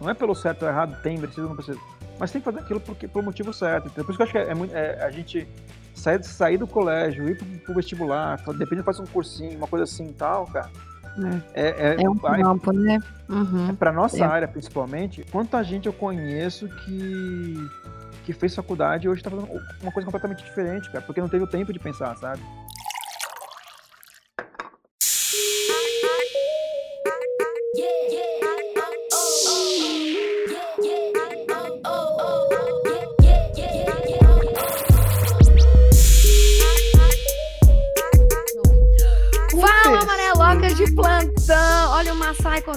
Não é pelo certo ou errado, tem, precisa, não precisa. Mas tem que fazer aquilo porque, pelo motivo certo. Então, por isso que eu acho que é, é muito, é, a gente sair, sair do colégio, ir pro, pro vestibular, depende, faz um cursinho, uma coisa assim e tal, cara. É, é, é um campo, né? Uhum. É pra nossa é. área, principalmente, quanta gente eu conheço que, que fez faculdade e hoje tá fazendo uma coisa completamente diferente, cara, porque não teve o tempo de pensar, sabe?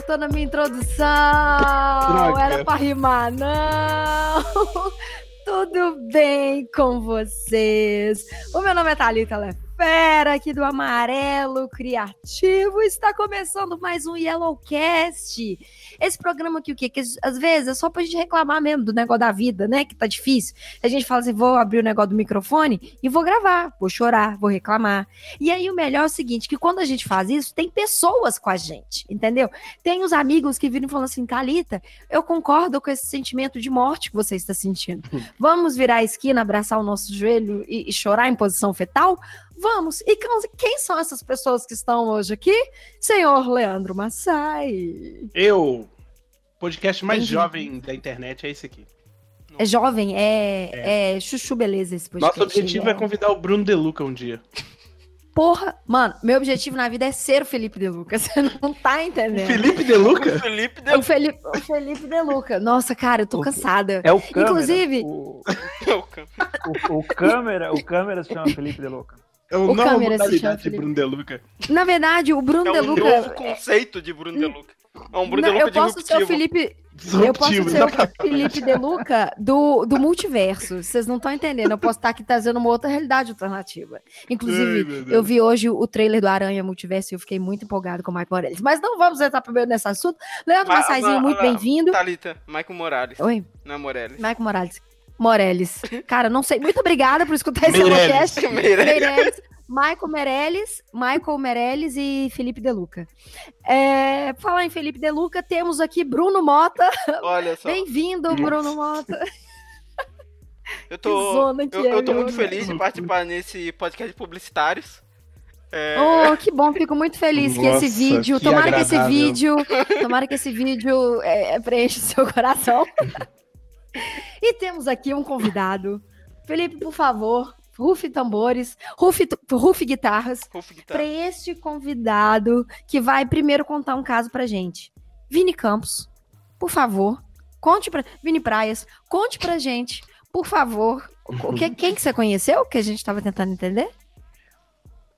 Massai cortando a minha introdução. Droga. Era pra rimar, não. Tudo bem com vocês? O meu nome é Thalita Lef fera aqui do Amarelo Criativo. Está começando mais um Yellowcast. Esse programa aqui, o quê? Que às vezes é só pra gente reclamar mesmo do negócio da vida, né? Que tá difícil. A gente fala assim: vou abrir o negócio do microfone e vou gravar, vou chorar, vou reclamar. E aí o melhor é o seguinte: que quando a gente faz isso, tem pessoas com a gente, entendeu? Tem os amigos que viram e falam assim: Thalita, eu concordo com esse sentimento de morte que você está sentindo. Vamos virar a esquina, abraçar o nosso joelho e, e chorar em posição fetal? Vamos. E quem são essas pessoas que estão hoje aqui? Senhor Leandro Massai. Eu. Podcast mais Entendi. jovem da internet é esse aqui. É jovem, é, é. é chuchu beleza esse podcast. Nosso objetivo é. é convidar o Bruno De Luca um dia. Porra, mano, meu objetivo na vida é ser o Felipe De Luca. Você não tá entendendo. Felipe De Luca? O Felipe De, o Felipe, o Felipe De Luca. Nossa, cara, eu tô cansada. É o câmera. Inclusive. O, o, o, câmera, o câmera se chama Felipe De Luca. É o, o nova modalidade de Bruno De Luca. Na verdade, o Bruno é De Luca. É um novo conceito de Bruno De Luca. É um Bruno não, De Luca eu posso disruptivo. ser o Felipe. Eu posso ser o Felipe De Luca do, do multiverso. Vocês não estão entendendo. Eu posso estar aqui trazendo uma outra realidade alternativa. Inclusive, Ai, eu vi hoje o trailer do Aranha Multiverso e eu fiquei muito empolgado com o Michael Morales. Mas não vamos entrar primeiro nesse assunto. Leandro Massaizinho, muito bem-vindo. Thalita, Michael Morales. Oi. Não é Morales. Michael Morales. Moreles. Cara, não sei. Muito obrigada por escutar esse podcast. Meirelles. Michael Meirelles, Michael Meirelles e Felipe Deluca. É, falar em Felipe Deluca, temos aqui Bruno Mota. Olha só. Bem-vindo, Bruno Mota. Eu tô, eu, é, eu tô muito feliz de participar nesse podcast de publicitários. É... Oh, que bom, fico muito feliz Nossa, que esse vídeo, que tomara agradável. que esse vídeo, tomara que esse vídeo é, preencha o seu coração. e temos aqui um convidado. Felipe, por favor, rufe tambores, rufe, rufe guitarras, rufe guitarra. para este convidado que vai primeiro contar um caso pra gente. Vini Campos, por favor, conte pra Vini Praias, conte pra gente, por favor, o que, quem que você conheceu que a gente estava tentando entender?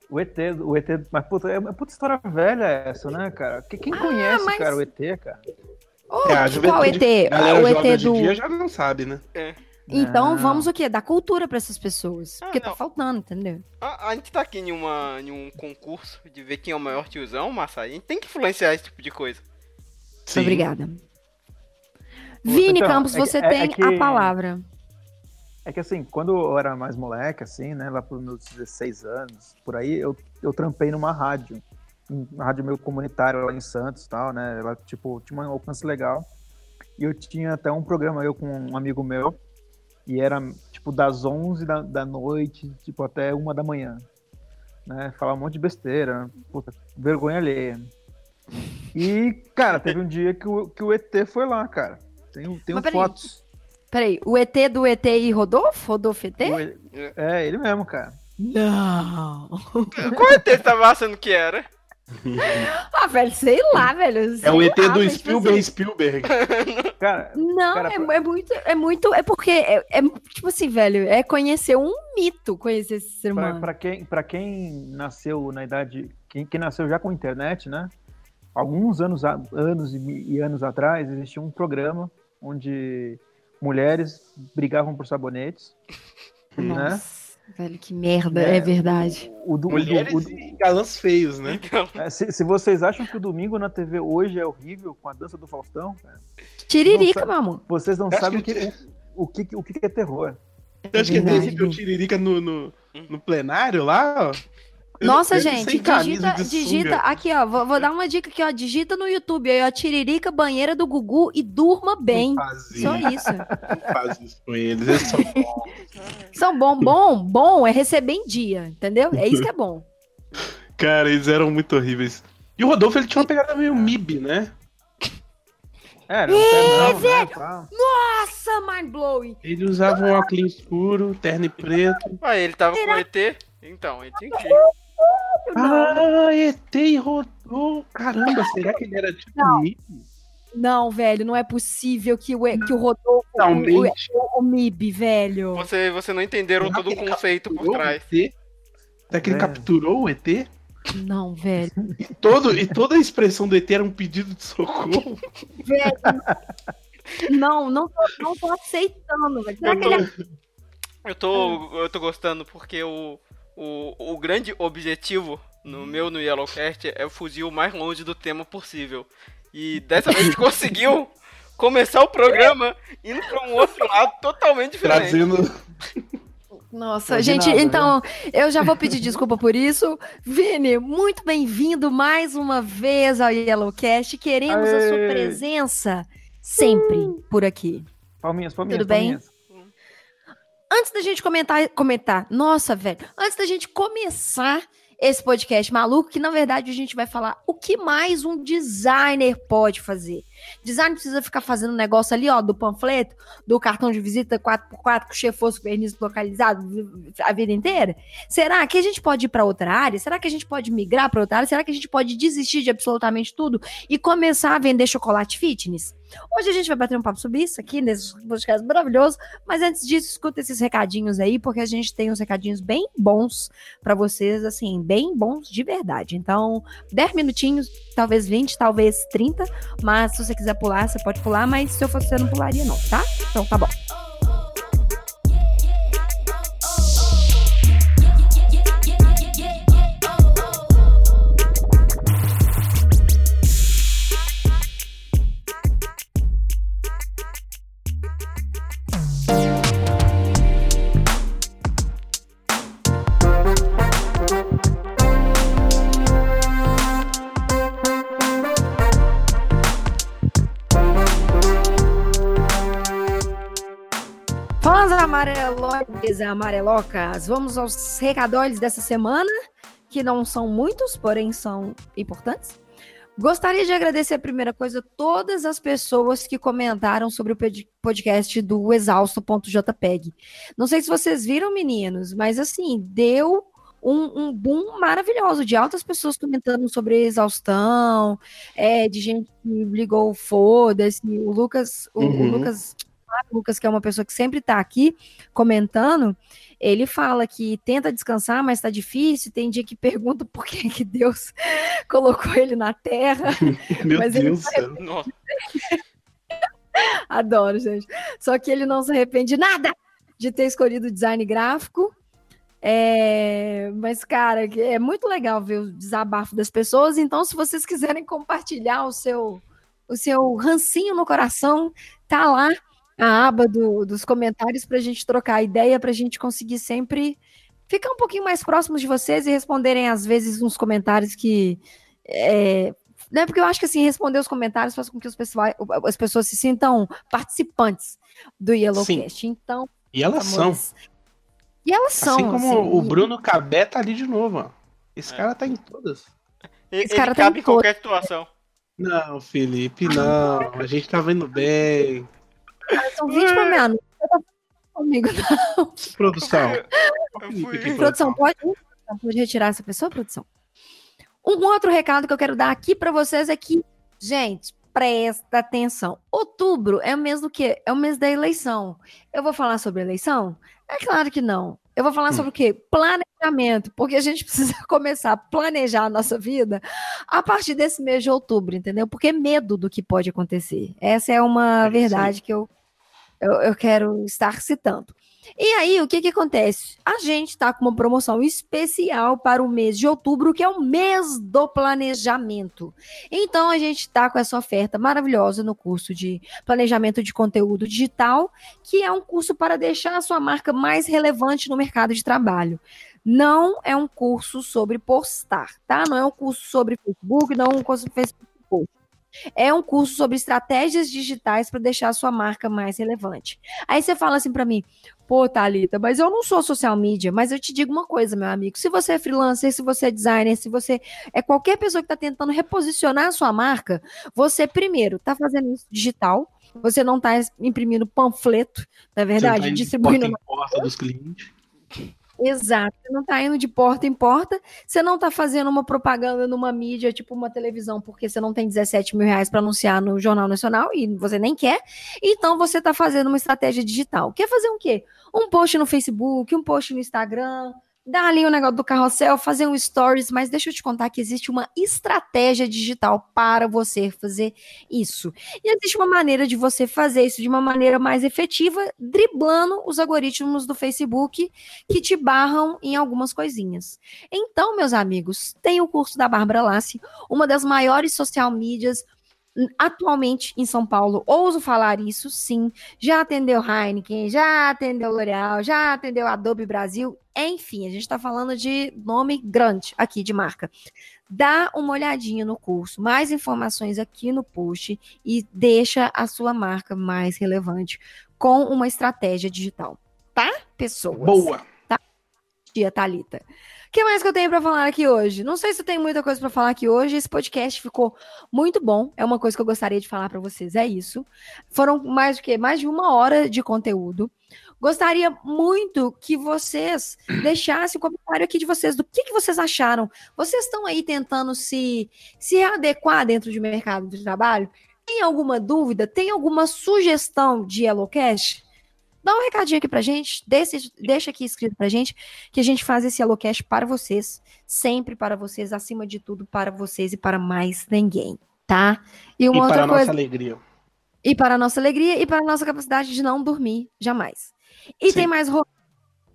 O ET, o ET, mas puta, é uma puta história velha essa, né, cara? Quem ah, conhece, mas... cara, o ET, cara? Oh, é, qual ET? o ET do. Dia já não sabe, né? É. Então não. vamos o quê? Dar cultura para essas pessoas. Ah, porque tá não. tá faltando, entendeu? A, a, gente tá aqui em, uma, em um concurso de ver quem é o maior tiozão, Massa. A gente tem que influenciar esse tipo de coisa. Sim. Obrigada. Vini então, Campos, é você é, tem é que, a palavra. É que assim, quando eu era mais moleque, assim, né, lá por meus 16 anos, por aí, eu, eu trampei numa rádio. Uma rádio meio comunitária lá em Santos e tal, né? Ela, tipo, tinha um alcance legal. E eu tinha até um programa, eu com um amigo meu, e era, tipo, das 11 da, da noite, tipo, até uma da manhã. Né? Falar um monte de besteira. Puta, vergonha alheia. E, cara, teve um dia que o, que o ET foi lá, cara. Tem, tem Mas, fotos. Peraí, o ET do ET e Rodolfo? Rodolfo ET? É, ele mesmo, cara. Não. Qual ET você tava achando que era? ah, velho, sei lá, velho. Sei é o ET lá, do tipo Spielberg assim... Spielberg. Cara, não, cara, é, é, muito. É muito. É porque. É, é, tipo assim, velho. É conhecer um mito conhecer esse ser humano. Pra, pra, quem, pra quem nasceu na idade. Quem, quem nasceu já com internet, né? Alguns anos, anos e, e anos atrás, existia um programa onde mulheres brigavam por sabonetes. Né? Nossa. Né? Velho, que merda, é, é verdade. O, o, Mulheres o, e galãs feios, né? Então. É, se, se, vocês acham que o domingo na TV hoje é horrível com a dança do Faustão, cara, Tiririca, meu amor. Vocês não sabem que, que, o, que, o que é terror. Eu acho que é terrível o Tiririca no, no, no, plenário lá, ó. Nossa, gente, digita, digita aqui, ó, vou, vou, dar uma dica aqui, ó, digita no YouTube aí, ó, tiririca, banheira do Gugu e durma bem. Só isso. Faz isso com eles, eles são bons. São bom, bom, bom é receber em dia, entendeu? É isso que é bom. Cara, eles eram muito horríveis. E o Rodolfo, ele tinha uma pegada meio MIB, né? É, não é, não, velho. Né, Nossa, mind blowing. Ele usava um óculos escuro, terno e preto. Ah, ele tava Será? com ET? Então, que Ah, ET e rodou. Caramba, será que ele era tipo não. MIB? Não, velho, não é possível que o, que o Rodolfo. Não, o, o, o MIB, velho. Você, você não entenderam todo o conceito por trás. Será que ele é. capturou o ET? Não, velho. E, todo, e toda a expressão do ET era um pedido de socorro. Velho. Não, não tô, não tô aceitando, velho. Será eu tô, que ele é... eu tô, eu tô gostando porque o, o, o grande objetivo no meu no Yellowcast é fugir o mais longe do tema possível. E dessa vez a gente conseguiu começar o programa indo para um outro lado totalmente diferente. Trazendo nossa, gente, nada, então viu? eu já vou pedir desculpa por isso. Vini, muito bem-vindo mais uma vez ao Yellowcast. Queremos Aê. a sua presença sempre por aqui. Palminhas, palminhas. Tudo bem? Antes da gente comentar, comentar, nossa, velho, antes da gente começar esse podcast maluco, que na verdade a gente vai falar o que mais um designer pode fazer. Design precisa ficar fazendo negócio ali, ó, do panfleto, do cartão de visita 4x4 com chefoso verniz localizado a vida inteira? Será que a gente pode ir para outra área? Será que a gente pode migrar para outra área? Será que a gente pode desistir de absolutamente tudo e começar a vender chocolate fitness? Hoje a gente vai bater um papo sobre isso aqui nesse podcast maravilhoso, mas antes disso, escuta esses recadinhos aí, porque a gente tem uns recadinhos bem bons para vocês, assim, bem bons de verdade. Então, 10 minutinhos, talvez 20, talvez 30, mas se você quiser pular, você pode pular, mas se eu fosse você não pularia não, tá? Então tá bom. Amarelóides amarelocas, vamos aos recadores dessa semana, que não são muitos, porém são importantes. Gostaria de agradecer a primeira coisa todas as pessoas que comentaram sobre o podcast do exausto.jpg. Não sei se vocês viram, meninos, mas assim, deu um, um, boom maravilhoso de altas pessoas comentando sobre exaustão, é, de gente que ligou foda-se. O Lucas, o, uhum. o Lucas Lucas, que é uma pessoa que sempre está aqui comentando, ele fala que tenta descansar, mas está difícil. Tem dia que pergunta por que, que Deus colocou ele na Terra. Meu mas Deus do céu. Adoro, gente. Só que ele não se arrepende nada de ter escolhido o design gráfico. É, mas, cara, é muito legal ver o desabafo das pessoas. Então, se vocês quiserem compartilhar o seu, o seu rancinho no coração, tá lá a aba do, dos comentários para a gente trocar ideia, para a gente conseguir sempre ficar um pouquinho mais próximos de vocês e responderem, às vezes, uns comentários que. É, né, porque eu acho que assim, responder os comentários faz com que os pessoal, as pessoas se sintam participantes do Yellowcast. Sim. Então. E elas amores, são. E elas são. Assim como assim, o Bruno Cabé tá ali de novo, ó. Esse é. cara tá em todas. Esse ele cara tá cabe em qualquer situação. Não, Felipe, não. A gente tá vendo bem. São 20 para meia-noite. Comigo, não. Produção. Produção, pode, pode retirar essa pessoa, produção? Um outro recado que eu quero dar aqui para vocês é que, gente, presta atenção. Outubro é o mês do quê? É o mês da eleição. Eu vou falar sobre eleição? É claro que não. Eu vou falar hum. sobre o quê? Planejamento, porque a gente precisa começar a planejar a nossa vida a partir desse mês de outubro, entendeu? Porque é medo do que pode acontecer. Essa é uma é verdade que eu, eu, eu quero estar citando. E aí, o que que acontece? A gente está com uma promoção especial para o mês de outubro, que é o mês do planejamento. Então, a gente está com essa oferta maravilhosa no curso de planejamento de conteúdo digital, que é um curso para deixar a sua marca mais relevante no mercado de trabalho. Não é um curso sobre postar, tá? Não é um curso sobre Facebook, não é um curso sobre Facebook é um curso sobre estratégias digitais para deixar a sua marca mais relevante. Aí você fala assim para mim, pô, Thalita, mas eu não sou social media, mas eu te digo uma coisa, meu amigo, se você é freelancer, se você é designer, se você é qualquer pessoa que está tentando reposicionar a sua marca, você primeiro está fazendo isso digital, você não está imprimindo panfleto, na é verdade, você tá distribuindo na porta dos clientes. Exato. Você não está indo de porta em porta, você não está fazendo uma propaganda numa mídia, tipo uma televisão, porque você não tem 17 mil reais para anunciar no Jornal Nacional e você nem quer. Então você está fazendo uma estratégia digital. Quer fazer um quê? Um post no Facebook, um post no Instagram, dar ali o um negócio do carrossel, fazer um stories, mas deixa eu te contar que existe uma estratégia digital para você fazer isso. E existe uma maneira de você fazer isso de uma maneira mais efetiva, driblando os algoritmos do Facebook que te barram em algumas coisinhas. Então, meus amigos, tem o curso da Bárbara Lassi, uma das maiores social medias atualmente em São Paulo, ouso falar isso, sim, já atendeu Heineken, já atendeu L'Oréal, já atendeu Adobe Brasil, enfim, a gente está falando de nome grande aqui de marca. Dá uma olhadinha no curso, mais informações aqui no post e deixa a sua marca mais relevante com uma estratégia digital, tá, pessoas? Boa! Tá, tia Thalita que mais que eu tenho para falar aqui hoje? Não sei se eu tenho muita coisa para falar aqui hoje. Esse podcast ficou muito bom. É uma coisa que eu gostaria de falar para vocês. É isso. Foram mais do que mais de uma hora de conteúdo. Gostaria muito que vocês deixassem o comentário aqui de vocês do que, que vocês acharam. Vocês estão aí tentando se, se adequar dentro do mercado de trabalho? Tem alguma dúvida? Tem alguma sugestão de Yellowcast? Dá um recadinho aqui pra gente, deixa, deixa aqui escrito pra gente, que a gente faz esse HelloCast para vocês, sempre para vocês, acima de tudo, para vocês e para mais ninguém, tá? E uma e outra para coisa. Para nossa alegria. E para a nossa alegria e para a nossa capacidade de não dormir jamais. E Sim. tem mais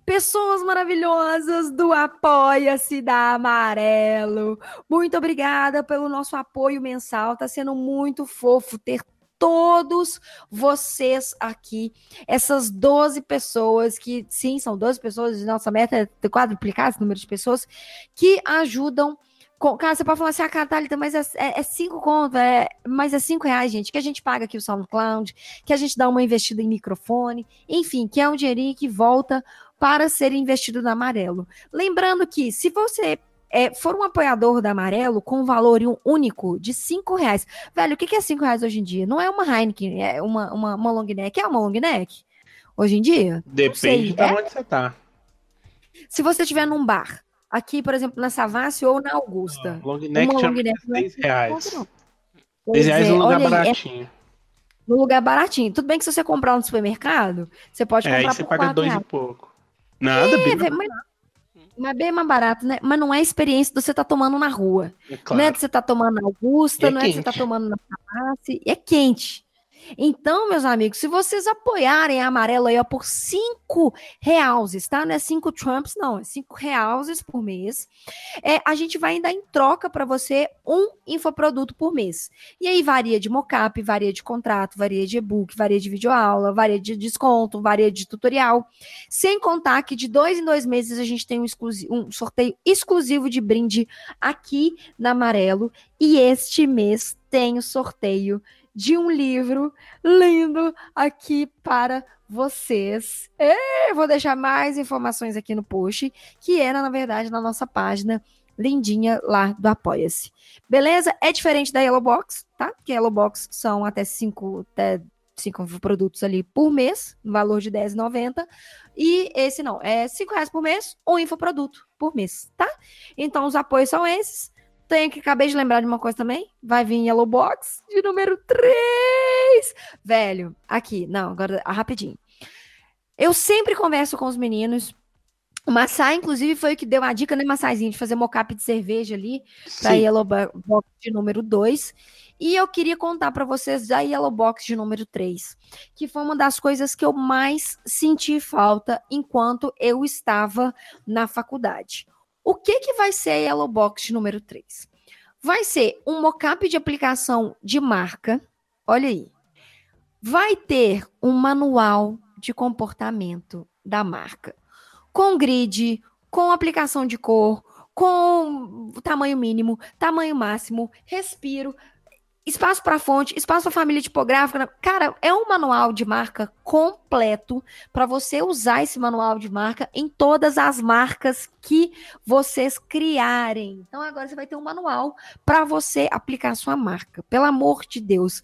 pessoas maravilhosas do Apoia-se da Amarelo. Muito obrigada pelo nosso apoio mensal. Tá sendo muito fofo ter todos vocês aqui, essas 12 pessoas que, sim, são 12 pessoas, nossa meta é quadruplicar esse número de pessoas, que ajudam. Com, cara, você pode falar assim, ah, Catalita, mas é, é, é cinco contas, é, mas é cinco reais, gente, que a gente paga aqui o SoundCloud, que a gente dá uma investida em microfone, enfim, que é um dinheirinho que volta para ser investido no amarelo. Lembrando que se você é, for um apoiador da Amarelo com um valor único de cinco reais. Velho, o que é cinco reais hoje em dia? Não é uma Heineken, é uma, uma, uma long neck. É uma long neck? Hoje em dia? Depende de é? onde você tá. Se você estiver num bar, aqui, por exemplo, na Savassi ou na Augusta. Ah, long neck, uma long neck 10 é reais. 10 reais é, no lugar baratinho. É, no lugar baratinho. Tudo bem que se você comprar no supermercado, você pode comprar é, aí você paga dois reais. e pouco. Nada, é, bem mas, mas bem mais barato, né? Mas não é a experiência de você estar tá tomando na rua. É claro. Não é de você estar tá tomando na Augusta, é não é de você estar tá tomando na farmácia. É quente. Então, meus amigos, se vocês apoiarem a Amarelo aí ó, por cinco reais, tá? Não é cinco Trumps, não, é cinco reais por mês. É, a gente vai dar em troca para você um infoproduto por mês. E aí varia de mockup, varia de contrato, varia de e-book, varia de videoaula, varia de desconto, varia de tutorial. Sem contar que de dois em dois meses a gente tem um, um sorteio exclusivo de brinde aqui na Amarelo. E este mês tem o sorteio de um livro lindo aqui para vocês. E vou deixar mais informações aqui no post, que era, na verdade, na nossa página lindinha lá do Apoia-se. Beleza? É diferente da Yellow Box, tá? Porque Yellow Box são até cinco, até cinco produtos ali por mês, no valor de R$10,90. E esse não, é cinco reais por mês ou infoproduto por mês, tá? Então os apoios são esses. Tenho que acabei de lembrar de uma coisa também. Vai vir Yellow Box de número 3. Velho, aqui, não, agora rapidinho. Eu sempre converso com os meninos O Massai, inclusive, foi o que deu a dica, né, Massaizinho, de fazer mocap de cerveja ali para Yellow Box de número 2. E eu queria contar para vocês da Yellow Box de número 3, que foi uma das coisas que eu mais senti falta enquanto eu estava na faculdade. O que, que vai ser a Yellow Box número 3? Vai ser um mocap de aplicação de marca. Olha aí. Vai ter um manual de comportamento da marca com grid, com aplicação de cor, com tamanho mínimo, tamanho máximo, respiro, espaço para fonte, espaço para família tipográfica. Cara, é um manual de marca completo para você usar esse manual de marca em todas as marcas que vocês criarem. Então agora você vai ter um manual para você aplicar sua marca. Pelo amor de Deus.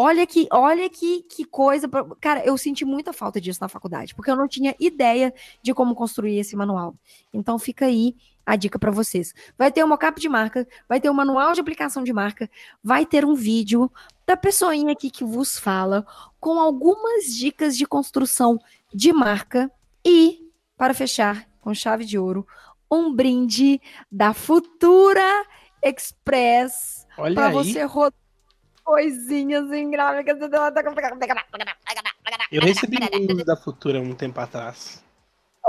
Olha que, olha que, que coisa. Pra... Cara, eu senti muita falta disso na faculdade, porque eu não tinha ideia de como construir esse manual. Então fica aí a dica para vocês. Vai ter um mockup de marca, vai ter um manual de aplicação de marca, vai ter um vídeo da pessoinha aqui que vos fala com algumas dicas de construção de marca e, para fechar com chave de ouro, um brinde da Futura Express para você rodar coisinhas ingrávidas. Eu recebi um da Futura um tempo atrás.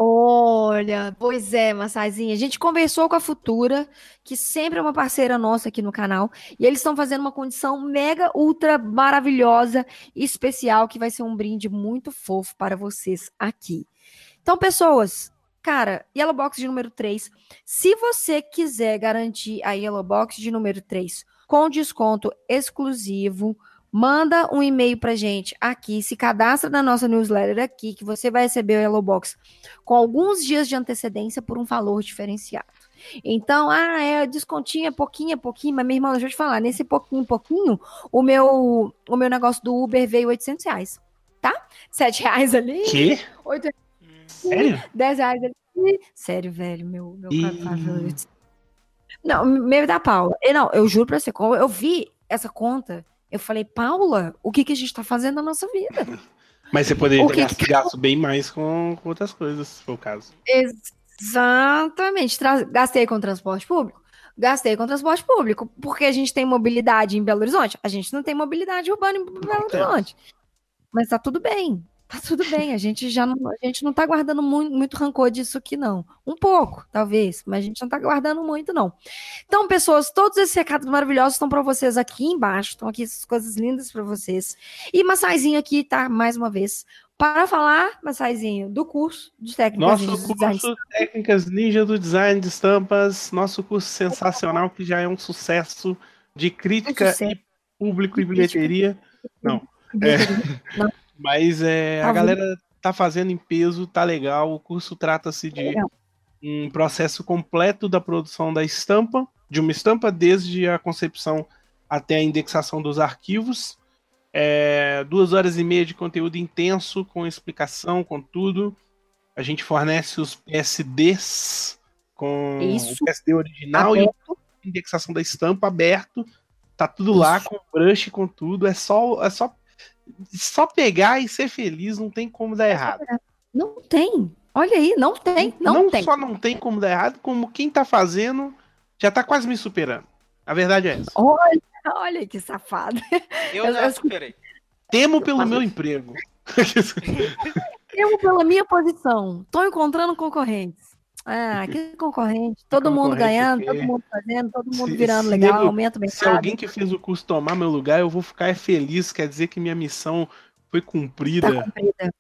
Olha, pois é, Massazinha. A gente conversou com a Futura, que sempre é uma parceira nossa aqui no canal, e eles estão fazendo uma condição mega, ultra maravilhosa e especial, que vai ser um brinde muito fofo para vocês aqui. Então, pessoas, cara, Yellow Box de número 3. Se você quiser garantir a Yellow Box de número 3 com desconto exclusivo. Manda um e-mail para gente aqui, se cadastra na nossa newsletter aqui, que você vai receber o Yellow Box com alguns dias de antecedência por um valor diferenciado. Então, ah, é descontinho, é pouquinho, é pouquinho, mas minha irmã, deixa eu te falar, nesse pouquinho, pouquinho, o meu, o meu negócio do Uber veio 800 reais, tá? 7 reais ali. Que? 8, Sério? 10 reais ali. Sério, velho, meu, meu e... Não, meio da Paula. Eu, não, eu juro pra você, eu vi essa conta, eu falei, Paula, o que, que a gente tá fazendo na nossa vida? Mas você poderia ter gasto, que... gasto bem mais com, com, outras coisas, se for o caso. Exatamente. Tra gastei com transporte público? Gastei com transporte público. Porque a gente tem mobilidade em Belo Horizonte? A gente não tem mobilidade urbana em Belo Horizonte. Mas tá tudo bem. Tá tudo bem, a gente já não, a gente não tá guardando muito, muito rancor disso aqui, não. Um pouco, talvez, mas a gente não tá guardando muito, não. Então, pessoas, todos esses recados maravilhosos estão para vocês aqui embaixo. Estão aqui essas coisas lindas para vocês. E Massaizinho aqui, tá? Mais uma vez. Para falar, Massaizinho, do curso de técnicas Nosso curso. Técnicas Ninja do Design de Estampas, nosso curso sensacional que já é um sucesso de crítica um sucesso. e público e bilheteria. Não. É... Não. Mas é, tá a galera tá fazendo em peso, tá legal. O curso trata-se de um processo completo da produção da estampa, de uma estampa desde a concepção até a indexação dos arquivos. É, duas horas e meia de conteúdo intenso, com explicação, com tudo. A gente fornece os PSDs com Isso. o PSD original aberto. e a indexação da estampa aberto. Tá tudo Isso. lá com brush, com tudo. É só, é só só pegar e ser feliz não tem como dar errado. Não tem. Olha aí, não tem. Não, não tem. só não tem como dar errado, como quem tá fazendo já tá quase me superando. A verdade é essa. Olha, olha que safado. Eu já superei. Temo pelo meu emprego. Temo pela minha posição. Tô encontrando concorrentes. Ah, que concorrente. Todo mundo ganhando, todo mundo fazendo, todo mundo se, virando se legal, aumenta bem. Se alguém que fez o curso tomar meu lugar, eu vou ficar feliz. Quer dizer que minha missão foi cumprida. Tá cumprida.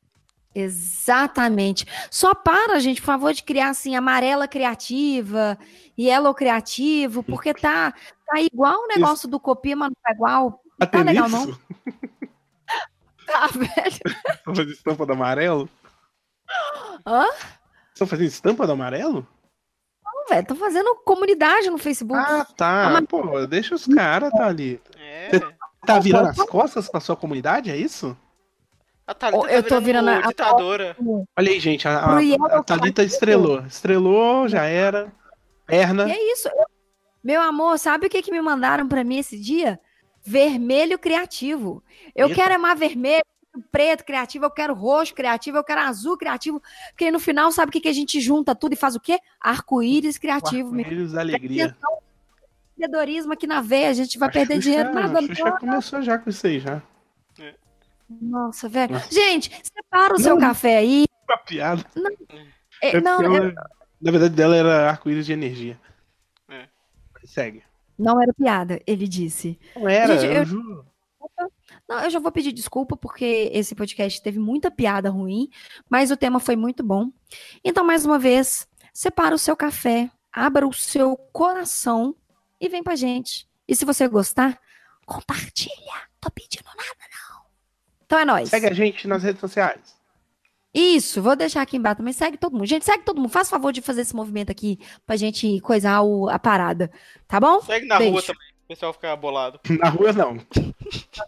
Exatamente. Só para, gente, por favor, de criar assim, amarela criativa, yellow criativo, porque tá, tá igual o negócio Isso. do copia, mas não tá igual. Não tá legal, isso? não. tá, velho. Fazer estampa do amarelo? Hã? Estão fazendo estampa do amarelo? Não, velho, estão fazendo comunidade no Facebook. Ah, tá. Mas... Pô, deixa os caras tá ali. É. Você tá virando as costas pra sua comunidade, é isso? A Thalita tá eu tô virando a ditadora. Olha aí, gente, a, a, a Thalita estrelou. Estrelou, já era. Perna. E é isso. Meu amor, sabe o que, que me mandaram para mim esse dia? Vermelho criativo. Eu Eita. quero amar vermelho preto criativo, eu quero roxo criativo, eu quero azul criativo. Porque no final, sabe o que, que a gente junta tudo e faz o quê? Arco-íris criativo. Arco-íris alegria. Empreendedorismo aqui na veia, a gente vai a perder Xuxa, dinheiro. Nada, a Xuxa começou já com isso aí, já. Nossa, velho. Nossa. Gente, separa o não, seu café aí. Uma piada. Não, é, é não, ela, é... Na verdade, dela era arco-íris de energia. É. Segue. Não era piada, ele disse. Não era, Gente, eu, eu juro. Não, eu já vou pedir desculpa porque esse podcast teve muita piada ruim, mas o tema foi muito bom. Então, mais uma vez, separa o seu café, abra o seu coração e vem pra gente. E se você gostar, compartilha. Tô pedindo nada, não. Então é nóis. Segue a gente nas redes sociais. Isso, vou deixar aqui embaixo também. Segue todo mundo. Gente, segue todo mundo. Faz favor de fazer esse movimento aqui pra gente coisar o, a parada. Tá bom? Segue na Beijo. rua também. O pessoal ficar bolado. Na rua não.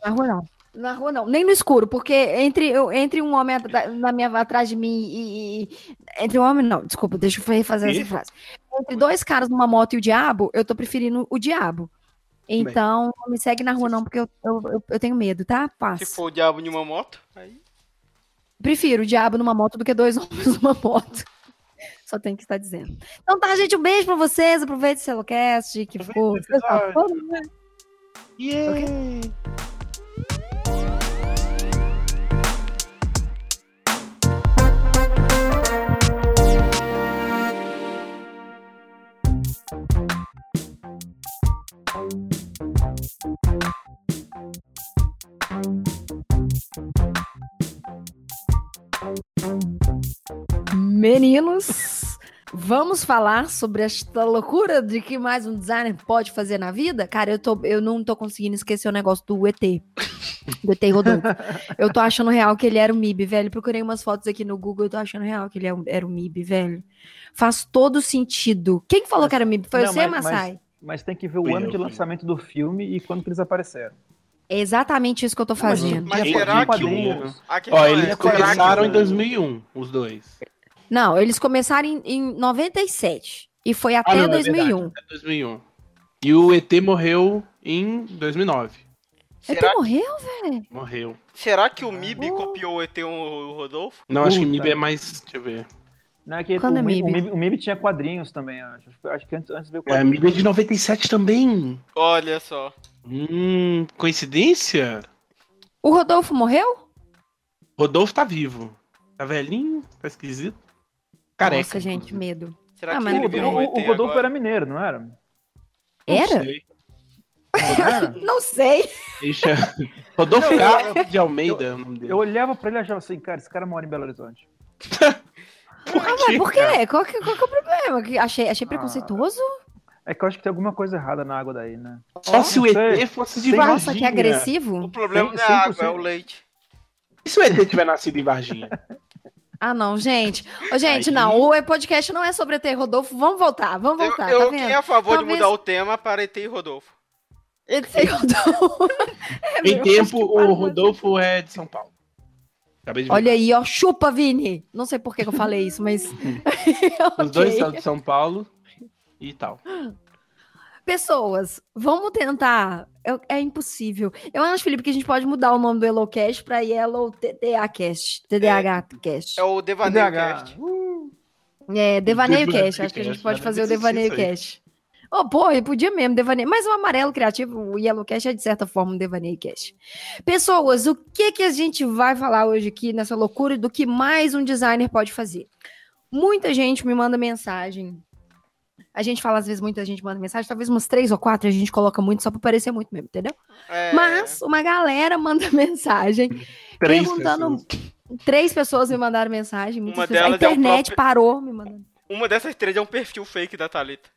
Na rua não. Na rua não, nem no escuro, porque entre, entre um homem na minha, atrás de mim e, e, Entre um homem, não, desculpa, deixa eu refazer essa frase. Entre dois caras numa moto e o diabo, eu tô preferindo o diabo. Então, não me segue na rua, não, porque eu, eu, eu tenho medo, tá? Passa. Se for o diabo em uma moto, aí. Prefiro o diabo numa moto do que dois homens numa moto. Só tem que estar dizendo. Então tá, gente, um beijo pra vocês. Aproveite o Celocast, que ficou. Yeah. Okay? Meninos, vamos falar sobre esta loucura de que mais um designer pode fazer na vida? Cara, eu, tô, eu não tô conseguindo esquecer o negócio do ET. Do ET Rodolfo. Eu tô achando real que ele era o MIB, velho. Procurei umas fotos aqui no Google, eu tô achando real que ele é era o MIB, velho. Faz todo sentido. Quem falou mas, que era o MIB? Foi não, você, mas, Massai? Mas, mas, tem que ver o ano de lançamento do filme e quando que eles apareceram. É exatamente isso que eu tô fazendo. Mas, mas será que o... Ó, eles começaram em 2001, os dois. Não, eles começaram em, em 97. E foi até ah, não, 2001. É até 2001. E o ET morreu em 2009. Será... ET morreu, velho? Morreu. Será que o MIB oh. copiou o ET o Rodolfo? Não, acho que o MIB é mais. Deixa eu ver. Não, é que Quando o, é MIB? O, MIB, o MIB tinha quadrinhos também, acho. Acho que antes, antes veio quadrinhos. É, MIB é de 97 também. Olha só. Hum, coincidência? O Rodolfo morreu? Rodolfo tá vivo. Tá velhinho, tá esquisito. Careca. Nossa, gente, medo. Será ah, que ele virou o, o Rodolfo agora? era mineiro, não era? Era? Não sei. não sei. Deixa. Rodolfo Carlos de Almeida eu, é o nome dele. Eu olhava pra ele e achava assim, cara, esse cara mora em Belo Horizonte. por ah, mas por quê? Qual que, qual que é o problema? Achei, achei ah, preconceituoso? É que eu acho que tem alguma coisa errada na água daí, né? Só se o ET fosse de Varginha. Nossa, que agressivo. O problema não é a água, é o leite. E se o ET tiver nascido em Varginha? Ah, não, gente. Ô, gente, Aí... não. O podcast não é sobre ET e Rodolfo. Vamos voltar, vamos voltar. Eu, tá eu vendo? a favor Talvez... de mudar o tema para ET e Rodolfo. ET e Rodolfo. é, em tempo, o Rodolfo é de São Paulo. Olha aí, ó. Chupa, Vini. Não sei por que eu falei isso, mas. okay. Os dois são de São Paulo e tal. Pessoas, vamos tentar. É, é, impossível. Eu acho, Felipe, que a gente pode mudar o nome do Yellowcast para Yellow TDA Cast. TDAH Cast. É o Devaneio Cast. Uh. É, Devaneio Cast. Acho que a gente pode fazer o Devaneio Cast. Oh, pô, podia mesmo, devaneio. Mas o amarelo criativo, o Yellow Cast é de certa forma um devaneio cast. Pessoas, o que que a gente vai falar hoje aqui nessa loucura do que mais um designer pode fazer? Muita gente me manda mensagem a gente fala, às vezes, muita gente manda mensagem, talvez umas três ou quatro a gente coloca muito só pra parecer muito mesmo, entendeu? É... Mas uma galera manda mensagem três perguntando. Pessoas. Três pessoas me mandaram mensagem. Uma delas a internet é próprio... parou me mandando. Uma dessas três é um perfil fake da Thalita.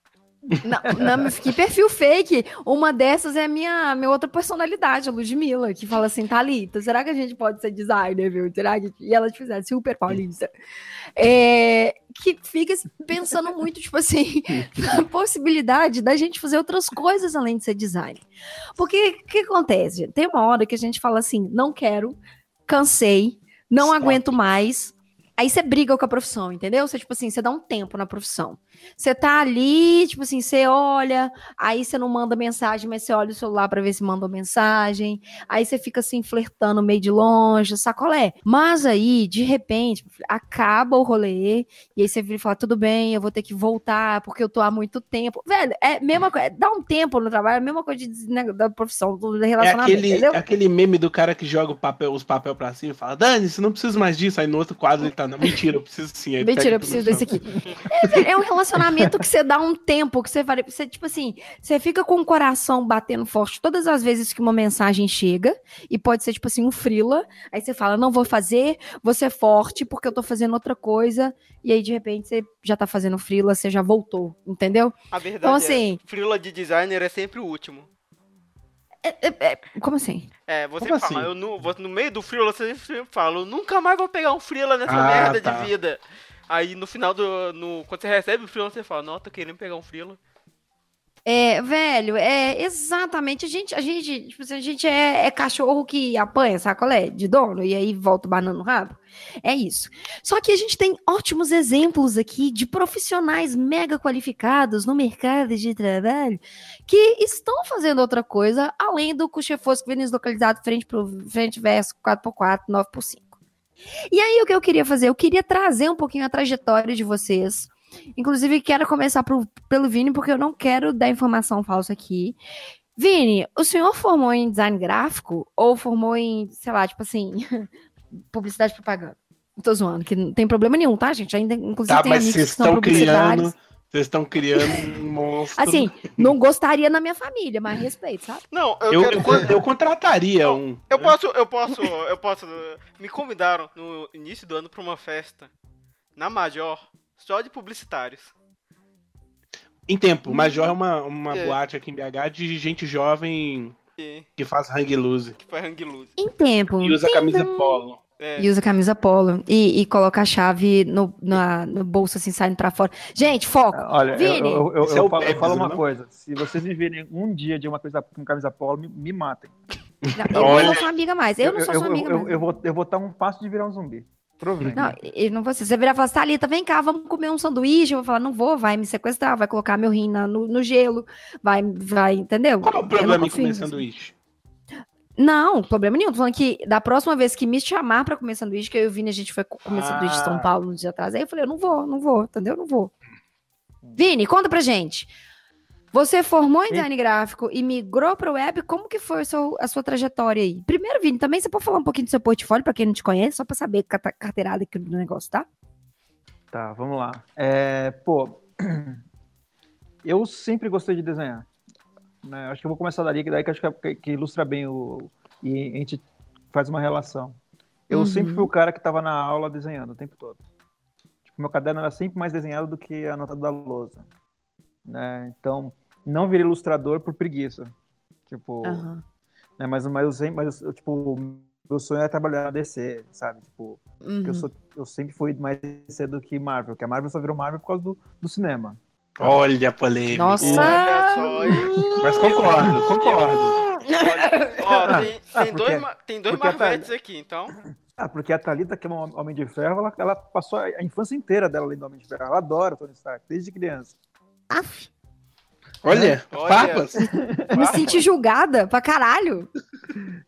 Não, não, que perfil fake. Uma dessas é a minha, minha outra personalidade, a Ludmilla, que fala assim, Thalita, será que a gente pode ser designer, viu? Será que... E ela te fizesse super paulista. É, que fica pensando muito, tipo assim, na possibilidade da gente fazer outras coisas além de ser designer. Porque o que acontece? Tem uma hora que a gente fala assim, não quero, cansei, não Stop. aguento mais. Aí você briga com a profissão, entendeu? Você, tipo assim, você dá um tempo na profissão. Você tá ali, tipo assim, você olha, aí você não manda mensagem, mas você olha o celular para ver se mandou mensagem. Aí você fica assim, flertando meio de longe, sacolé. Mas aí, de repente, acaba o rolê, e aí você vira e fala: tudo bem, eu vou ter que voltar, porque eu tô há muito tempo. Velho, é a mesma coisa, dá um tempo no trabalho, é a mesma coisa de, né, da profissão, do relacionamento. É aquele, entendeu? aquele meme do cara que joga papel, os papel pra cima e fala: Dani, você não precisa mais disso. Aí no outro quadro ele tá: não, mentira, eu preciso sim. Aí mentira, eu preciso desse aqui. É, é um relacionamento que você dá um tempo, que você. Você, tipo assim, você fica com o coração batendo forte todas as vezes que uma mensagem chega, e pode ser, tipo assim, um frila. Aí você fala, não vou fazer, vou ser forte, porque eu tô fazendo outra coisa. E aí, de repente, você já tá fazendo frila, você já voltou, entendeu? A verdade então, assim, é, frila de designer é sempre o último. É, é, é, como assim? É, você como fala, assim? eu no, no meio do frila, você sempre fala, eu nunca mais vou pegar um frila nessa ah, merda tá. de vida. Aí no final do. No, quando você recebe o freela, você fala, não, tô querendo pegar um freela. É, velho, é exatamente. A gente, a gente, tipo, a gente é, é cachorro que apanha, sacolé, de dono, e aí volta o banana no rabo. É isso. Só que a gente tem ótimos exemplos aqui de profissionais mega qualificados no mercado de trabalho que estão fazendo outra coisa, além do cuchefosco vem localizado frente pro frente verso 4x4, 9x5. E aí, o que eu queria fazer? Eu queria trazer um pouquinho a trajetória de vocês. Inclusive, quero começar pro, pelo Vini, porque eu não quero dar informação falsa aqui. Vini, o senhor formou em design gráfico ou formou em, sei lá, tipo assim, publicidade e propaganda? Tô zoando, que não tem problema nenhum, tá, gente? Ainda, inclusive, tá, tem mas vocês que estão criando vocês estão criando um monstro. Assim, não gostaria na minha família, mas respeito, sabe? Não, eu, eu, quero... eu, eu contrataria não, um. Eu posso, eu posso, eu posso. Me convidaram no início do ano para uma festa na Major, só de publicitários. Em tempo, Major é uma, uma é. boate aqui em BH de gente jovem é. que faz hang loose. Que faz hang loose. Em tempo. E usa camisa polo. É. E usa camisa polo. E, e coloca a chave no, na, no bolso, assim, saindo pra fora. Gente, foco. Olha, Vini. Eu, eu, eu, eu falo, eu falo uma não? coisa. Se vocês me virem um dia de uma coisa com camisa polo, me, me matem. Não, eu Olha. não sou sua amiga mais. Eu não sou sua amiga mais. Eu, vou, eu vou estar um passo de virar um zumbi. Não, e não você. Você virar e falar, Thalita, vem cá, vamos comer um sanduíche. Eu vou falar, não vou, vai me sequestrar, vai colocar meu rim na, no, no, gelo, vai, vai, entendeu? Qual o problema em comer sanduíche? Não, problema nenhum. Tô falando que da próxima vez que me chamar para comer sanduíche, que eu vi, a gente foi comer ah. sanduíche em São Paulo um dia atrás. Aí eu falei, eu não vou, não vou, entendeu? Não vou. Vini, conta pra gente. Você formou em design gráfico e migrou para o web, como que foi a sua, a sua, trajetória aí? Primeiro, Vini, também você pode falar um pouquinho do seu portfólio para quem não te conhece, só para saber a carteirada aqui do negócio, tá? Tá, vamos lá. É, pô, eu sempre gostei de desenhar. Né? Acho que eu vou começar dali, que daí que acho que, que ilustra bem o. E a gente faz uma relação. Eu uhum. sempre fui o cara que estava na aula desenhando o tempo todo. Tipo, meu caderno era sempre mais desenhado do que a nota da lousa. Né? Então, não virei ilustrador por preguiça. Tipo. Uhum. Né? Mas, mas, eu sempre, mas eu, tipo, meu sonho é trabalhar na DC, sabe? Tipo, uhum. eu, sou, eu sempre fui mais cedo que Marvel, que a Marvel só virou Marvel por causa do, do cinema. Olha a polêmica. Nossa! Mas concordo, concordo. ó, tem, tem porque, dois, tem dois Marvetes aqui, então. Ah, porque a Thalita, que é um Homem de Ferro, ela, ela passou a infância inteira dela lendo Homem de Ferro. Ela adora Tony Stark, desde criança. Aff. Olha, é. farpas. Me senti julgada pra caralho.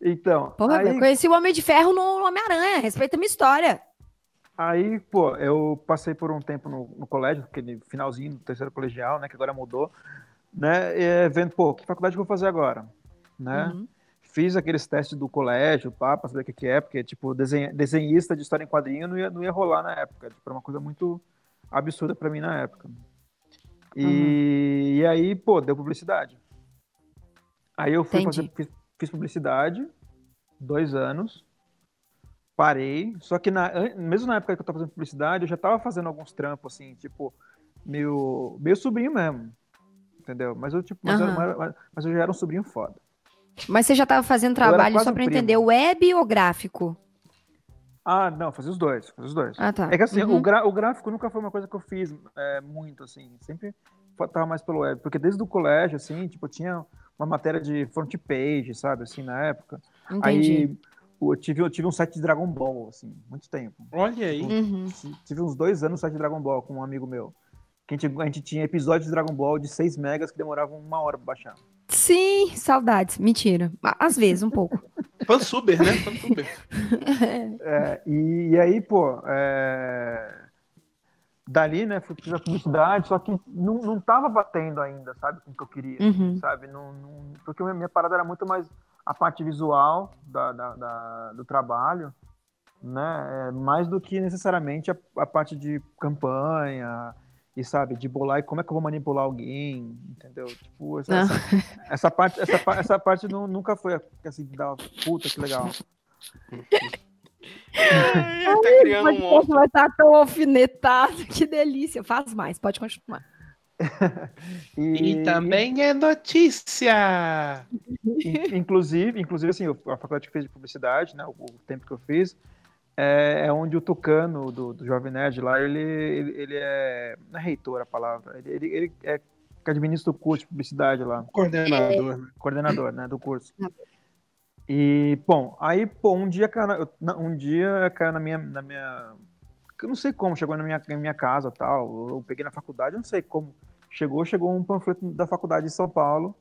Então. Porra, aí... eu conheci o Homem de Ferro no Homem-Aranha. Respeita a minha história. Aí, pô, eu passei por um tempo no, no colégio, aquele finalzinho do terceiro colegial, né, que agora mudou, né, e, vendo, pô, que faculdade que eu vou fazer agora, né? Uhum. Fiz aqueles testes do colégio, pá, pra saber o que, que é, porque, tipo, desenha, desenhista de história em quadrinho não ia, não ia rolar na época, tipo, era uma coisa muito absurda para mim na época. E, uhum. e aí, pô, deu publicidade. Aí eu fui fazer, fiz, fiz publicidade, dois anos, parei. Só que na, mesmo na época que eu tava fazendo publicidade, eu já tava fazendo alguns trampos, assim, tipo, meio, meio sobrinho mesmo. Entendeu? Mas eu, tipo, mas, uhum. eu, mas, mas, eu já era um sobrinho foda. Mas você já tava fazendo trabalho só pra um entender, web ou gráfico? Ah, não, fazia os dois, fazia os dois. Ah, tá. É que assim, uhum. o, gra, o gráfico nunca foi uma coisa que eu fiz é, muito, assim, sempre tava mais pelo web, porque desde o colégio, assim, tipo, tinha uma matéria de front page, sabe, assim, na época. Entendi. Aí eu tive, eu tive um site de Dragon Ball, assim, muito tempo. Olha aí. Uhum. Tive uns dois anos no site de Dragon Ball com um amigo meu. que a gente, a gente tinha episódios de Dragon Ball de 6 megas que demoravam uma hora pra baixar. Sim, saudades. Mentira. Às vezes, um pouco. Fansuber, né? Fansuber. é, e, e, aí, pô, é... dali, né, fui fazer publicidade, só que não, não tava batendo ainda, sabe, com o que eu queria, uhum. sabe? Não, não, porque minha parada era muito mais a parte visual da, da, da do trabalho, né, é, mais do que necessariamente a, a parte de campanha, e sabe, de bolar e como é que eu vou manipular alguém, entendeu? Tipo, essa, essa, essa, parte, essa, essa parte não, nunca foi assim, da puta que legal. Ai, tá criando um monstro. Vai estar tão alfinetado, que delícia. Faz mais, pode continuar. E, e, também é notícia. Inclusive, inclusive assim, a faculdade que fez de publicidade, né, o, tempo que eu fiz, é, é onde o Tucano, do, do Jovem Nerd lá, ele, ele, ele é. Não é reitor a palavra, ele, ele, ele é que administra o curso de publicidade lá. Coordenador. Né? Coordenador, né, do curso. E, bom, aí, pô, um dia, cara, um dia caiu na minha, na minha. Eu não sei como, chegou na minha, na minha casa tal. Eu peguei na faculdade, eu não sei como. Chegou, chegou um panfleto da faculdade de São Paulo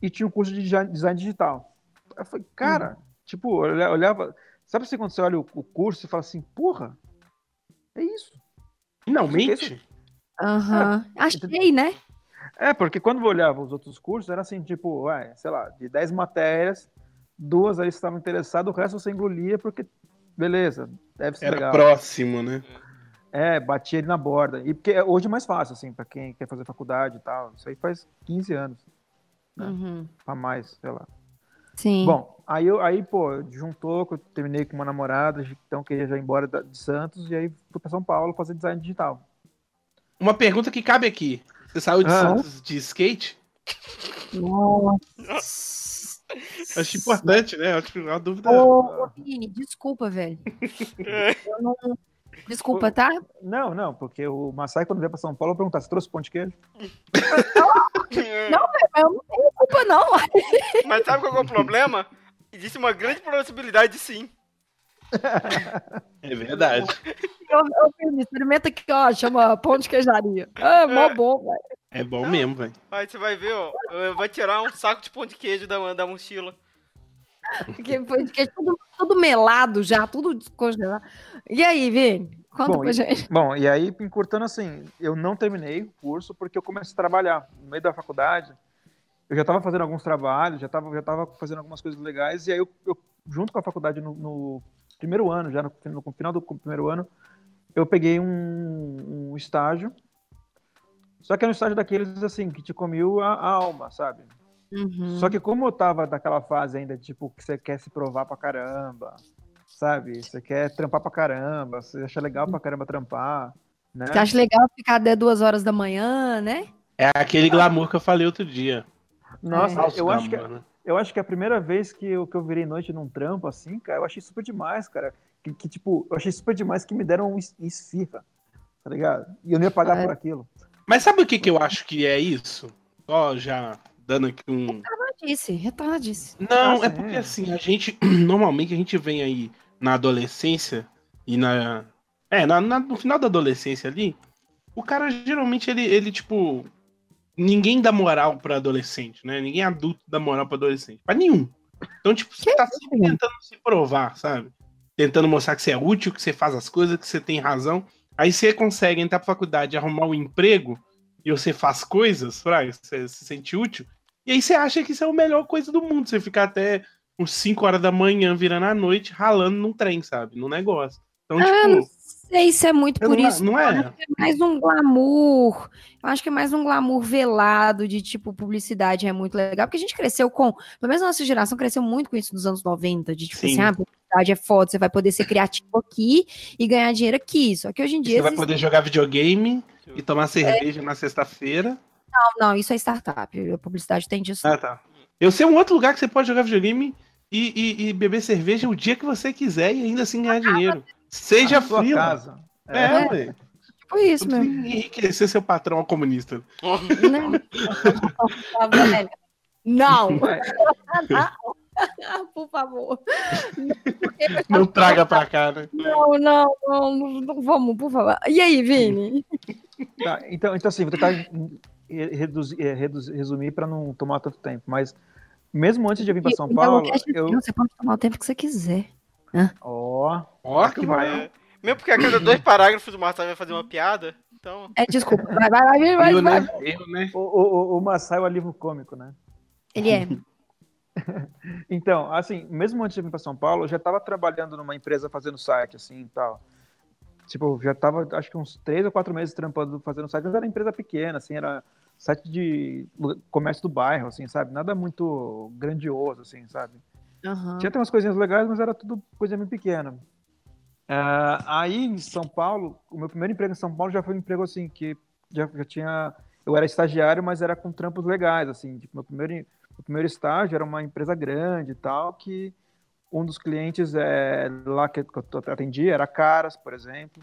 e tinha um curso de design digital. Eu falei, cara, hum. tipo, eu olhava. Sabe assim, quando você olha o, o curso e fala assim, porra, é isso. Finalmente? Aham. Uhum. É, Achei, né? É, porque quando eu olhava os outros cursos, era assim, tipo, ué, sei lá, de 10 matérias, duas aí estavam interessadas, o resto você engolia porque, beleza, deve ser era legal. próximo, né? É, batia ele na borda. E porque hoje é mais fácil, assim, para quem quer fazer faculdade e tal. Isso aí faz 15 anos. Né? Uhum. Pra mais, sei lá. Sim. Bom, aí, eu, aí pô, juntou, eu terminei com uma namorada, então queria já ir embora de Santos, e aí fui pra São Paulo fazer design digital. Uma pergunta que cabe aqui. Você saiu de ah. Santos de skate? Nossa. Acho importante, né? Acho que é uma dúvida. Ô, ô Vini, desculpa, velho. eu não, Desculpa, tá? Não, não, porque o Massai, quando veio pra São Paulo, perguntar se trouxe pão de queijo. não, eu não tenho culpa, não. Mas sabe qual é o problema? Existe uma grande possibilidade de sim. É verdade. Eu, eu experimenta aqui, ó, chama pão de queijaria. É, mó é. bom, velho. É bom mesmo, velho. Aí você vai ver, ó, vai tirar um saco de pão de queijo da, da mochila. Porque foi tudo, tudo melado já, tudo descongelado. E aí, Vini? Conta bom, pra gente. Bom, e aí, encurtando assim, eu não terminei o curso porque eu comecei a trabalhar no meio da faculdade. Eu já estava fazendo alguns trabalhos, já estava já tava fazendo algumas coisas legais, e aí eu, eu junto com a faculdade no, no primeiro ano, já no, no, final do primeiro ano, eu peguei um, um estágio. Só que é um estágio daqueles assim, que te comiu a, a alma, sabe? Uhum. Só que como eu tava naquela fase ainda, tipo, que você quer se provar pra caramba, sabe? Você quer trampar pra caramba, você acha legal pra caramba trampar, né? Você acha legal ficar até duas horas da manhã, né? É aquele glamour que eu falei outro dia. Nossa, é. eu, acho que, é, né? eu acho que é a primeira vez que eu, que eu virei noite num trampo, assim, cara, eu achei super demais, cara. Que, que tipo, eu achei super demais que me deram um esfirra, tá ligado? E eu não ia pagar é. por aquilo. Mas sabe o que, que eu acho que é isso? Ó, já dando aqui um. Retardadice, retardadice. Não, é porque assim, a gente. Normalmente a gente vem aí na adolescência e na. É, na, na, no final da adolescência ali, o cara geralmente ele, ele tipo. Ninguém dá moral pra adolescente, né? Ninguém adulto dá moral pra adolescente. Pra nenhum. Então, tipo, você tá sempre tentando se provar, sabe? Tentando mostrar que você é útil, que você faz as coisas, que você tem razão. Aí você consegue entrar pra faculdade arrumar um emprego e você faz coisas, pra você se sente útil. E aí você acha que isso é a melhor coisa do mundo. Você ficar até uns 5 horas da manhã, virando à noite, ralando num trem, sabe? No negócio. Então, ah, tipo. Não sei se é muito por não, isso. Não é? é mais um glamour. Eu acho que é mais um glamour velado de tipo publicidade é muito legal. Porque a gente cresceu com. Pelo menos a nossa geração cresceu muito com isso nos anos 90. De tipo Sim. assim, ah, publicidade é foda, você vai poder ser criativo aqui e ganhar dinheiro aqui. Só que hoje em dia. Você vai poder jogar videogame e tomar cerveja é. na sexta-feira. Não, não, isso é startup. A publicidade tem disso. Ah, tá. Eu sei um outro lugar que você pode jogar videogame e, e, e beber cerveja o dia que você quiser e ainda assim ganhar dinheiro. Seja frio. casa. É, é, ué. Foi isso mesmo. Enriquecer seu patrão comunista. Não. Não. Por favor. Não traga pra cá, né? Não, não, não, não, vamos, por favor. E aí, Vini? Tá, então, então, assim, vou tentar reduzir, é, reduzir, resumir para não tomar tanto tempo, mas mesmo antes de eu vir para São Paulo. Eu... Você pode tomar o tempo que você quiser. Ó, ó, que vai. Mesmo porque a cada dois parágrafos o Marcelo vai fazer uma piada. Então... É, desculpa. Vai, vai, vai, vai. Eu, vai, né? Eu, né? O, o, o Massai é um livro cômico, né? Ele é. então, assim, mesmo antes de vir para São Paulo, eu já estava trabalhando numa empresa fazendo site, assim, e tal. Tipo, já estava, acho que uns três ou quatro meses trampando, fazendo site, mas era empresa pequena, assim, era site de comércio do bairro, assim, sabe? Nada muito grandioso, assim, sabe? Uhum. Tinha até umas coisinhas legais, mas era tudo coisa bem pequena. Uh, aí, em São Paulo, o meu primeiro emprego em São Paulo já foi um emprego, assim, que já, já tinha... Eu era estagiário, mas era com trampos legais, assim. Tipo, meu primeiro o primeiro estágio era uma empresa grande e tal, que um dos clientes é, lá que eu atendi era Caras, por exemplo.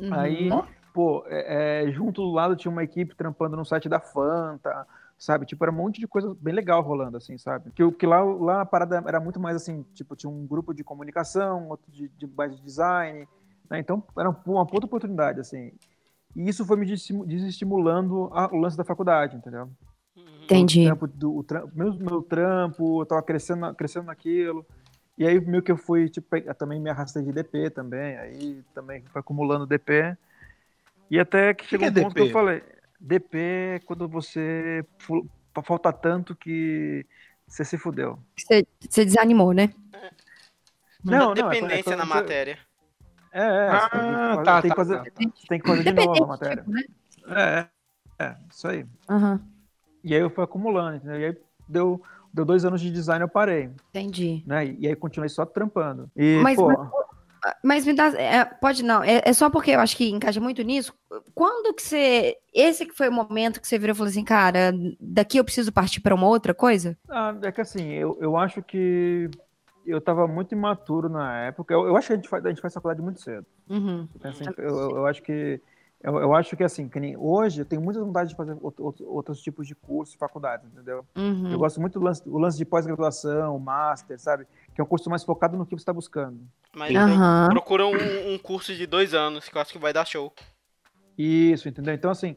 Uhum. Aí, pô, é, é, junto do lado tinha uma equipe trampando no site da Fanta, sabe? Tipo, era um monte de coisa bem legal rolando, assim, sabe? Que, que lá, lá a parada era muito mais assim, tipo, tinha um grupo de comunicação, outro de, de mais de design, né? Então, era uma puta oportunidade, assim. E isso foi me desestimulando a, o lance da faculdade, entendeu? Entendi. O trampo, do, o trampo, meu, meu trampo, eu tava crescendo, crescendo naquilo. E aí, meio que eu fui, tipo, também me arrastei de DP também, aí também foi acumulando DP. E até que chegou que um é ponto DP? que eu falei, DP é quando você falta tanto que você se fudeu. Você, você desanimou, né? Não, não, dependência é na você... matéria. É, é. Ah, tem, que, tá, tem, tá, fazer, tá. tem que fazer de novo a matéria. Tipo, né? É, é, isso aí. Uhum. E aí eu fui acumulando, entendeu? E aí deu, deu dois anos de design eu parei. Entendi. Né? E aí continuei só trampando. E, mas, pô... mas, mas, me dá. É, pode não. É, é, só porque eu acho que encaixa muito nisso. Quando que você. Esse que foi o momento que você virou e falou assim, cara, daqui eu preciso partir para uma outra coisa? Ah, é que assim, eu, eu acho que eu estava muito imaturo na época. Eu, eu acho que a gente faz, a gente faz faculdade muito cedo. Uhum. Assim, eu, eu, acho que eu, eu acho que assim, que nem, hoje eu tenho muita vontade de fazer outro, outro, outros tipos de curso e faculdades, entendeu? Uhum. Eu gosto muito do lance, o lance de pós-graduação, master, sabe? Que é um curso mais focado no que você está buscando. Mas uhum. procura um, um, curso de dois anos, que eu acho que vai dar show. Isso, entendeu? Então, assim,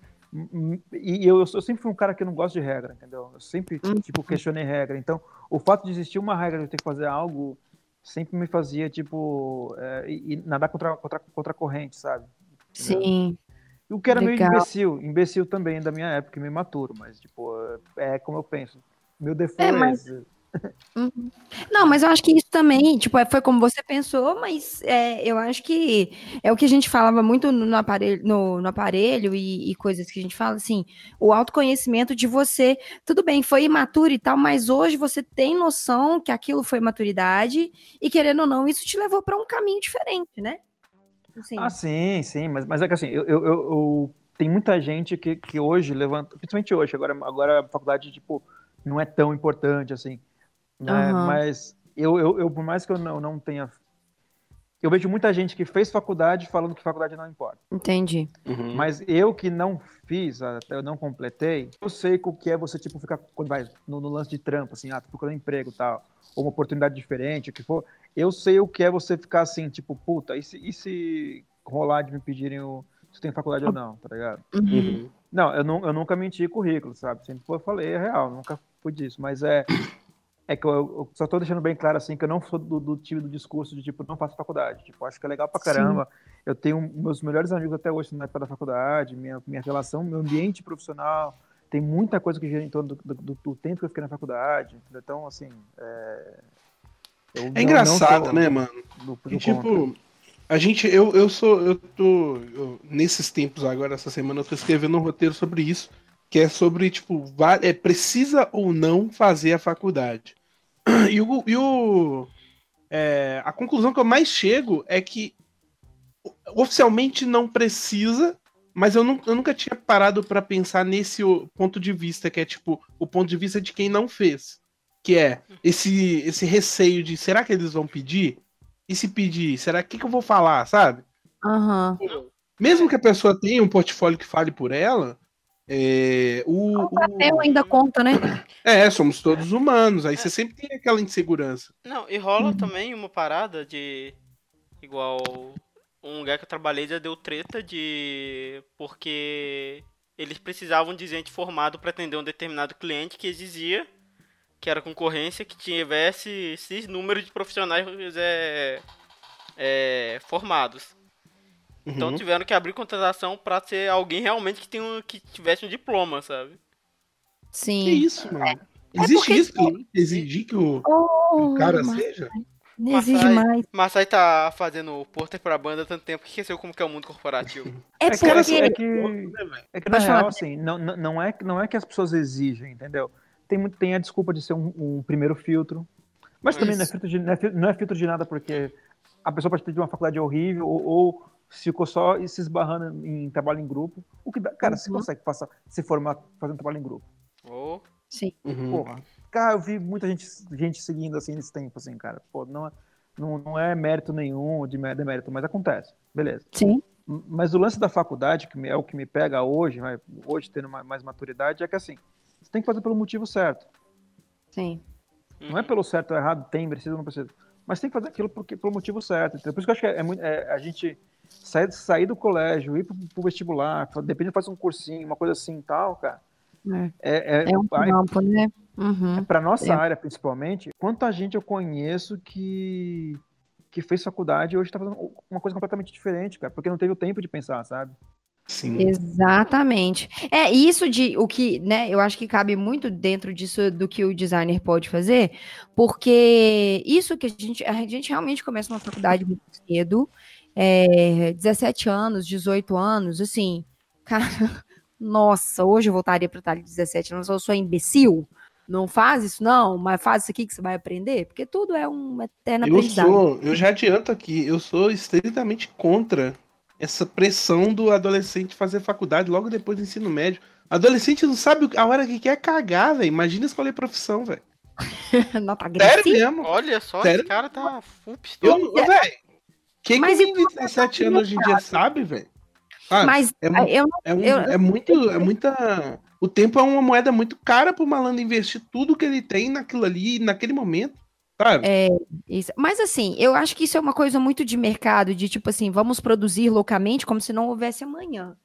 e eu, eu sempre fui um cara que não gosta de regra, entendeu? Eu sempre, uhum. tipo, questionei regra. Então, o fato de existir uma regra de eu ter que fazer algo sempre me fazia, tipo, é, e, e nadar contra, contra, contra a corrente, sabe? Entendeu? Sim. O que era Legal. meio imbecil, imbecil também da minha época, meio maturo, mas, tipo, é como eu penso. Meu default é, mas... é Uhum. Não, mas eu acho que isso também, tipo, é, foi como você pensou, mas é, eu acho que é o que a gente falava muito no aparelho, no, no aparelho e, e, coisas que a gente fala, assim, o autoconhecimento de você, tudo bem, foi imaturo e tal, mas hoje você tem noção que aquilo foi maturidade e, querendo ou não, isso te levou para um caminho diferente, né? Assim. Ah, sim, sim, mas, mas é que assim, eu, eu, eu, tem muita gente que, que hoje levanta, principalmente hoje, agora, agora a faculdade, tipo, não é tão importante, assim, né? Uhum. Mas eu, eu, eu, por mais que eu não, não tenha eu vejo muita gente que fez faculdade falando que faculdade não importa. Entendi. Uhum. Mas eu que não fiz, eu não completei, eu sei o que é você, tipo, ficar quando vai no, no lance de trampo, assim, ah, tô procurando emprego tal, ou uma oportunidade diferente, o que for. Eu sei o que é você ficar assim, tipo, puta, e se, e se rolar de me pedirem o, se tem faculdade ou não, tá ligado? Uhum. Não, eu, não, eu nunca menti currículo, sabe? Sempre eu falei, é real, nunca fui disso, mas é é que eu, eu só estou deixando bem claro assim que eu não sou do, do time do discurso de tipo não faço faculdade. Tipo, acho que é legal pra caramba. Sim. Eu tenho meus melhores amigos até hoje na época da faculdade, minha, minha relação, meu ambiente profissional, tem muita coisa que gira em torno do, do, do tempo que eu fiquei na faculdade. Então, assim. É, é engraçado, tô, né, mano? Do, do e, tipo, a gente, eu, eu sou, eu tô, eu, nesses tempos agora, essa semana, eu tô escrevendo um roteiro sobre isso, que é sobre, tipo, é, precisa ou não fazer a faculdade. E o, e o é, a conclusão que eu mais chego é que oficialmente não precisa, mas eu, eu nunca tinha parado para pensar nesse ponto de vista, que é tipo o ponto de vista de quem não fez. Que é esse, esse receio de será que eles vão pedir? E se pedir, será que, que eu vou falar, sabe? Uhum. Mesmo que a pessoa tenha um portfólio que fale por ela, é, o, o papel o... ainda conta, né? É, somos todos humanos. Aí é. você sempre tem aquela insegurança. Não, e rola uhum. também uma parada de. Igual. um lugar que eu trabalhei já deu treta de. porque eles precisavam de gente formado para atender um determinado cliente que exigia que era concorrência que tivesse esses números de profissionais é, é, formados. Então uhum. tiveram que abrir contratação para ser alguém realmente que, tem um, que tivesse um diploma, sabe? Sim. Que isso, mano? É, Existe é isso? Exigir que o, oh, o cara mas... seja? Não exige mais. Massai tá fazendo pôster pra banda há tanto tempo que esqueceu como que é o mundo corporativo. É, é porque... Que, é que, é que na real, assim, não, não, é, não é que as pessoas exigem, entendeu? Tem, tem a desculpa de ser um, um primeiro filtro, mas também não é, filtro de, não, é, não é filtro de nada porque a pessoa pode ter de uma faculdade horrível ou, ou ficou só se esbarrando em trabalho em grupo. O que dá, cara, uhum. você consegue passar, se formar fazendo trabalho em grupo. Oh. Sim. Uhum. Porra, Cara, eu vi muita gente, gente seguindo assim nesse tempo, assim, cara. Pô, não é, não, não é mérito nenhum de demérito, mas acontece. Beleza. Sim. Mas o lance da faculdade, que é o que me pega hoje, hoje tendo mais maturidade, é que assim, você tem que fazer pelo motivo certo. Sim. Não é pelo certo ou errado, tem, precisa ou não precisa. Mas tem que fazer aquilo porque, pelo motivo certo. Então, por isso que eu acho que é, muito, é a gente sair, sair do colégio, ir pro, pro vestibular, depende, faz um cursinho, uma coisa assim e tal, cara. É, é, é, é um campo, né? Uhum. É para nossa é. área, principalmente, quanta gente eu conheço que, que fez faculdade e hoje está fazendo uma coisa completamente diferente, cara, porque não teve o tempo de pensar, sabe? Sim. Exatamente. É isso de o que, né? Eu acho que cabe muito dentro disso do que o designer pode fazer, porque isso que a gente, a gente realmente começa uma faculdade muito cedo, é, 17 anos, 18 anos, assim, cara, nossa, hoje eu voltaria para o de 17 anos, eu sou imbecil, não faz isso, não, mas faz isso aqui que você vai aprender, porque tudo é um eterno eu aprendizado. Sou, eu já adianto aqui, eu sou estritamente contra essa pressão do adolescente fazer faculdade logo depois do ensino médio. Adolescente não sabe a hora que quer cagar, velho. Imagina escolher profissão, velho. Nota Sério mesmo? Olha só, Sério? esse cara tá full pistola. velho, quem Mas com 17 anos hoje em dia sabe, velho? Ah, Mas é, eu, é, um, eu, é muito, é muita o tempo é uma moeda muito cara pro malandro investir tudo que ele tem naquilo ali, naquele momento. Sabe? É, isso. Mas assim, eu acho que isso é uma coisa muito de mercado, de tipo assim, vamos produzir loucamente como se não houvesse amanhã.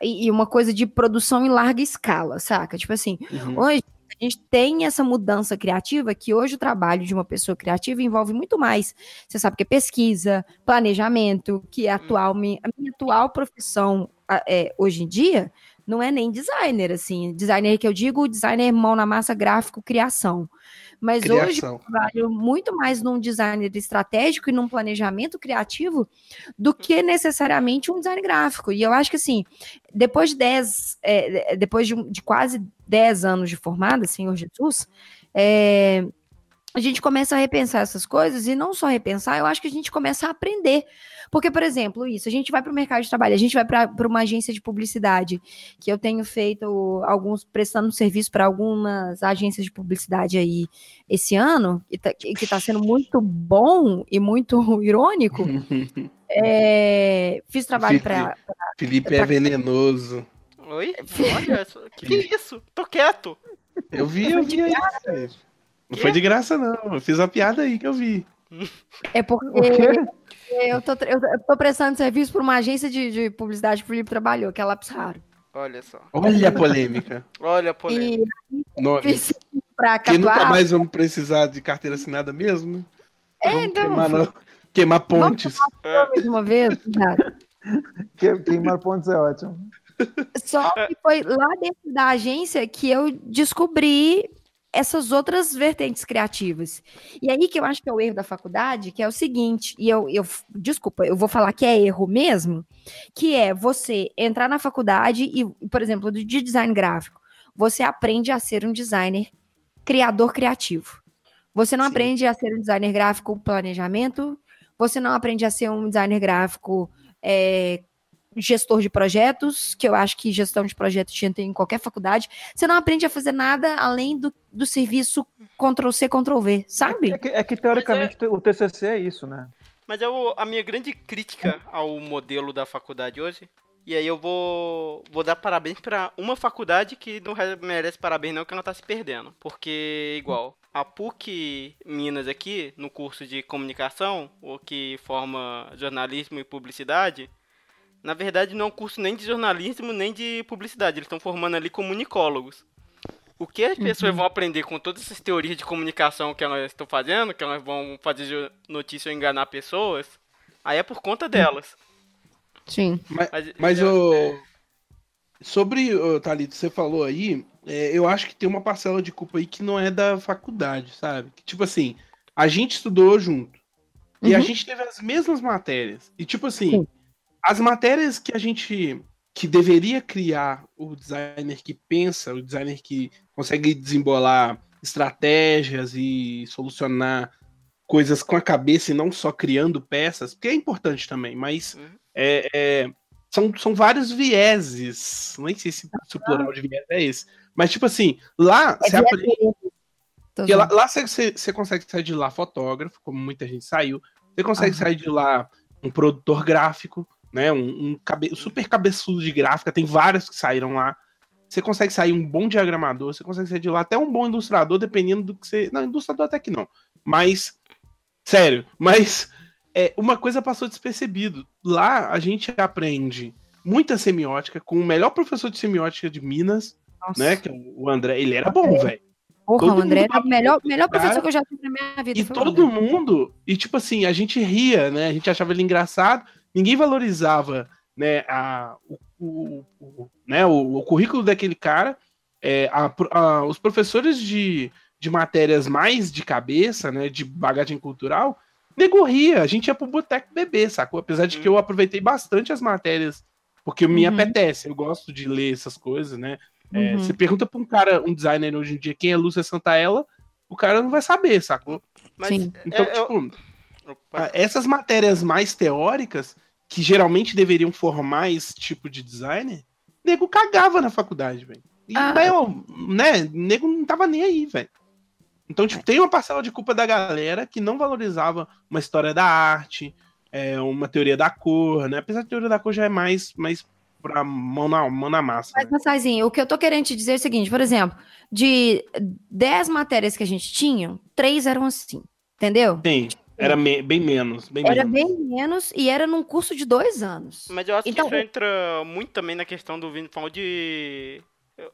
E, e uma coisa de produção em larga escala, saca? Tipo assim, uhum. hoje a gente tem essa mudança criativa que hoje o trabalho de uma pessoa criativa envolve muito mais. Você sabe que é pesquisa, planejamento, que é atual, a minha atual profissão é, hoje em dia não é nem designer, assim. Designer que eu digo, designer mão na massa, gráfico, criação. Mas criação. hoje eu trabalho muito mais num designer estratégico e num planejamento criativo do que necessariamente um design gráfico. E eu acho que, assim, depois de 10, é, depois de, de, quase 10 anos de formada, Senhor Jesus, é, a gente começa a repensar essas coisas e não só repensar, eu acho que a gente começa a aprender. Porque, por exemplo, isso, a gente vai para o mercado de trabalho, a gente vai para uma agência de publicidade, que eu tenho feito alguns, prestando serviço para algumas agências de publicidade aí esse ano, e tá, que está sendo muito bom e muito irônico. é, fiz trabalho para. Felipe pra, é venenoso. Oi? Olha, que isso? Tô quieto. Eu vi, eu vi aí. Não foi de graça, não. Eu fiz a piada aí que eu vi. É porque eu tô, eu tô prestando serviço para uma agência de, de publicidade que o Felipe trabalhou, que é Lápis Raro. Olha só. Olha a polêmica. Olha a polêmica. E pra que nunca mais vamos precisar de carteira assinada mesmo? É, vamos então. Queimar, não, queimar pontes. Vamos uma vez, Queimar pontes é ótimo. Só que foi lá dentro da agência que eu descobri essas outras vertentes criativas. E aí que eu acho que é o erro da faculdade, que é o seguinte, e eu, eu desculpa, eu vou falar que é erro mesmo, que é você entrar na faculdade e, por exemplo, de design gráfico, você aprende a ser um designer criador criativo. Você não Sim. aprende a ser um designer gráfico planejamento, você não aprende a ser um designer gráfico é, gestor de projetos, que eu acho que gestão de projetos tinha em qualquer faculdade, você não aprende a fazer nada além do, do serviço Ctrl-C, Ctrl-V, sabe? É que, é que teoricamente é... o TCC é isso, né? Mas é o, a minha grande crítica ao modelo da faculdade hoje, e aí eu vou, vou dar parabéns para uma faculdade que não merece parabéns não, que ela tá se perdendo, porque igual... a PUC Minas aqui, no curso de comunicação, o que forma jornalismo e publicidade, na verdade não é um curso nem de jornalismo nem de publicidade, eles estão formando ali comunicólogos. O que as pessoas uhum. vão aprender com todas essas teorias de comunicação que elas estão fazendo, que elas vão fazer notícia ou enganar pessoas, aí é por conta delas. Sim. Mas, mas, mas o... É... sobre, o Thalito, você falou aí, é, eu acho que tem uma parcela de culpa aí que não é da faculdade, sabe? Que, tipo assim, a gente estudou junto. Uhum. E a uhum. gente teve as mesmas matérias. E, tipo assim, Sim. As matérias que a gente. que deveria criar o designer que pensa, o designer que consegue desembolar estratégias e solucionar coisas com a cabeça e não só criando peças, porque é importante também, mas uhum. é, é, são, são vários vieses. Nem sei se, se o plural de viés é esse mas, tipo assim, lá é você aprende. Porque lá, lá você, você consegue sair de lá fotógrafo, como muita gente saiu. Você consegue sair de lá um produtor gráfico, né? Um, um cabe... super cabeçudo de gráfica. Tem vários que saíram lá. Você consegue sair um bom diagramador, você consegue sair de lá até um bom ilustrador, dependendo do que você. Não, ilustrador até que não. Mas. Sério, mas é, uma coisa passou despercebido. Lá a gente aprende muita semiótica com o melhor professor de semiótica de Minas, nossa. né? Que é o André, ele era bom, velho. Porra, todo o André era o melhor, melhor professor que eu já tive na minha vida. E todo mundo, e tipo assim, a gente ria, né? A gente achava ele engraçado, ninguém valorizava né, a, o, o, o né, o, o, currículo daquele cara. É, a, a, os professores de, de matérias mais de cabeça, né, de bagagem cultural, negorria. A gente ia pro boteco beber, sacou? Apesar de que eu aproveitei bastante as matérias, porque me uhum. apetece, eu gosto de ler essas coisas, né? É, uhum. Você pergunta pra um cara, um designer hoje em dia, quem é Lúcia Santaella, o cara não vai saber, sacou? Mas, Sim. Então, é, tipo, eu... essas matérias mais teóricas, que geralmente deveriam formar esse tipo de designer, nego cagava na faculdade, velho. E, ah. eu, né, nego não tava nem aí, velho. Então, tipo, tem uma parcela de culpa da galera que não valorizava uma história da arte, é, uma teoria da cor, né? Apesar da teoria da cor já é mais, mais pra mão na, mão na massa. Mas, né? Massazinho, o que eu tô querendo te dizer é o seguinte, por exemplo, de 10 matérias que a gente tinha, três eram assim, entendeu? Sim. Era me bem menos. Bem era menos. bem menos e era num curso de dois anos. Mas eu acho então, que isso entra muito também na questão do Vini de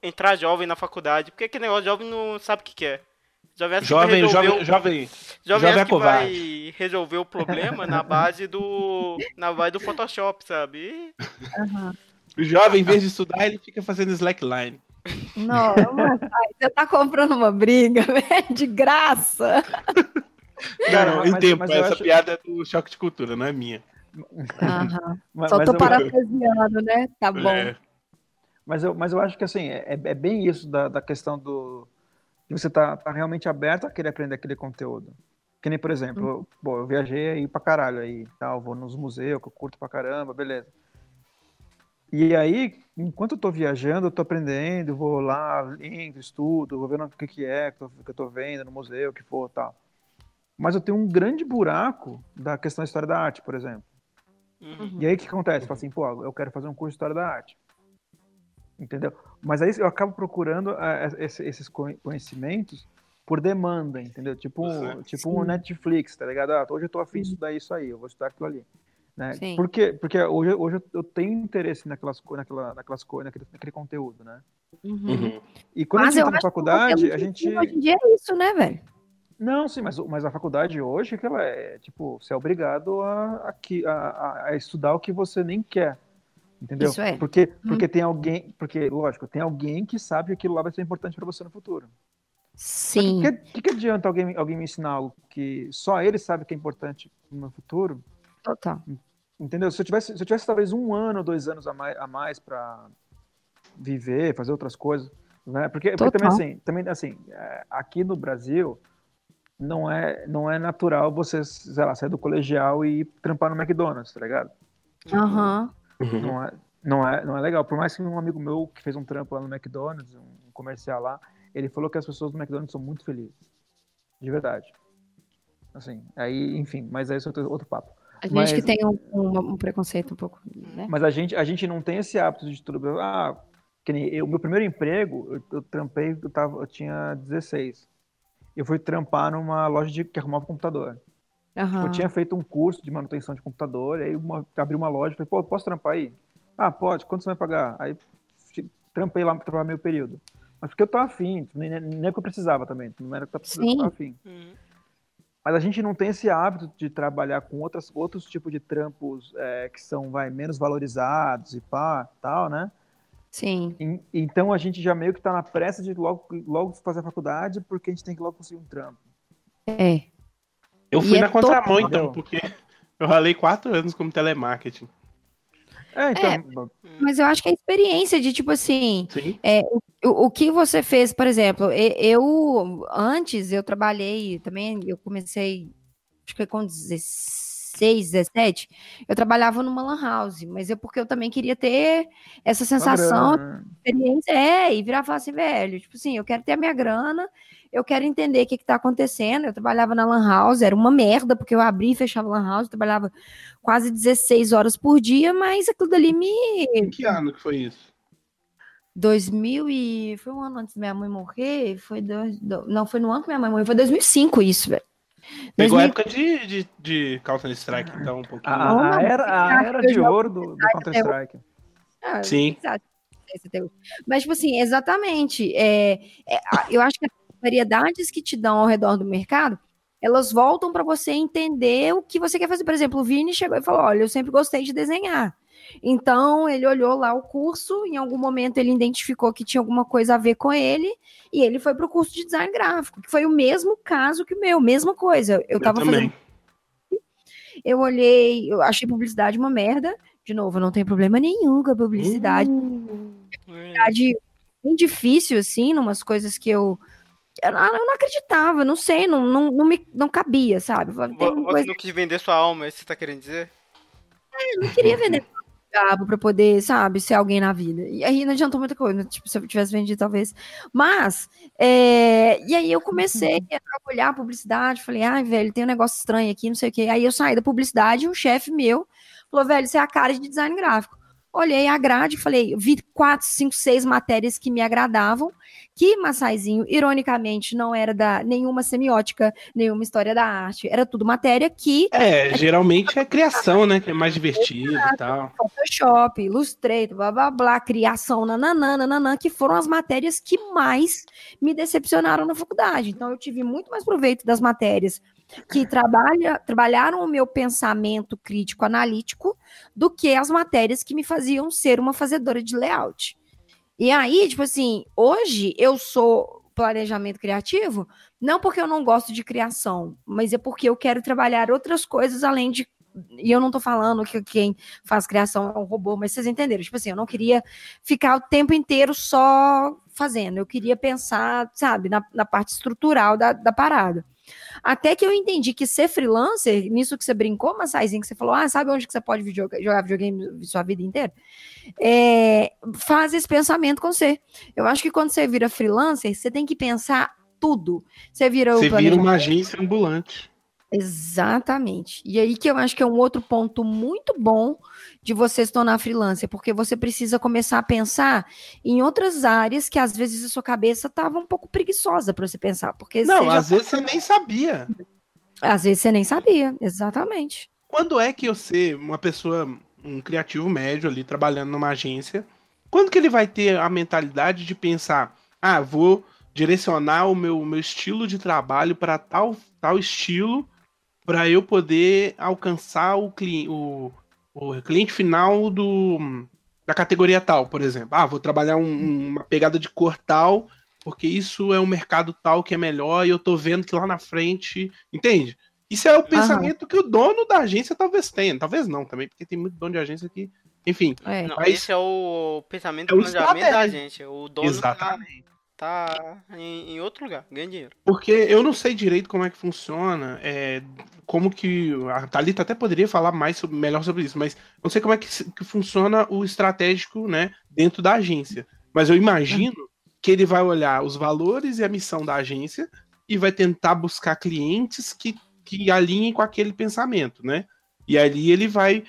entrar jovem na faculdade. Porque que negócio jovem não sabe o que quer. Jovem, jovem, resolveu... jovem, jovem, jovem, jovem que vai resolver o problema na base do na base do Photoshop, sabe? Uhum. O jovem, em vez de estudar, ele fica fazendo slackline. Não, você tá comprando uma briga, velho, de graça. Não, em tempo, essa acho... piada é do choque de cultura, não é minha. Mas, Só tô parafraseando, né? Tá bom. É. Mas, eu, mas eu acho que assim, é, é bem isso da, da questão do. De você tá, tá realmente aberto a querer aprender aquele conteúdo. Que nem, por exemplo, hum. eu, pô, eu viajei aí pra caralho aí, tal, vou nos museus, que eu curto pra caramba, beleza. E aí, enquanto eu tô viajando, eu tô aprendendo, vou lá, lendo, estudo, vou vendo o que, que é que eu, que eu tô vendo no museu, o que for tal. Mas eu tenho um grande buraco da questão da história da arte, por exemplo. Uhum. E aí o que acontece? Fala assim, pô, eu quero fazer um curso de história da arte. Entendeu? Mas aí eu acabo procurando uh, esses conhecimentos por demanda, entendeu? Tipo, tipo um Netflix, tá ligado? Ah, hoje eu tô afim de estudar isso aí, eu vou estudar aquilo ali. Né? Sim. Porque, porque hoje, hoje eu tenho interesse naquelas, naquela, naquelas coisas, naquele, naquele conteúdo, né? Uhum. uhum. E quando mas a gente entra na faculdade, a gente. Hoje em dia é isso, né, velho? Não, sim, mas, mas a faculdade hoje, que ela é, tipo, você é obrigado a, a, a, a estudar o que você nem quer. Entendeu? Isso é. Porque, porque tem alguém, porque, lógico, tem alguém que sabe que aquilo lá vai ser importante para você no futuro. Sim. O que, que, que, adianta alguém, alguém me ensinar algo que só ele sabe que é importante no futuro? Total. Entendeu? Se eu tivesse, se eu tivesse talvez um ano, dois anos a mais, a mais para viver, fazer outras coisas, né? Porque, porque, também assim, também assim, é, aqui no Brasil não é não é natural você, sei lá, sair do colegial e trampar no McDonald's, tá ligado? Uhum. Não é não é não é legal. Por mais que um amigo meu que fez um trampo lá no McDonald's, um comercial lá, ele falou que as pessoas do McDonald's são muito felizes, de verdade. Assim, aí, enfim, mas aí é outro, outro papo. A gente mas, que tem um, um, um, preconceito um pouco, né? Mas a gente, a gente não tem esse hábito de tudo. Ah, que nem eu, meu primeiro emprego, eu, eu trampei, eu, tava, eu tinha 16. Eu fui trampar numa loja de, que arrumava computador. Uhum. Eu tinha feito um curso de manutenção de computador, aí uma, abri uma loja, falei, pô, posso trampar aí? Ah, pode, quanto você vai pagar? Aí trampei lá para meio período. Mas porque eu tava afim, nem, nem que eu precisava também, não era que eu tava afim. Uhum. Mas a gente não tem esse hábito de trabalhar com outras, outros tipos de trampos é, que são vai, menos valorizados e pá, tal, né? Sim. E, então a gente já meio que tá na pressa de logo, logo fazer a faculdade porque a gente tem que logo conseguir um trampo. É. Eu fui e na é contramão, então, porque eu ralei quatro anos como telemarketing. É, então... É, mas eu acho que a experiência de, tipo assim, é, o, o que você fez, por exemplo, eu, antes, eu trabalhei também, eu comecei, acho que com 16, 17, eu trabalhava numa lan house, mas é porque eu também queria ter essa sensação, grana, experiência, é, e virar e falar assim, velho, tipo assim, eu quero ter a minha grana, eu quero entender o que está acontecendo. Eu trabalhava na Lan House, era uma merda, porque eu abri e fechava Lan House, trabalhava quase 16 horas por dia, mas aquilo dali me. Em que ano que foi isso? 2000 e. Foi um ano antes da minha mãe morrer? Foi dois... Não, foi no ano que minha mãe morreu, foi 2005 isso, velho. Pegou 2000... a época de, de, de Counter-Strike, então, um pouquinho. A, a era, a era de ouro do, do Counter-Strike. Ah, Sim. Mas, tipo assim, exatamente. É, é, eu acho que variedades que te dão ao redor do mercado, elas voltam para você entender o que você quer fazer. Por exemplo, o Vini chegou e falou: Olha, eu sempre gostei de desenhar. Então, ele olhou lá o curso, em algum momento ele identificou que tinha alguma coisa a ver com ele, e ele foi para o curso de design gráfico, que foi o mesmo caso que o meu, mesma coisa. Eu estava fazendo. Eu olhei, eu achei publicidade uma merda. De novo, não tem problema nenhum com a publicidade. Uhum. Publicidade bem difícil, assim, numas coisas que eu eu não, eu não acreditava, não sei, não, não, não, me, não cabia, sabe? Tem você não quis vender sua alma, é isso que você tá querendo dizer? É, eu não queria vender diabo pra poder, sabe, ser alguém na vida. E aí não adiantou muita coisa, tipo, se eu tivesse vendido, talvez. Mas, é... e aí eu comecei a olhar a publicidade, falei, ai, velho, tem um negócio estranho aqui, não sei o quê. Aí eu saí da publicidade e um chefe meu falou, velho, você é a cara de design gráfico. Olhei a grade, falei, vi quatro, cinco, seis matérias que me agradavam, que Massaizinho, ironicamente, não era da nenhuma semiótica, nenhuma história da arte, era tudo matéria que... É, geralmente é criação, né, que é mais divertido e tal. Photoshop, Illustrator, blá, blá, blá, criação, nananã, nananã, que foram as matérias que mais me decepcionaram na faculdade. Então, eu tive muito mais proveito das matérias que trabalha, trabalharam o meu pensamento crítico analítico do que as matérias que me faziam ser uma fazedora de layout. E aí, tipo assim, hoje eu sou planejamento criativo, não porque eu não gosto de criação, mas é porque eu quero trabalhar outras coisas além de e eu não tô falando que quem faz criação é um robô, mas vocês entenderam. Tipo assim, eu não queria ficar o tempo inteiro só fazendo. Eu queria pensar, sabe, na, na parte estrutural da, da parada. Até que eu entendi que ser freelancer, nisso que você brincou, Massaizinho, que você falou, ah, sabe onde que você pode jogar videogame sua vida inteira? É, faz esse pensamento com você. Eu acho que quando você vira freelancer, você tem que pensar tudo. Você vira Você vira uma agência ambulante. Exatamente. E aí que eu acho que é um outro ponto muito bom de você se tornar freelancer, porque você precisa começar a pensar em outras áreas que às vezes a sua cabeça estava um pouco preguiçosa para você pensar, porque Não, às vezes você nem sabia. Às vezes você nem sabia, exatamente. Quando é que eu ser uma pessoa, um criativo médio ali trabalhando numa agência, quando que ele vai ter a mentalidade de pensar, ah, vou direcionar o meu, meu estilo de trabalho para tal, tal estilo para eu poder alcançar o, cli o, o cliente final do, da categoria tal, por exemplo. Ah, vou trabalhar um, uma pegada de cor tal, porque isso é um mercado tal que é melhor e eu tô vendo que lá na frente. Entende? Isso é o pensamento Aham. que o dono da agência talvez tenha. Talvez não também, porque tem muito dono de agência que. Enfim. É. Não, mas... Esse é o pensamento é o planejamento da agência. O dono Exatamente. Tá tá em, em, outro lugar, ganha dinheiro. Porque eu não sei direito como é que funciona, é, como que. A Thalita até poderia falar mais sobre, melhor sobre isso, mas não sei como é que, que funciona o estratégico né, dentro da agência. Mas eu imagino que ele vai olhar os valores e a missão da agência e vai tentar buscar clientes que, que alinhem com aquele pensamento, né? E ali ele vai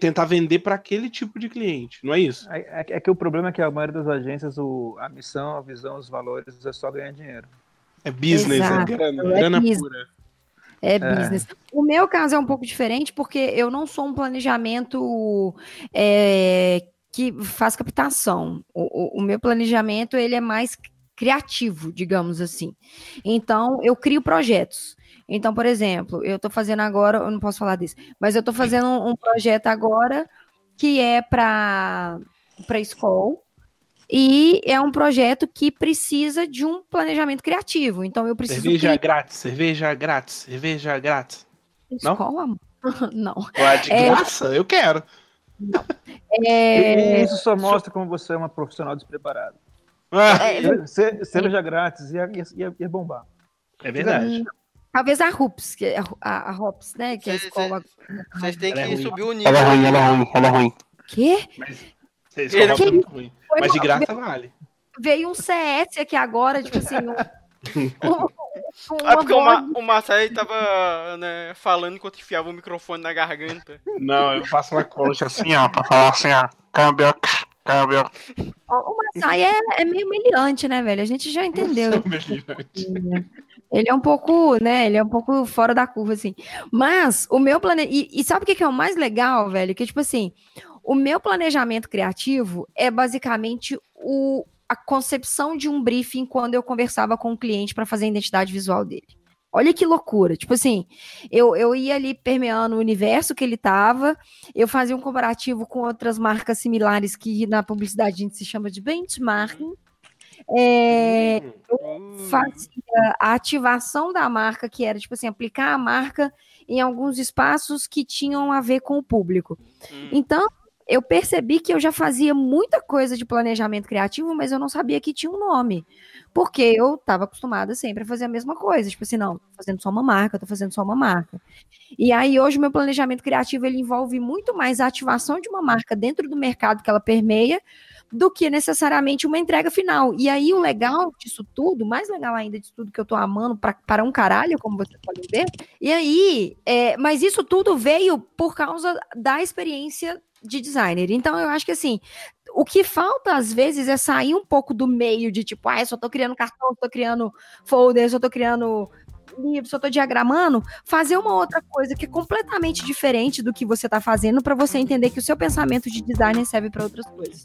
tentar vender para aquele tipo de cliente, não é isso? É, é, é, que o problema é que a maioria das agências, o, a missão, a visão, os valores é só ganhar dinheiro. É business, é Exato. é grana, é grana business. pura. É, é business. O meu caso é um pouco diferente porque eu não sou um planejamento é, que faz captação. O, o, o, meu planejamento ele é mais criativo, digamos assim. Então, eu crio projetos. Então, por exemplo, eu estou fazendo agora, eu não posso falar disso, mas eu estou fazendo um, um, projeto agora que é para para escola e é um projeto que precisa de um planejamento criativo. Então, eu preciso cerveja criar... grátis, cerveja grátis, cerveja grátis. Escola? Não. não. Ué, de é... graça, eu quero. Não. É... Isso só mostra como você é uma profissional despreparada. Ah. É, cerveja grátis ia, ia, ia bombar. É verdade. Talvez a RUPS, que é a, a RUPS, né? Que é a escola. Vocês têm que é subir o nível. Ela é ruim, ela é ruim, ela é ruim. Quê? Mas, é muito ruim. Mas de graça vale. Veio um CS aqui agora, tipo assim. Um, um, é porque o, Ma o Marcelo tava né, falando enquanto enfiava o microfone na garganta. Não, eu faço uma coxa assim, ó, pra falar assim, ó. Câmbio, câmbio. O Masai é, é meio humilhante, né, velho? A gente já entendeu. Ele é um pouco, né? Ele é um pouco fora da curva, assim. Mas o meu planejamento. E, e, sabe o que é o mais legal, velho? Que, tipo assim, o meu planejamento criativo é basicamente o, a concepção de um briefing quando eu conversava com o cliente para fazer a identidade visual dele. Olha que loucura. Tipo assim, eu, eu ia ali permeando o universo que ele tava, eu fazia um comparativo com outras marcas similares que na publicidade a gente se chama de benchmarking. É, eu hum. fazia a ativação da marca, que era, tipo assim, aplicar a marca em alguns espaços que tinham a ver com o público. Hum. Então, eu percebi que eu já fazia muita coisa de planejamento criativo, mas eu não sabia que tinha um nome. Porque eu estava acostumada sempre a fazer a mesma coisa. Tipo assim, não, tô fazendo só uma marca, tô fazendo só uma marca. E aí, hoje, o meu planejamento criativo, ele envolve muito mais a ativação de uma marca dentro do mercado que ela permeia, do que necessariamente uma entrega final. E aí, o legal disso tudo, mais legal ainda disso tudo que eu tô amando pra, para um caralho, como vocês podem ver. E aí, é, mas isso tudo veio por causa da experiência de designer. Então, eu acho que assim, o que falta às vezes é sair um pouco do meio de tipo, ah, eu só tô criando cartão, só tô criando folder, só tô criando livro, só tô diagramando, fazer uma outra coisa que é completamente diferente do que você tá fazendo para você entender que o seu pensamento de designer serve para outras coisas.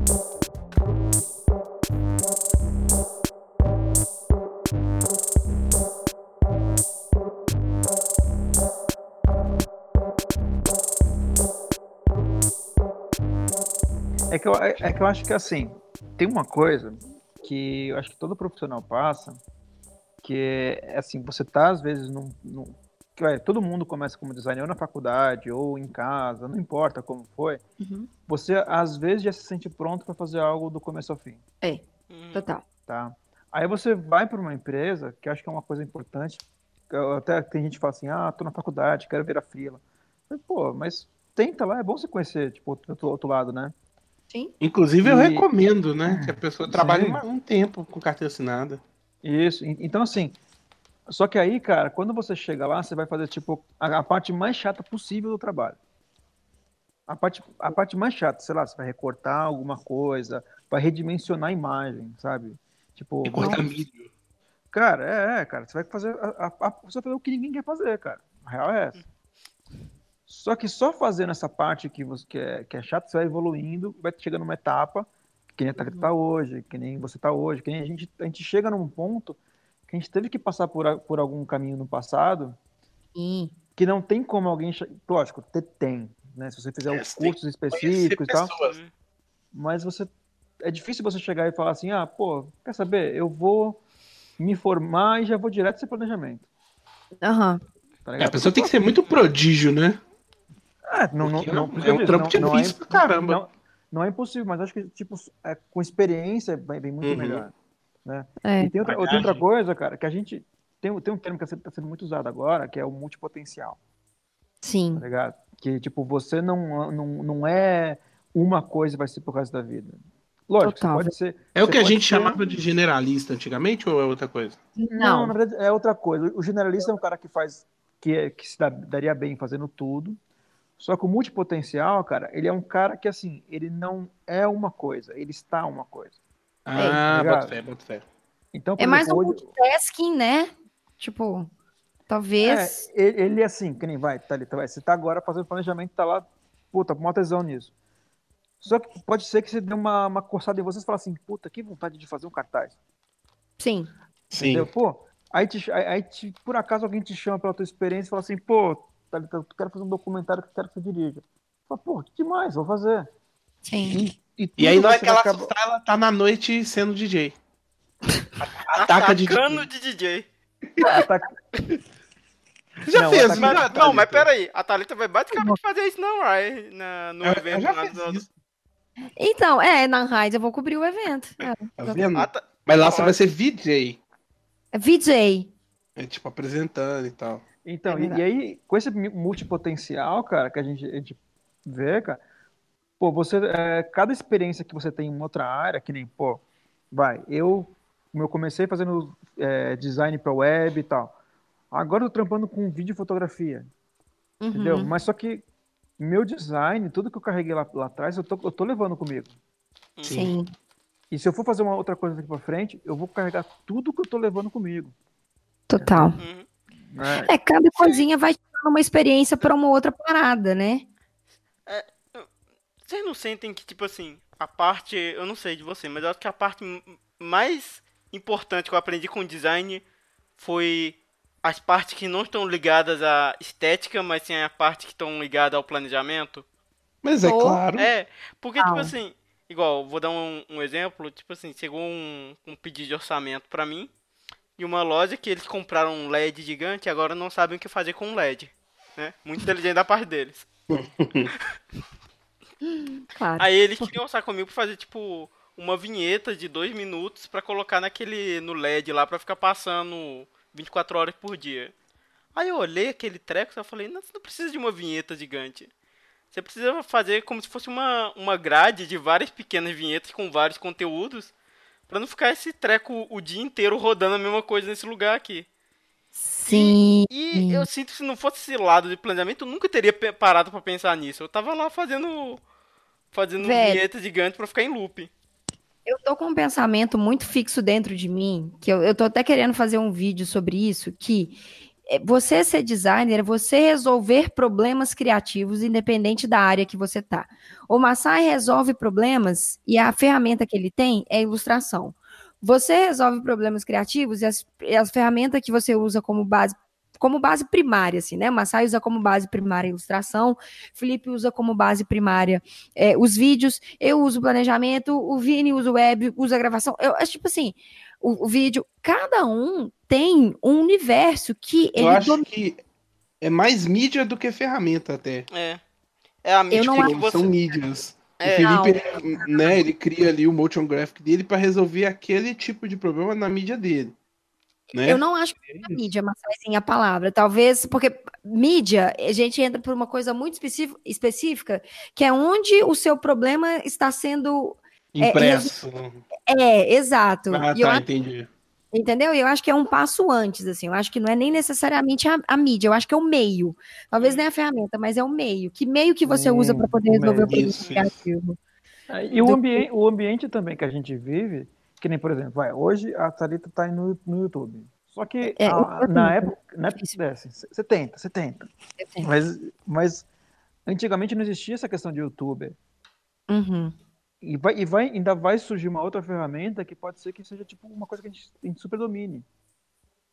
É que, eu, é, é que eu acho que assim, tem uma coisa que eu acho que todo profissional passa, que é assim, você tá às vezes num. num que, é, todo mundo começa como designer ou na faculdade ou em casa, não importa como foi. Uhum. Você às vezes já se sente pronto para fazer algo do começo ao fim. É, uhum. total. Tá. Aí você vai para uma empresa, que eu acho que é uma coisa importante. Até tem gente que fala assim: ah, tô na faculdade, quero ver a frila. Pô, mas tenta lá, é bom você conhecer, tipo, o outro lado, né? Sim. Inclusive, eu recomendo, né? Que a pessoa trabalhe um tempo com carteira assinada. Isso. Então, assim. Só que aí, cara, quando você chega lá, você vai fazer, tipo, a, a parte mais chata possível do trabalho. A parte, a parte mais chata, sei lá, você vai recortar alguma coisa, vai redimensionar a imagem, sabe? Tipo. Recortar milho. Cara, é, é, cara. Você vai fazer. A, a, você vai fazer o que ninguém quer fazer, cara. A real é essa. Só que só fazendo essa parte que, você, que, é, que é chato, você vai evoluindo, vai chegando numa etapa, que nem a Tata tá hoje, que nem você tá hoje, que nem a gente, a gente chega num ponto que a gente teve que passar por, por algum caminho no passado Sim. que não tem como alguém. Lógico, tem, né? Se você fizer é, os cursos específicos e tal. Mas você. É difícil você chegar e falar assim, ah, pô, quer saber? Eu vou me formar e já vou direto esse planejamento. Aham. Uhum. Tá é, a pessoa tem que ser muito prodígio, né? É, não, não, não, é um trampo não, difícil não é, caramba. Não, não, é impossível, mas acho que, tipo, é, com experiência vem, vem muito uhum. melhor. Né? É. E tem outra, tem outra coisa, cara, que a gente. Tem, tem um termo que está sendo muito usado agora, que é o multipotencial. Sim. Tá ligado? Que, tipo, você não, não, não é uma coisa vai ser por causa da vida. Lógico, Total. pode ser. É o que a gente ser... chamava de generalista antigamente ou é outra coisa? Não. Não, na verdade é outra coisa. O generalista é um cara que faz. que, é, que se dá, daria bem fazendo tudo. Só que o multipotencial, cara, ele é um cara que, assim, ele não é uma coisa, ele está uma coisa. Ah, tá bota fé, bota fé. Então, é mais um multitasking, né? Tipo, talvez. É, ele, é assim, que nem vai, tá ali, tá, vai. Você tá agora fazendo planejamento, tá lá, puta, com uma tesão nisso. Só que pode ser que você dê uma, uma coçada em vocês e fale assim, puta, que vontade de fazer um cartaz. Sim. Entendeu? Sim. Pô, aí, te, aí, aí te, por acaso alguém te chama pela tua experiência e fala assim, pô, eu quero fazer um documentário que eu quero que você dirija. Fala, pô, que demais, vou fazer. Sim. E, e, e aí não é que ela, acaba... ela tá na noite sendo DJ. Ataca de DJ. de DJ. Ataca... Já não, fez, mas, não, mas peraí, a Thalita vai basicamente fazer isso não, Rai, na, no eu, evento eu lá do... Então, é, na Raiz eu vou cobrir o evento. É, tá vendo? Mas lá você vai ser VJ. É VJ. É tipo apresentando e tal. Então, é e, e, aí, com esse multipotencial, cara, que a gente, a gente vê, cara, pô, você, é, cada experiência que você tem em outra área, que nem, pô, vai, eu, eu comecei fazendo é, design para web e tal. Agora eu tô trampando com vídeo e fotografia. Uhum. Entendeu? Mas só que meu design, tudo que eu carreguei lá, lá atrás, eu tô, eu tô levando comigo. Sim. E se eu for fazer uma outra coisa daqui pra frente, eu vou carregar tudo que eu tô levando comigo. Total. Uhum. É, é, cada coisinha vai dando uma experiência para uma outra parada, né? É, vocês não sentem que, tipo assim, a parte, eu não sei de você, mas eu acho que a parte mais importante que eu aprendi com design foi as partes que não estão ligadas à estética, mas sim a parte que estão ligadas ao planejamento? Mas é oh. claro. É, porque, ah. tipo assim, igual, vou dar um, um, exemplo, tipo assim, chegou um, um pedido de orçamento para mim, e uma loja que eles compraram um LED gigante e agora não sabem o que fazer com um LED. Né? Muito inteligente da parte deles. claro. Aí eles queriam orçar comigo pra fazer, tipo, uma vinheta de dois minutos para colocar naquele no LED lá para ficar passando 24 horas por dia. Aí eu olhei aquele treco e falei, não, você não precisa de uma vinheta gigante. Você precisa fazer como se fosse uma, uma grade de várias pequenas vinhetas com vários conteúdos para não ficar esse treco o dia inteiro rodando a mesma coisa nesse lugar aqui. Sim. E, e eu sinto que se não fosse esse lado de planejamento, eu nunca teria parado para pensar nisso. Eu tava lá fazendo fazendo Velho, vinheta gigante para ficar em loop. Eu tô com um pensamento muito fixo dentro de mim, que eu, eu tô até querendo fazer um vídeo sobre isso, que você ser designer é você resolver problemas criativos, independente da área que você tá. O Massai resolve problemas e a ferramenta que ele tem é ilustração. Você resolve problemas criativos e as, e as ferramentas que você usa como base como base primária, assim, né? O Massai usa como base primária a ilustração, Felipe usa como base primária é, os vídeos, eu uso o planejamento, o Vini usa o web, usa a gravação. Eu acho tipo assim, o, o vídeo, cada um tem um universo que eu acho que é mais mídia do que ferramenta até. É. É a mídia que, que você... são mídias. É, o Felipe, ele, né, ele cria ali o motion graphic dele para resolver aquele tipo de problema na mídia dele. Né? Eu não acho que é mídia, mas assim a palavra. Talvez, porque mídia, a gente entra por uma coisa muito específica, que é onde o seu problema está sendo impresso. É, é exato. Ah, tá, entendi. Entendeu? E eu acho que é um passo antes, assim. Eu acho que não é nem necessariamente a, a mídia, eu acho que é o meio. Talvez nem a ferramenta, mas é o meio. Que meio que você hum, usa para poder resolver o problema criativo? E o, ambiente, o ambiente também que a gente vive que nem, por exemplo, vai, hoje a Thalita tá aí no, no YouTube. Só que é, a, na época, na época você tenta, você tenta. Mas, mas antigamente não existia essa questão de youtuber. Uhum. E, vai, e vai, ainda vai surgir uma outra ferramenta que pode ser que seja tipo uma coisa que a gente, a gente super domine.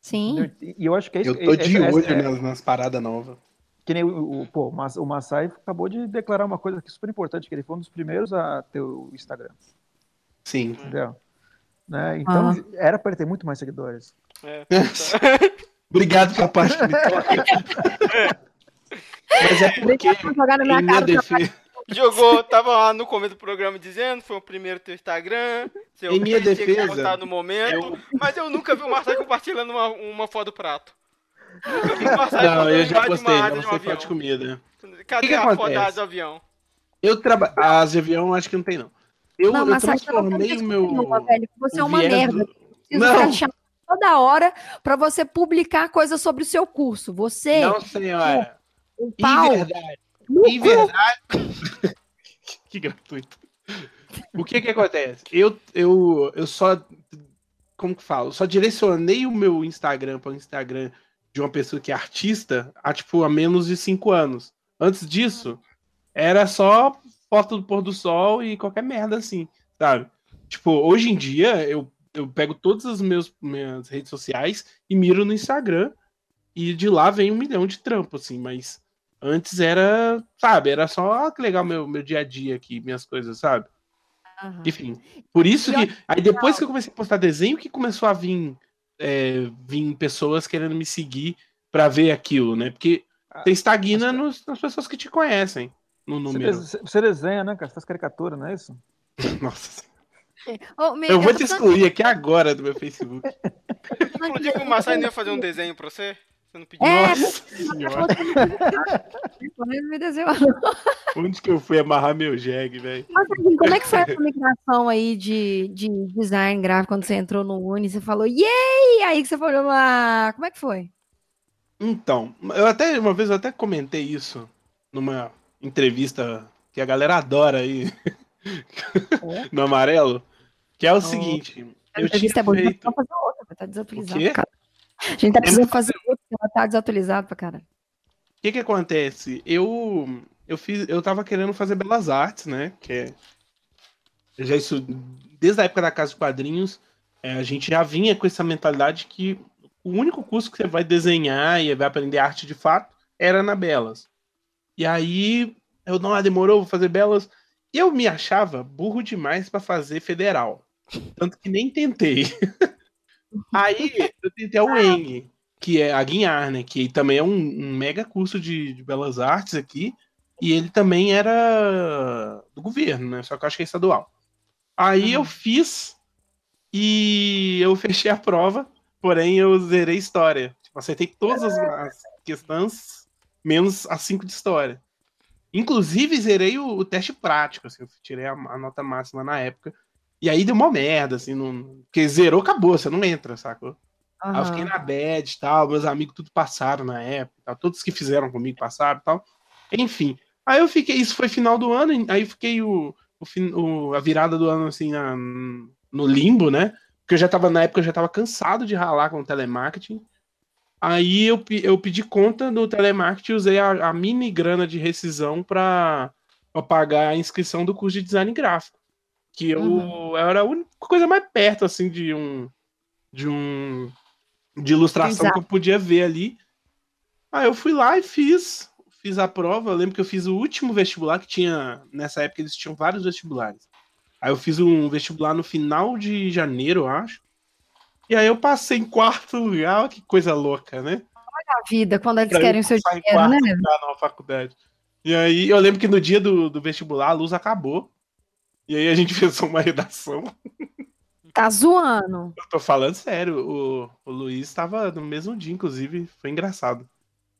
Sim. E, eu acho que é isso. Eu tô de essa, olho é nas, nas paradas novas. Que nem o, o, pô, o Masai acabou de declarar uma coisa que é super importante, que ele foi um dos primeiros a ter o Instagram. Sim. Entendeu? Né? Então, ah. era para ele ter muito mais seguidores. É, Obrigado pela parte que me Mas é porque em minha defesa... Jogou, tava lá no começo do programa dizendo, foi o primeiro teu Instagram, seu em minha defesa, no momento, eu... mas eu nunca vi o Marcelo compartilhando uma, uma foto do prato. Nunca vi o Marcelo Não, eu já postei, não postei foto de comida. Cadê que que a foto do avião? Eu trabalho. As de avião acho que não tem, não. Eu, não, eu transformei o meu. Nenhuma, velho. Você é uma merda. Não. toda hora para você publicar coisas sobre o seu curso. Você. Não, senhora. Um pau. Em verdade. Em verdade. que gratuito. O que que acontece? Eu, eu, eu só. Como que falo? Só direcionei o meu Instagram para o Instagram de uma pessoa que é artista há, tipo, há menos de cinco anos. Antes disso, era só foto do pôr do sol e qualquer merda assim, sabe? Tipo, hoje em dia, eu, eu pego todas as meus, minhas redes sociais e miro no Instagram e de lá vem um milhão de trampos, assim, mas antes era, sabe, era só ah, que legal meu, meu dia a dia aqui, minhas coisas, sabe? Uhum. Enfim, por isso que. Aí depois que eu comecei a postar desenho, que começou a vir, é, vir pessoas querendo me seguir para ver aquilo, né? Porque ah, você estagna nos, nas pessoas que te conhecem no número. Você, você desenha, né, cara? Você faz caricatura, não é isso? Nossa. Oh, eu vou te excluir aqui agora do meu Facebook. Que o Massai ia fazer um desenho pra você? Você não pediu? É, Nossa senhora. Onde que eu fui amarrar meu jegue, velho? Como é que foi a migração aí de, de design gráfico quando você entrou no Uni? Você falou, yay! Aí que você falou, ah, como é que foi? Então, eu até, uma vez eu até comentei isso numa entrevista que a galera adora aí no amarelo, que é o oh. seguinte, eu tinha é feito... Vamos fazer outra, tá desatualizado. A gente tá precisando fazer outra, ela tá desatualizada pra cara. O que que acontece? Eu eu fiz, eu tava querendo fazer belas artes, né? Que é já isso desde a época da casa de quadrinhos, é, a gente já vinha com essa mentalidade que o único curso que você vai desenhar e vai aprender arte de fato era na Belas. E aí eu não, ah, demorou, vou fazer Belas. Eu me achava burro demais para fazer federal. Tanto que nem tentei. aí eu tentei a UENG, que é a Guinhar, né? Que também é um, um mega curso de, de, belas artes aqui. E ele também era do governo, né? Só que eu acho que é estadual. Aí uhum. eu fiz e eu fechei a prova, porém eu zerei história. Tipo, acertei todas as, as questões, menos as cinco de história. Inclusive, zerei o, o teste prático, assim, eu tirei a, a, nota máxima na época. E aí deu uma merda, assim, não... porque zerou, acabou, você não entra, sacou? Uhum. Aí eu fiquei na bad e tal, meus amigos tudo passaram na época, tal, todos que fizeram comigo passaram e tal. Enfim, aí eu fiquei, isso foi final do ano, aí eu fiquei o, o, o, a virada do ano, assim, na, no limbo, né? Porque eu já tava, na época, eu já tava cansado de ralar com telemarketing. Aí eu, eu pedi conta do telemarketing e usei a, a mini grana de rescisão para pagar a inscrição do curso de design gráfico. Que eu, uhum. era a única coisa mais perto, assim, de um. De um. De ilustração Exato. que eu podia ver ali. Aí eu fui lá e fiz. Fiz a prova. Eu lembro que eu fiz o último vestibular que tinha. Nessa época eles tinham vários vestibulares. Aí eu fiz um vestibular no final de janeiro, eu acho. E aí eu passei em quarto lugar, que coisa louca, né? Olha a vida, quando eles pra querem o seu dinheiro, né? Na faculdade. E aí eu lembro que no dia do, do vestibular a luz acabou. E aí a gente fez uma redação. Tá zoando. Eu tô falando sério. O, o Luiz estava no mesmo dia, inclusive. Foi engraçado.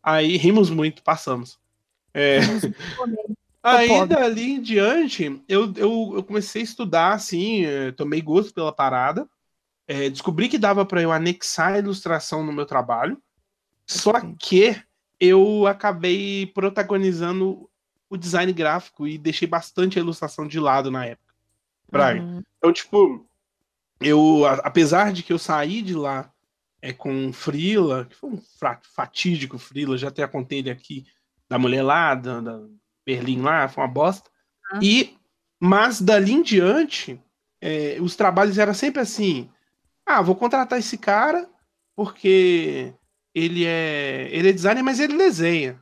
Aí rimos muito, passamos. É... Aí dali em diante, eu, eu, eu comecei a estudar, assim, eh, tomei gosto pela parada é, descobri que dava para eu anexar a ilustração no meu trabalho, só que eu acabei protagonizando o design gráfico e deixei bastante a ilustração de lado na época. Uhum. Então, tipo, eu, apesar de que eu saí de lá é, com Frila, que foi um fatídico Frila, já até contei ele aqui, da mulher lá, da, da Berlim lá, foi uma bosta. Uhum. E, mas dali em diante, é, os trabalhos eram sempre assim, ah, vou contratar esse cara porque ele é ele é designer, mas ele desenha,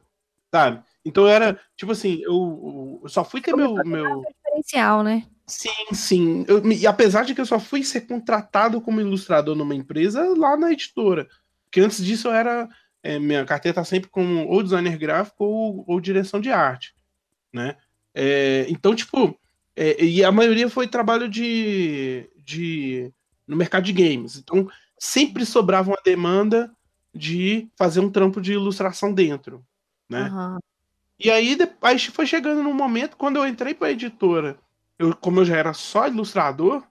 sabe? Então era tipo assim, eu, eu só fui ter meu meu diferencial, né? Sim, sim. Eu, e apesar de que eu só fui ser contratado como ilustrador numa empresa lá na editora, porque antes disso eu era é, minha carteira tá sempre com ou designer gráfico ou, ou direção de arte, né? É, então tipo é, e a maioria foi trabalho de, de no mercado de games. Então, sempre sobrava uma demanda de fazer um trampo de ilustração dentro, né? Uhum. E aí, depois foi chegando num momento, quando eu entrei para a editora eu, como eu já era só ilustrador,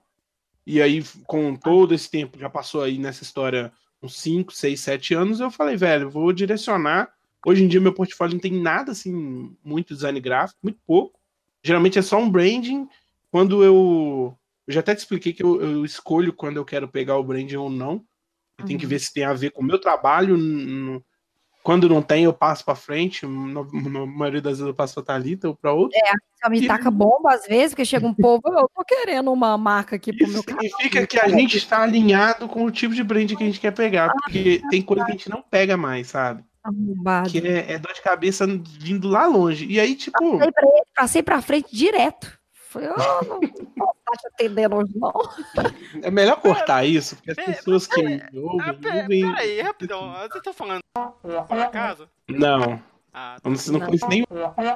e aí com todo esse tempo, já passou aí nessa história uns 5, 6, 7 anos, eu falei, velho, vou direcionar. Hoje em dia meu portfólio não tem nada assim, muito design gráfico, muito pouco. Geralmente é só um branding. Quando eu. Eu já até te expliquei que eu, eu escolho quando eu quero pegar o branding ou não. Tenho que uhum. ver se tem a ver com o meu trabalho. No, quando não tem, eu passo para frente. Na, maioria das vezes eu passo pra Thalita ou para outro. É, só me e... taca bomba às vezes, porque chega um povo, eu tô querendo uma marca aqui pro meu canal. Significa que a gente está alinhado com o tipo de brand que a gente quer pegar, porque ah, tem coisa que a gente não pega mais, sabe? Arrombado. Que é, é, dor de cabeça vindo lá longe. E aí, tipo. Passei pra, passei pra frente direto. Falei, oh, não, não tá te atendendo hoje, não. É melhor cortar isso, porque as pessoas que ouvem. Peraí, rapidão. Você tá falando por acaso? Não. Ah, tá. Você não conhece nem.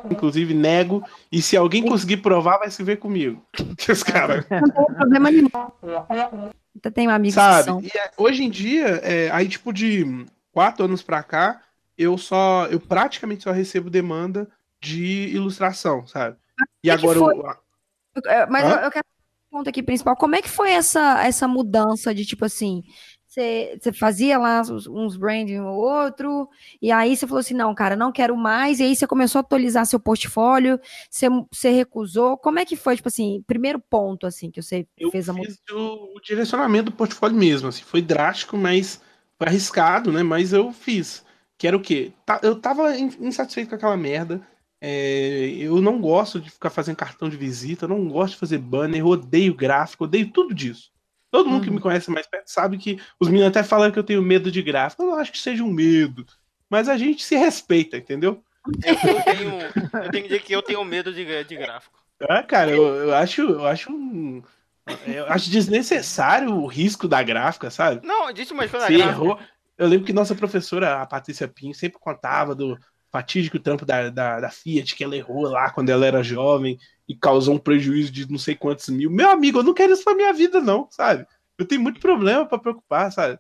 Inclusive, nego. E se alguém conseguir provar, vai se ver comigo. Os caras. Não tem problema nenhum. Tem um amigo Sabe? E, é, hoje em dia, é, aí, tipo, de quatro anos pra cá, eu só. Eu praticamente só recebo demanda de ilustração, sabe? E agora. Eu, é, mas eu, eu, quero um ponto aqui principal. Como é que foi essa, essa mudança de tipo assim? Você, fazia lá uns, branding ou outro, e aí você falou assim: não, cara, não quero mais, e aí você começou a atualizar seu portfólio, você, recusou. Como é que foi, tipo assim, primeiro ponto assim que você eu fez a mudança? O, o direcionamento do portfólio mesmo, assim, foi drástico, mas foi arriscado, né? Mas eu fiz. Que era o quê? Eu tava insatisfeito com aquela merda. É, eu não gosto de ficar fazendo cartão de visita, não gosto de fazer banner, eu odeio gráfico, odeio tudo disso. Todo mundo que me uhum. conhece mais perto sabe que os meninos até falam que eu tenho medo de gráfico. Eu não acho que seja um medo. Mas a gente se respeita, entendeu? Eu, eu tenho, eu tenho que dizer que eu tenho medo de, de gráfico. Ah, cara, eu, eu acho. Eu acho um, eu acho desnecessário o risco da gráfica, sabe? Não, disse uma coisa da gráfica. Errou. Eu lembro que nossa professora, a Patrícia Pinho, sempre contava do fatídico trampo da, da, da, Fiat, que ela errou lá quando ela era jovem e causou um prejuízo de não sei quantos mil. Meu amigo, eu não quero isso pra minha vida, não, sabe? Eu tenho muito problema para preocupar, sabe?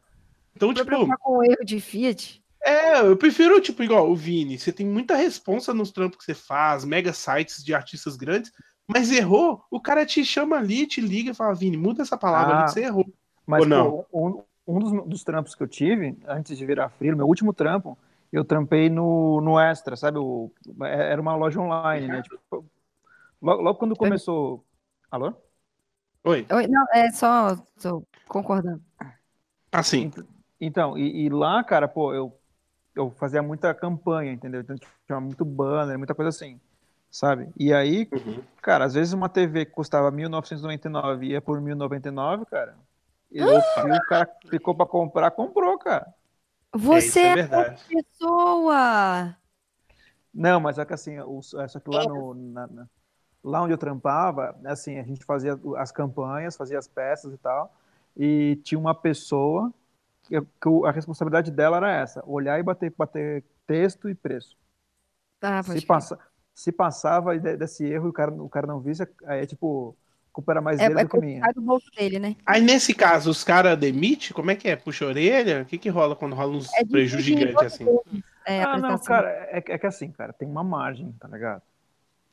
Então, pra tipo. Preocupar com o erro de Fiat? É, eu prefiro, tipo, igual o Vini, você tem muita responsa nos trampos que você faz, mega sites de artistas grandes, mas errou, o cara te chama ali, te liga e fala, Vini, muda essa palavra ah, ali que você errou. Mas, Ou não? Pô, um, um dos, dos, trampos que eu tive, antes de virar freelo, meu último trampo, eu trampei no, no Extra, sabe? O, é, era uma loja online, né? Tipo, logo, logo, quando começou. Alô? Oi. Oi, não, é só tô concordando. Assim. Então, e, e, lá, cara, pô, eu, eu fazia muita campanha, entendeu? Então tinha muito banner, muita coisa assim, sabe? E aí, uhum. cara, às vezes uma TV que custava 1.999 ia por 1.099, cara. E o cara ficou para comprar, comprou, cara. Você é, é pessoa! Não, mas é que assim, o, é só que lá, no, na, na, lá onde eu trampava, assim, a gente fazia as campanhas, fazia as peças e tal, e tinha uma pessoa que, que a responsabilidade dela era essa, olhar e bater, bater texto e preço. Ah, se, passa, se passava desse erro e o cara, o cara não visse, aí é tipo, culpa era mais é, dele é do que minha. do bolso dele, né? Aí nesse caso, os caras demitem? Como é que é? Puxa a orelha? O que que rola quando rola uns é prejuízos gigantes assim? É, ah, não, cara, é, é, que assim, cara, tem uma margem, tá ligado?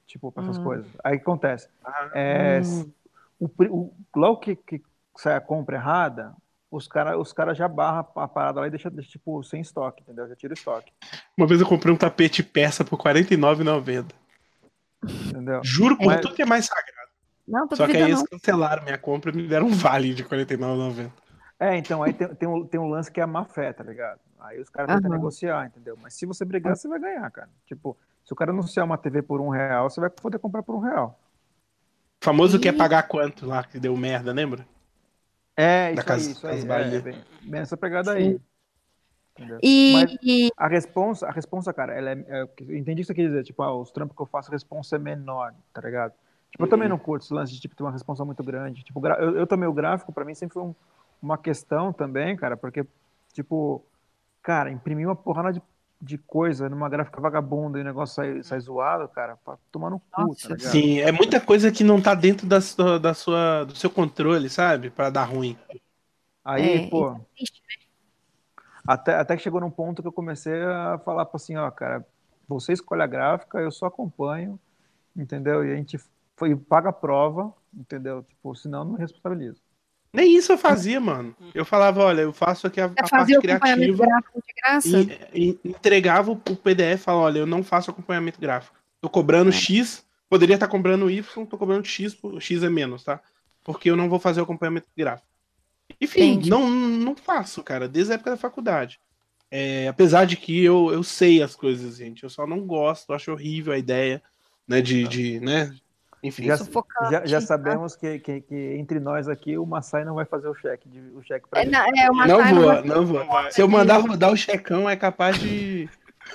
Tipo, pra essas hum. coisas. Aí o que acontece? Ah, é, hum. o, o, logo que, que sai a compra errada, os caras os cara já barram a parada lá e deixa, deixa, tipo, sem estoque, entendeu? Já tira o estoque. Uma vez eu comprei um tapete persa por R$49,90. Entendeu? Juro por Mas... tudo que é mais sagrado. Não, Só que aí eles cancelaram minha compra e me deram um vale de R$49,90. É, então aí tem, tem, um, tem um lance que é a má fé, tá ligado? Aí os caras tentam negociar, entendeu? Mas se você brigar, você vai ganhar, cara. Tipo, se o cara anunciar uma TV por um real, você vai poder comprar por um real. O famoso e... quer pagar quanto lá, que deu merda, lembra? É, isso casa, aí, isso aí. É, bem, bem essa pegada aí. E... Mas a responsa, a responsa, cara, ela é, é, eu entendi o que você quer dizer, tipo, ah, os trampos que eu faço, a responsa é menor, tá ligado? Tipo, eu também uhum. não curto esse lance de tipo, ter uma responsa muito grande. Tipo, eu, eu também, o gráfico, para mim, sempre foi um, uma questão também, cara, porque, tipo, cara, imprimir uma porrada de, de coisa numa gráfica vagabunda e o negócio sai, sai zoado, cara, pra tomar no cu, tá Nossa, tá ligado? Sim, é muita coisa que não tá dentro da sua, da sua, do seu controle, sabe? Pra dar ruim. Aí, é, pô. É até, até que chegou num ponto que eu comecei a falar assim, ó, cara, você escolhe a gráfica, eu só acompanho, entendeu? E a gente foi, paga a prova, entendeu? Tipo, senão não responsabilizo. Nem isso eu fazia, mano. Eu falava, olha, eu faço aqui a, a parte criativa. E, e, entregava o PDF, falava, olha, eu não faço acompanhamento gráfico. Tô cobrando é. X, poderia estar tá cobrando Y, tô cobrando X, X é menos, tá? Porque eu não vou fazer o acompanhamento gráfico. Enfim, não, não faço, cara, desde a época da faculdade. É, apesar de que eu, eu sei as coisas, gente. Eu só não gosto, acho horrível a ideia, né, de, de né, enfim, já, já, já, sabemos que, que, que, entre nós aqui o Massai não vai fazer o cheque, o cheque pra é, não, é, não, vou, não, vou. Se eu mandar rodar o checão, é capaz de,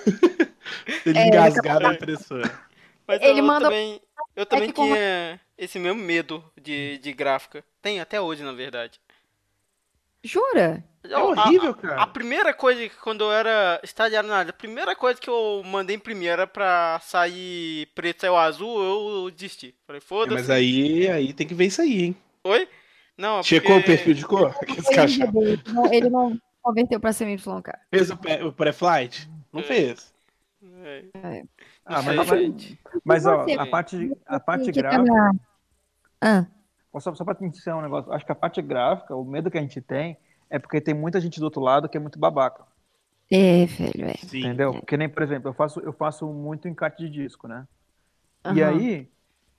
de é, engasgar na impressora. Mas ele eu, manda... também, eu também é tinha esse mesmo medo de, de gráfica. Tem até hoje, na verdade. Jura? É horrível, a, cara. A, primeira coisa que quando eu era estagiário na área, a primeira coisa que eu mandei imprimir era pra sair preto ou azul, eu desisti. Falei, foda-se. É, mas aí, aí tem que ver isso aí, hein? Oi? Não, Checou porque... o perfil de cor? Ele, não, ele não converteu pra CMYK. Fez o pré-flight? Não é. fez. É. É. Ah, mas, mas, mas ó, a parte, a parte gráfica. Ah. Só, só pra te ensinar um negócio, acho que a parte gráfica, o medo que a gente tem é porque tem muita gente do outro lado que é muito babaca. É, velho, é. Sim. Entendeu? Porque nem, por exemplo, eu faço, eu faço muito encarte de disco, né? Uhum. E aí,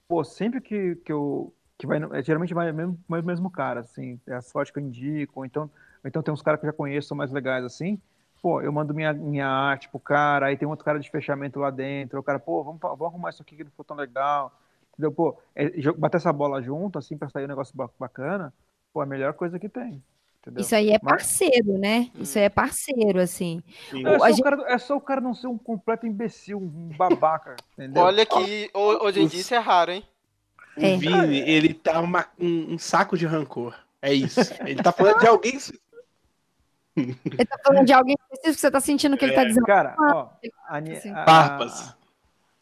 pô, sempre que, que eu. Que vai, é, geralmente vai mesmo, mesmo cara, assim, é a sorte que eu indico, ou então, ou então tem uns caras que eu já conheço, são mais legais, assim. Pô, eu mando minha, minha arte pro cara, aí tem outro cara de fechamento lá dentro, o cara, pô, vamos, vamos arrumar isso aqui que não ficou tão legal. Entendeu? Pô, é, bater essa bola junto, assim, pra sair um negócio bacana, pô, é a melhor coisa que tem. Entendeu? Isso aí é parceiro, Mas... né? Isso aí é parceiro, assim. É só, gente... cara, é, só o cara, não ser um completo imbecil, um babaca, entendeu? Olha que hoje em dia isso é raro, hein? É. O Vini, ele tá uma, um, um, saco de rancor. É isso. Ele tá falando de alguém. Ele tá falando de alguém específico, você tá sentindo que ele tá é. dizendo. Cara, ó, a, assim. a,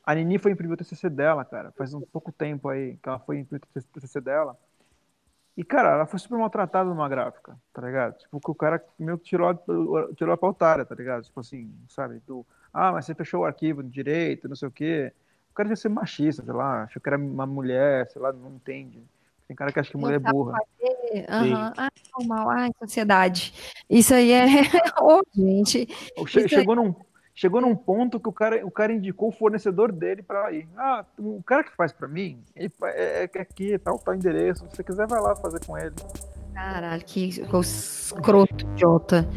a Nini foi imprimir o TCC dela, cara, faz um pouco tempo aí que ela foi imprimir o TCC dela. E, cara, ela foi super maltratada numa gráfica, tá ligado? Tipo, que o cara meio que tirou, tirou a pautária, tá ligado? Tipo assim, sabe? Do, ah, mas você fechou o arquivo direito, não sei o quê. O cara devia ser machista, sei lá, achou que era uma mulher, sei lá, não entende. Tem cara que acha que mulher é burra. Uhum. Ah, normal. Ai, sociedade. Isso aí é. Ô, oh, gente. Chegou, aí... num, chegou num ponto que o cara, o cara indicou o fornecedor dele para ir. Ah, o cara que faz para mim, ele é, é aqui, tal, tal endereço. Se você quiser, vai lá fazer com ele. Caralho, que escroto idiota.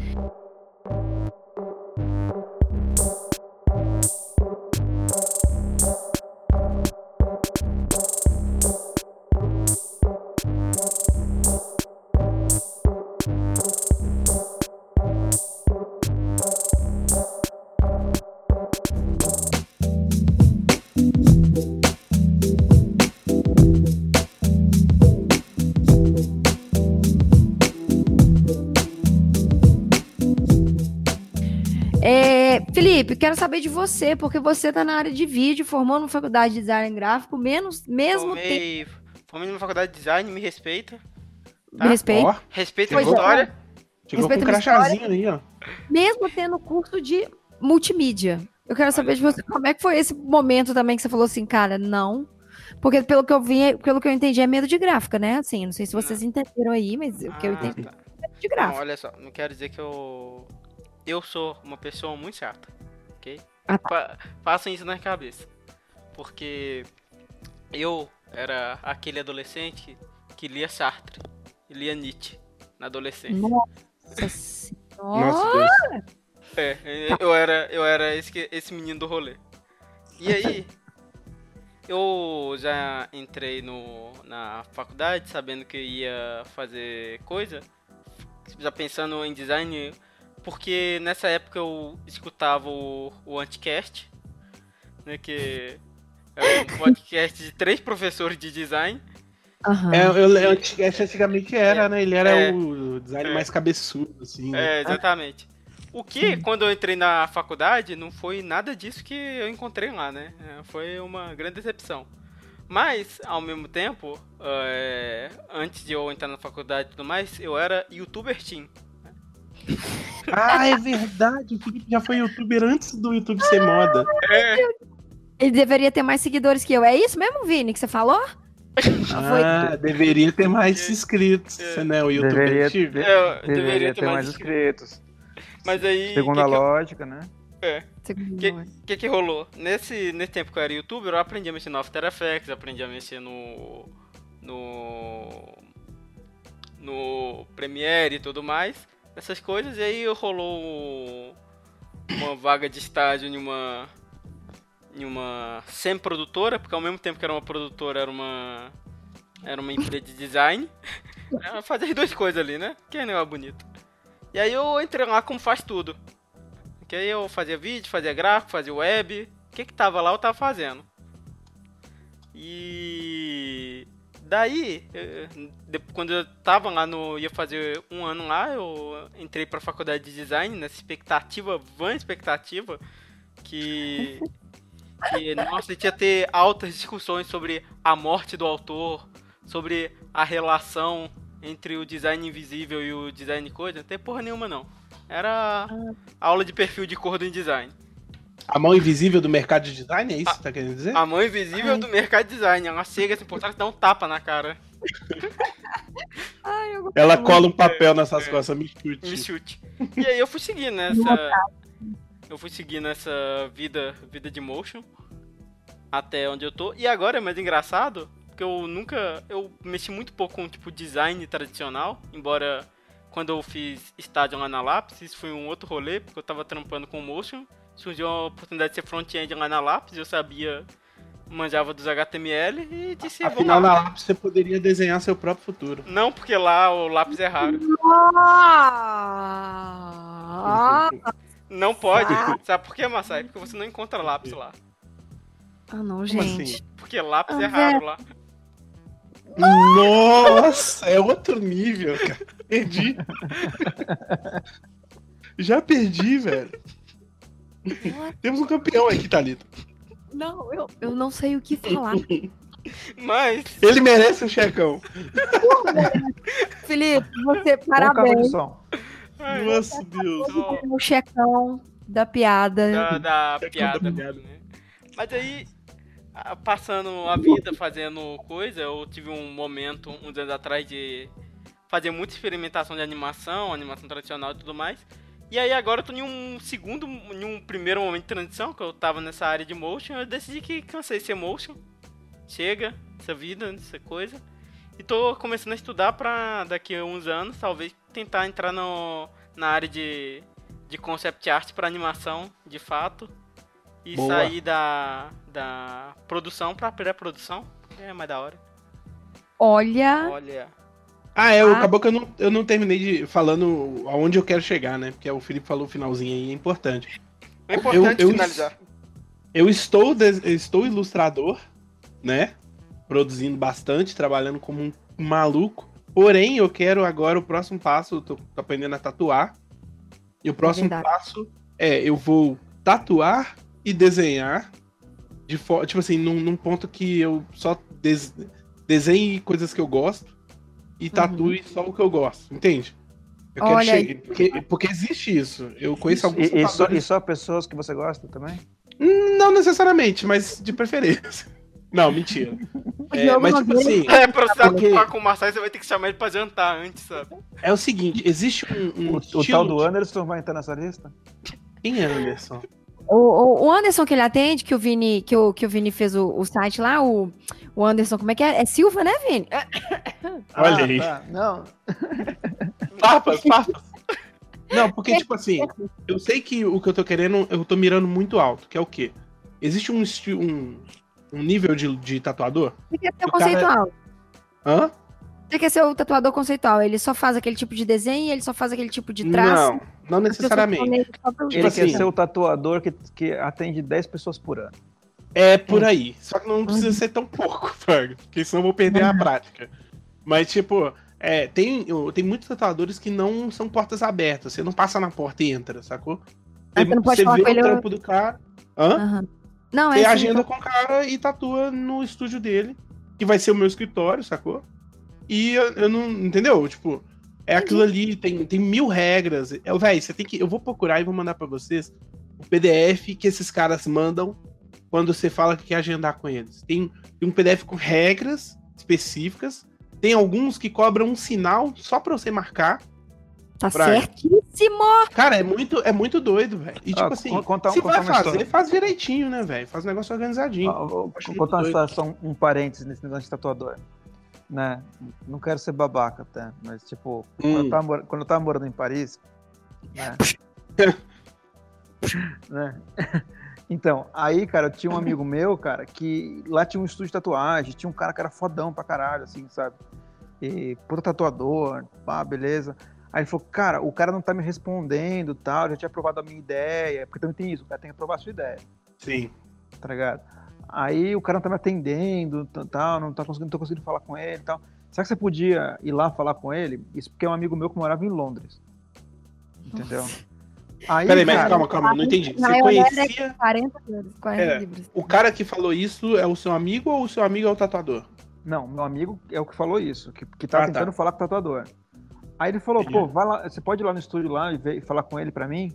Felipe, quero saber de você, porque você tá na área de vídeo, formou na faculdade de design gráfico, menos, mesmo Formei, tempo... formei na faculdade de design, me respeita. Tá? Me respeita. Oh, respeita a história. Chegou respeita com um crachazinho aí, ó. Mesmo tendo curso de multimídia. Eu quero saber de você, como é que foi esse momento também que você falou assim, cara, não. Porque pelo que eu vi, pelo que eu entendi, é medo de gráfica, né? Assim, não sei se vocês não. entenderam aí, mas o que eu ah, entendi tá. é medo de gráfica. Não, olha só, não quero dizer que eu. Eu sou uma pessoa muito chata ok? Ah, tá. Façam isso na cabeça. Porque eu era aquele adolescente que lia Sartre e lia Nietzsche na adolescência. Nossa senhora! É, eu era, eu era esse, esse menino do rolê. E aí, eu já entrei no, na faculdade sabendo que ia fazer coisa, já pensando em design porque nessa época eu escutava o, o Anticast, né, que é um podcast de três professores de design. Uhum. É, eu, o Anticast antigamente era, é, né? Ele era é, o design é, mais cabeçudo, assim. Né? É, exatamente. O que, quando eu entrei na faculdade, não foi nada disso que eu encontrei lá, né? É, foi uma grande decepção. Mas, ao mesmo tempo, é, antes de eu entrar na faculdade e tudo mais, eu era youtuber team. Ah, é verdade. O Felipe já foi youtuber antes do YouTube ser moda. É. Ele deveria ter mais seguidores que eu. É isso mesmo, Vini, que você falou? Ah, deveria ter mais inscritos, é. né? O YouTube deveria, de, é, deveria, deveria ter, ter, mais inscritos. Mas aí. Segundo a lógica, né? É. O que, que, que rolou? Nesse, nesse tempo que eu era youtuber, eu aprendi a mexer no After Effects, aprendi a mexer no. no. no Premiere e tudo mais, essas coisas, e aí rolou uma vaga de estágio em uma. em uma semi-produtora, porque ao mesmo tempo que era uma produtora, era uma. era uma empresa de design. Fazer duas coisas ali, né? Que é bonito. E aí eu entrei lá como faz tudo. Que aí eu fazia vídeo, fazia gráfico, fazia web. O que que tava lá eu tava fazendo. E daí, quando eu tava lá no. ia fazer um ano lá, eu entrei pra faculdade de design nessa expectativa, vã expectativa, que. que nossa, tinha ter altas discussões sobre a morte do autor, sobre a relação entre o design invisível e o design coisa. Não tem porra nenhuma não. Era aula de perfil de cor do InDesign. A mão invisível do mercado de design, é isso que você tá querendo dizer? A mão invisível Ai. do mercado de design. Ela chega assim por trás e dá um tapa na cara. Ai, Ela cola um papel nessas é, costas, me chute. Me chute. E aí eu fui seguir nessa. Eu fui seguir nessa vida, vida de motion. Até onde eu tô. E agora é mais engraçado, porque eu nunca. Eu mexi muito pouco com tipo design tradicional, embora quando eu fiz estádio lá na Lápis, isso foi um outro rolê, porque eu tava trampando com motion. Surgiu a oportunidade de ser front-end lá na Lápis, eu sabia, manjava dos HTML e disse, Afinal, na Lápis você poderia desenhar seu próprio futuro. Não, porque lá o lápis é raro. não pode. Sabe por quê, Massai? Porque você não encontra lápis lá. Ah, não, gente. Assim? Porque lápis ah, é raro lá. Nossa, é outro nível, cara. Perdi. Já perdi, velho. Temos um campeão aqui, Thalita. Não, eu, eu não sei o que falar. Mas. Ele merece um checão. Felipe, você, parabéns. Ai, Nossa, Deus. O checão da piada. Da, da piada. Da piada. Né? Mas aí, passando a vida fazendo coisa, eu tive um momento, uns anos atrás, de fazer muita experimentação de animação, animação tradicional e tudo mais. E aí agora eu tô em um segundo, em um primeiro momento de transição, que eu tava nessa área de motion, eu decidi que cansei de ser motion. Chega, essa vida, essa coisa. E tô começando a estudar pra daqui a uns anos, talvez tentar entrar no, na área de, de concept art para animação, de fato e Boa. sair da, da produção pra pré-produção. É mais da hora. Olha. Olha. Ah, é, ah. acabou que eu não, eu não terminei de falando aonde eu quero chegar, né? Porque o Felipe falou o finalzinho aí, é importante. É importante eu, eu, finalizar. Eu estou, eu estou ilustrador, né? Produzindo bastante, trabalhando como um maluco. Porém, eu quero agora o próximo passo, tô, tô aprendendo a tatuar. E o próximo é passo é eu vou tatuar e desenhar de forma, tipo assim, num, num, ponto que eu só des, desenhe coisas que eu gosto e tatue uhum. só o que eu gosto, entende? Eu Olha quero chegar, porque, porque, existe isso. Eu conheço isso, alguns. E, e, só, e só pessoas que você gosta também? Não necessariamente, mas de preferência. Não, mentira. É, mas tipo assim. É, pra você porque... com o Marcelo, você vai ter que chamar ele pra jantar antes, sabe? É o seguinte, existe um. um o, o tal do Anderson vai entrar nessa lista? Quem é Anderson? O, o, Anderson que ele atende, que o Vini, que o, que o Vini fez o, o site lá, o, o Anderson, como é que é? É Silva, né, Vini? Olha aí. Ah, tá. Não. Papas, papas. Não, porque, tipo assim, eu sei que o que eu tô querendo, eu tô mirando muito alto, que é o quê? Existe um, um, um nível de, de tatuador? Você quer ser conceitual. Cara... Hã? Você quer ser o tatuador conceitual? Ele só faz aquele tipo de desenho, ele só faz aquele tipo de traço? Não, não necessariamente. Tipo ele assim, quer ser o tatuador que, que atende 10 pessoas por ano. É por aí. Só que não precisa ser tão pouco, Ferg, porque senão eu vou perder a prática. Mas, tipo, é, tem, tem muitos tatuadores que não são portas abertas. Você não passa na porta e entra, sacou? Você, você, não pode você vê o trampo do cara. Hã? Uhum. Não, você é assim, agenda então... com o cara e tatua no estúdio dele, que vai ser o meu escritório, sacou? E eu, eu não. Entendeu? Tipo, é aquilo ali, tem, tem mil regras. Eu, véi, você tem que. Eu vou procurar e vou mandar para vocês o PDF que esses caras mandam quando você fala que quer agendar com eles. Tem, tem um PDF com regras específicas. Tem alguns que cobram um sinal só para você marcar. Tá pra... certíssimo! Cara, é muito, é muito doido, velho. E tipo ah, assim, conta, se vai fazer, história. faz direitinho, né, velho? Faz um negócio organizadinho. Ah, vou, vou contar uma situação, um parênteses nesse negócio de tatuador. Né? Não quero ser babaca até, mas tipo, hum. quando, eu tava, quando eu tava morando em Paris, né? né? Então, aí, cara, tinha um amigo meu, cara, que lá tinha um estúdio de tatuagem, tinha um cara que era fodão pra caralho, assim, sabe? E puta tatuador, pá, beleza. Aí ele falou, cara, o cara não tá me respondendo tal, já tinha aprovado a minha ideia, porque também tem isso, o cara tem que aprovar a sua ideia. Sim. Tá ligado? Aí o cara não tá me atendendo, tal, não tá conseguindo, não tô conseguindo falar com ele e tal. Será que você podia ir lá falar com ele? Isso porque é um amigo meu que morava em Londres. Entendeu? Aí, Peraí, mas calma, calma, não entendi. Você conhecia. 40 40 é, livros. O cara que falou isso é o seu amigo ou o seu amigo é o tatuador? Não, meu amigo é o que falou isso, que, que tá ah, tá. tentando tá. falar com o tatuador. Aí ele falou, pô, vai lá, você pode ir lá no estúdio lá e, ver, e falar com ele pra mim?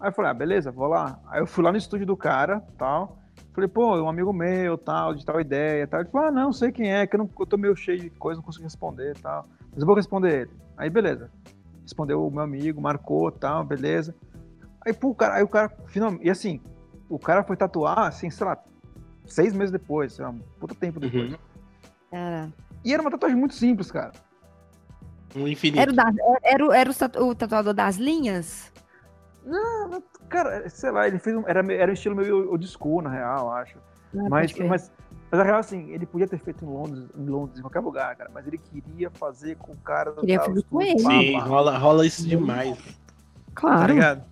Aí eu falei, ah, beleza, vou lá. Aí eu fui lá no estúdio do cara, tal. Falei, pô, um amigo meu, tal, de tal ideia, tal. Ele falou, ah, não, sei quem é, que eu, não, eu tô meio cheio de coisa, não consigo responder, tal. Mas eu vou responder ele. Aí, beleza. Respondeu o meu amigo, marcou, tal, beleza. Aí, pô, o cara, aí o cara, finalmente, e assim, o cara foi tatuar, assim, sei lá, seis meses depois, sei lá, um puta tempo depois. Uhum. É. E era uma tatuagem muito simples, cara. Um infinito. Era, o, da, era, era o, tatuador das linhas? Não, cara, sei lá, ele fez um, era, era um estilo meio old school, na real, acho. Ah, mas, mas, mas a real, assim, ele podia ter feito em Londres, em Londres, em qualquer lugar, cara, mas ele queria fazer com o cara Queria fazer com ele. Sim, rola, rola isso demais. Claro. Tá ligado?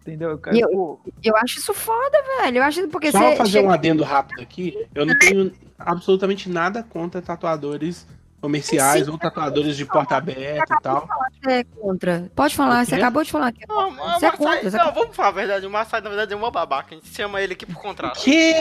Entendeu? Cara, eu, eu acho isso foda, velho. Eu acho porque Só fazer chega... um adendo rápido aqui. Eu não tenho absolutamente nada contra tatuadores comerciais Sim, ou tatuadores de porta aberta e tal. Você é contra. Pode falar, você acabou de falar que não, você é contra. Não, vamos falar a verdade. O Massai, na verdade, é uma babaca. A gente chama ele aqui por contrato. Que?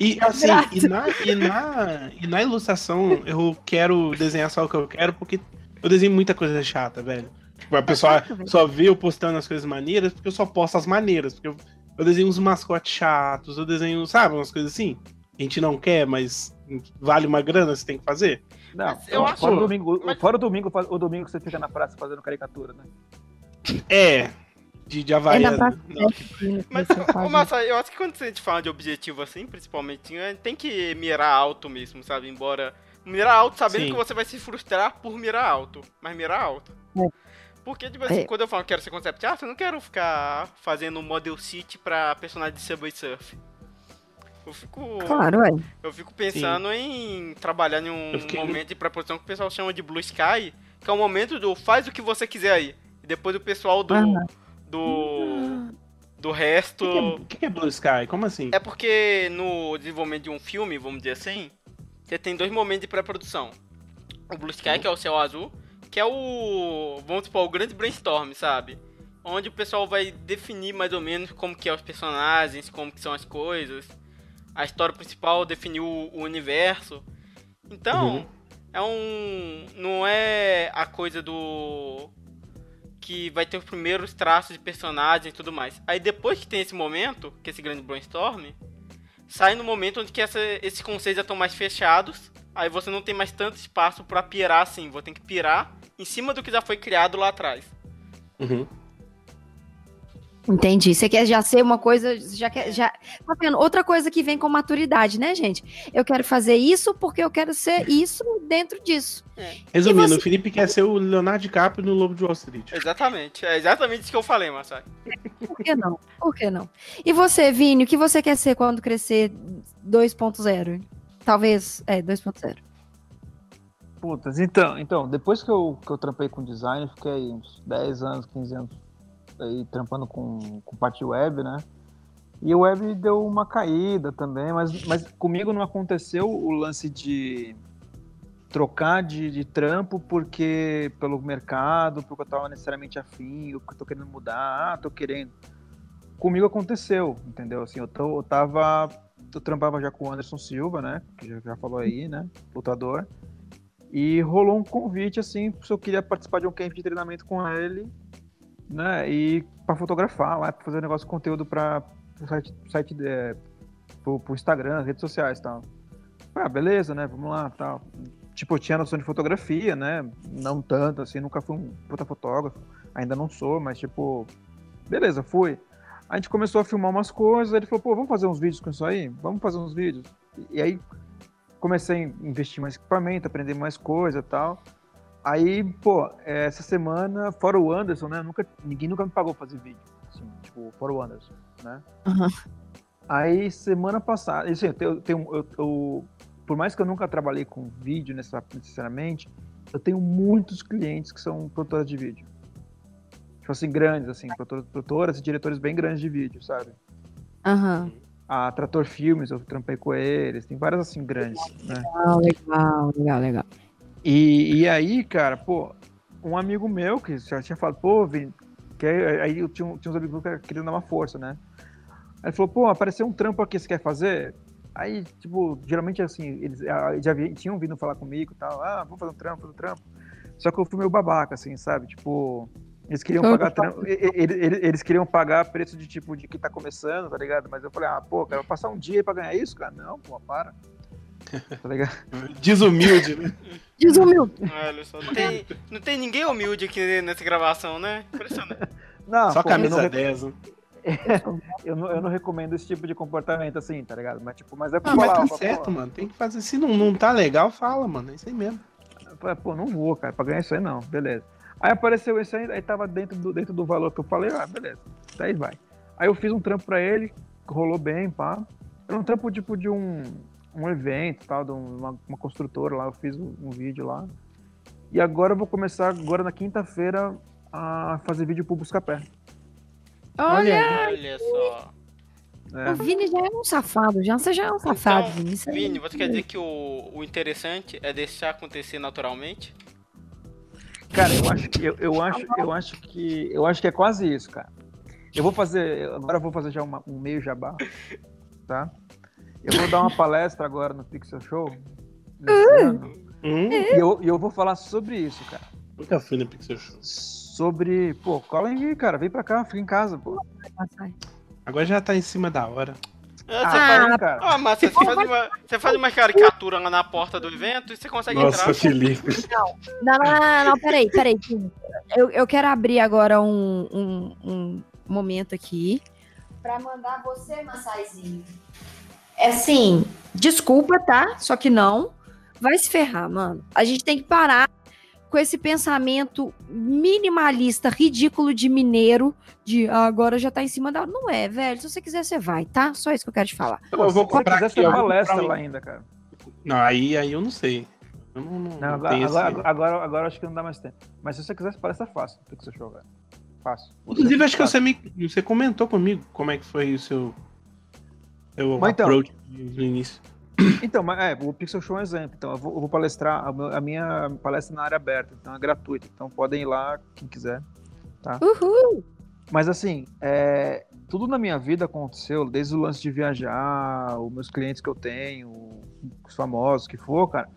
e assim, e na, e, na, e na ilustração eu quero desenhar só o que eu quero, porque eu desenho muita coisa chata, velho. Tipo, a pessoa só vê eu postando as coisas maneiras porque eu só posto as maneiras. Porque eu, eu desenho uns mascotes chatos, eu desenho, sabe, umas coisas assim a gente não quer, mas vale uma grana, você tem que fazer? Não, eu acho. Fora o domingo, mas... fora o domingo, o domingo que você fica na praça fazendo caricatura, né? É. De, de Havaiana. É mas, mas eu acho que quando a gente fala de objetivo assim, principalmente, tem que mirar alto mesmo, sabe? Embora. Mirar alto sabendo Sim. que você vai se frustrar por mirar alto. Mas mirar alto. É. Porque, tipo assim, é. quando eu falo que quero ser concept art, eu não quero ficar fazendo model city pra personagem de Subway Surf. Eu fico. Claro, é. Eu fico pensando Sim. em trabalhar em um fiquei... momento de pré-produção que o pessoal chama de Blue Sky, que é o momento do faz o que você quiser aí. E depois o pessoal do. Do. Do resto. O que, é, que, que, é Blue Sky? Como assim? É porque no desenvolvimento de um filme, vamos dizer assim, você tem dois momentos de pré-produção. O Blue Sky, que é o céu azul, que é o. Vamos supor, o grande brainstorm, sabe? Onde o pessoal vai definir mais ou menos como que é os personagens, como que são as coisas a história principal definiu o universo. Então, uhum. é um. Não é a coisa do. Que vai ter os primeiros traços de personagem e tudo mais. Aí depois que tem esse momento, que é esse grande brainstorm, sai no momento onde que essa, esses conceitos já estão mais fechados. Aí você não tem mais tanto espaço para pirar assim. Vou ter que pirar em cima do que já foi criado lá atrás. Uhum. Entendi. Você quer já ser uma coisa, já quer, já tá vendo? Outra coisa que vem com maturidade, né, gente? Eu quero fazer isso porque eu quero ser isso dentro disso. É. Resumindo, você... o Felipe quer ser o Leonardo DiCaprio no Lobo de Wall Street. Exatamente. É exatamente isso que eu falei, Massai. Por que não? Por que não? E você, Vini, o que você quer ser quando crescer 2.0? Talvez, é, 2.0. Putas, então, então, depois que eu, que eu trampei com design, fiquei uns 10 anos, 15 anos aí trampando com, com parte web, né? E o web deu uma caída também, mas, mas comigo não aconteceu o lance de trocar de, de trampo porque pelo mercado, porque eu estava necessariamente afim, eu tô querendo mudar, ah, tô querendo. Comigo aconteceu, entendeu? Assim, eu, tô, eu tava. Eu trampava já com o Anderson Silva, né? Que já, já falou aí, né? Lutador. E rolou um convite, assim, se eu queria participar de um camp de treinamento com ele né? E para fotografar lá, para fazer negócio de conteúdo para o site, site é, pro, pro Instagram, redes sociais e tal. Ah, beleza, né? Vamos lá, tal. Tipo, eu tinha noção de fotografia, né? Não tanto, assim, nunca fui um puta fotógrafo. Ainda não sou, mas tipo, beleza, fui. A gente começou a filmar umas coisas, ele falou, pô, vamos fazer uns vídeos com isso aí? Vamos fazer uns vídeos. E aí comecei a investir mais equipamento, aprender mais coisa tal. Aí, pô, essa semana, fora o Anderson, né? Nunca, ninguém nunca me pagou pra fazer vídeo. Assim, tipo, fora o Anderson, né? Uhum. Aí, semana passada, assim, eu, tenho, eu, eu, por mais que eu nunca trabalhei com vídeo necessariamente, eu tenho muitos clientes que são produtoras de vídeo. Tipo assim, grandes, assim, produtoras e diretores bem grandes de vídeo, sabe? Aham. Uhum. A Trator Filmes, eu trampei com eles, tem várias assim grandes, né? Legal, legal, legal, legal. E, e aí, cara, pô, um amigo meu que já tinha falado, pô, Vini, que aí eu tinha, tinha uns amigos que queriam dar uma força, né? Aí ele falou, pô, apareceu um trampo aqui, você quer fazer? Aí, tipo, geralmente assim, eles ah, já vi, tinham vindo falar comigo e tal, ah, vamos fazer um trampo, fazer um trampo. Só que eu fui meio babaca, assim, sabe? Tipo, eles queriam pagar eles, eles, queriam pagar preço de tipo de que tá começando, tá ligado? Mas eu falei, ah, pô, cara, passar um dia pra ganhar isso, cara? Não, pô, para. Tá ligado? Desumilde, né? Desumilde. Olha só, não tem, não tem ninguém humilde aqui nessa gravação, né? Impressionante. Não, só pô, camisa não... 10. Né? eu, não, eu não recomendo esse tipo de comportamento assim, tá ligado? Mas, tipo, mas é pra ah, falar. Mas tá certo, mano. Tem que fazer. Se não, não tá legal, fala, mano. É isso aí mesmo. Pô, não vou, cara. Pra ganhar isso aí não. Beleza. Aí apareceu esse aí, aí tava dentro do, dentro do valor que eu falei, ah, beleza, daí vai. Aí eu fiz um trampo pra ele, rolou bem, pá. Era um trampo tipo de um, um evento, tal, de uma, uma construtora lá, eu fiz um, um, vídeo lá. E agora eu vou começar, agora na quinta-feira, a fazer vídeo pro Buscapé. Olha! Olha só! É. O Vini já é um safado, já você já é um safado, então, Vini. Vini, você quer dizer que o, o interessante é deixar acontecer naturalmente? Cara, eu acho que eu, eu, acho, eu acho que eu acho que é quase isso, cara. Eu vou fazer, agora eu vou fazer já uma, um meio jabá, tá? Eu vou dar uma palestra agora no Pixel Show uh, hum? e, eu, eu vou falar sobre isso, cara. Nunca fui no Pixel Show. Sobre, pô, cola aí, cara, vem pra cá, fica em casa, pô. Agora já tá em cima da hora. É, você ah, faz, cara. Ah, mas você faz, uma, você faz uma caricatura lá na porta do evento e você consegue Nossa, entrar. Felipe. Não, não, não, não, não, peraí, peraí. Eu, eu quero abrir agora um, um, um momento aqui pra mandar você, Massaizinho. É assim, desculpa, tá? Só que não. Vai se ferrar, mano. A gente tem que parar com esse pensamento minimalista, ridículo de mineiro, de ah, agora já tá em cima da. Não é, velho. Se você quiser, você vai, tá? Só isso que eu quero te falar. Eu vou comprar aqui, palestra lá ainda, cara. Não, aí, aí eu não sei. Eu não, não, não agora, agora, agora, agora, acho que não dá mais tempo. Mas se você quiser, palestra é fácil. O que você velho? Fácil. Inclusive, acho que você, me, você comentou comigo como é que foi o seu. Eu Mas approach então, no início. Então, é, o Pixel Show é um exemplo. Então, eu vou, eu vou palestrar, a, minha palestra é na área aberta, então é gratuita. Então, podem ir lá, quem quiser. Tá? Uhul! Mas, assim, é, tudo na minha vida aconteceu, desde o lance de viajar, os meus clientes que eu tenho, os famosos que for, cara,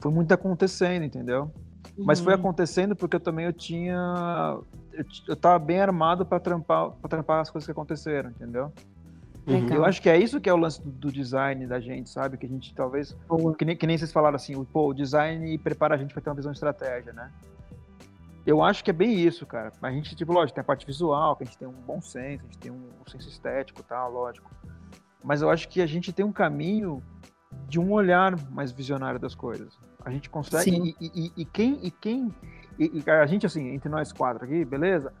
foi muito acontecendo, entendeu? Uhum. Mas foi uhum. acontecendo porque eu também eu tinha. Eu, eu tava bem armado para trampar, pra trampar as coisas que aconteceram, entendeu? Uhum. Eu acho que é isso que é o lance do, do, design da gente, sabe? Que a gente talvez. Que nem, que nem vocês falaram assim, pô, o design prepara a gente para ter uma visão de estratégia, né? Eu acho que é bem isso, cara. A gente, tipo, lógico, tem a parte visual, que a gente tem um bom senso, a gente tem um, um senso estético e tal, lógico. Mas eu acho que a gente tem um caminho de um olhar mais visionário das coisas. A gente consegue. E, e, e, quem. E quem e, a gente, assim, entre nós quatro aqui, beleza?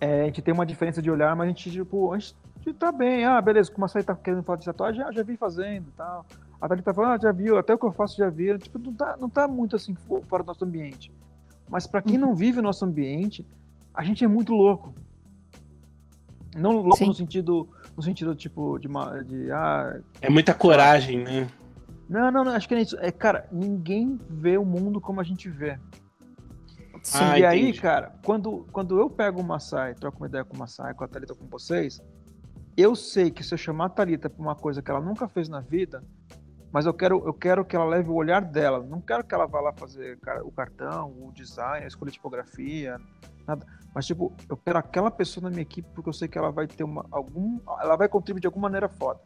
É, a gente tem uma diferença de olhar, mas a gente, tipo, a gente que tá bem, ah, beleza, como a Açaí tá querendo falar de tatuagem, já, já vi fazendo e tal. A Thalita tá falando, ah, já viu, até o que eu faço já vi. Tipo, não tá, não tá muito assim fora do nosso ambiente. Mas para quem não uhum. vive o nosso ambiente, a gente é muito louco. Não louco Sim. no sentido, no sentido tipo de, de ah, é muita coragem, né? Não, não, não, acho que é isso. É, cara, ninguém vê o mundo como a gente vê. Sim, ah, e aí, cara, quando, quando eu pego o Massai, troco uma ideia com o Massai, com a Thalita, com vocês, eu sei que se eu chamar a Thalita para uma coisa que ela nunca fez na vida, mas eu quero, eu quero que ela leve o olhar dela. Não quero que ela vá lá fazer o cartão, o design, a escolha de tipografia. nada. Mas, tipo, eu quero aquela pessoa na minha equipe porque eu sei que ela vai ter uma. algum. Ela vai contribuir de alguma maneira foda.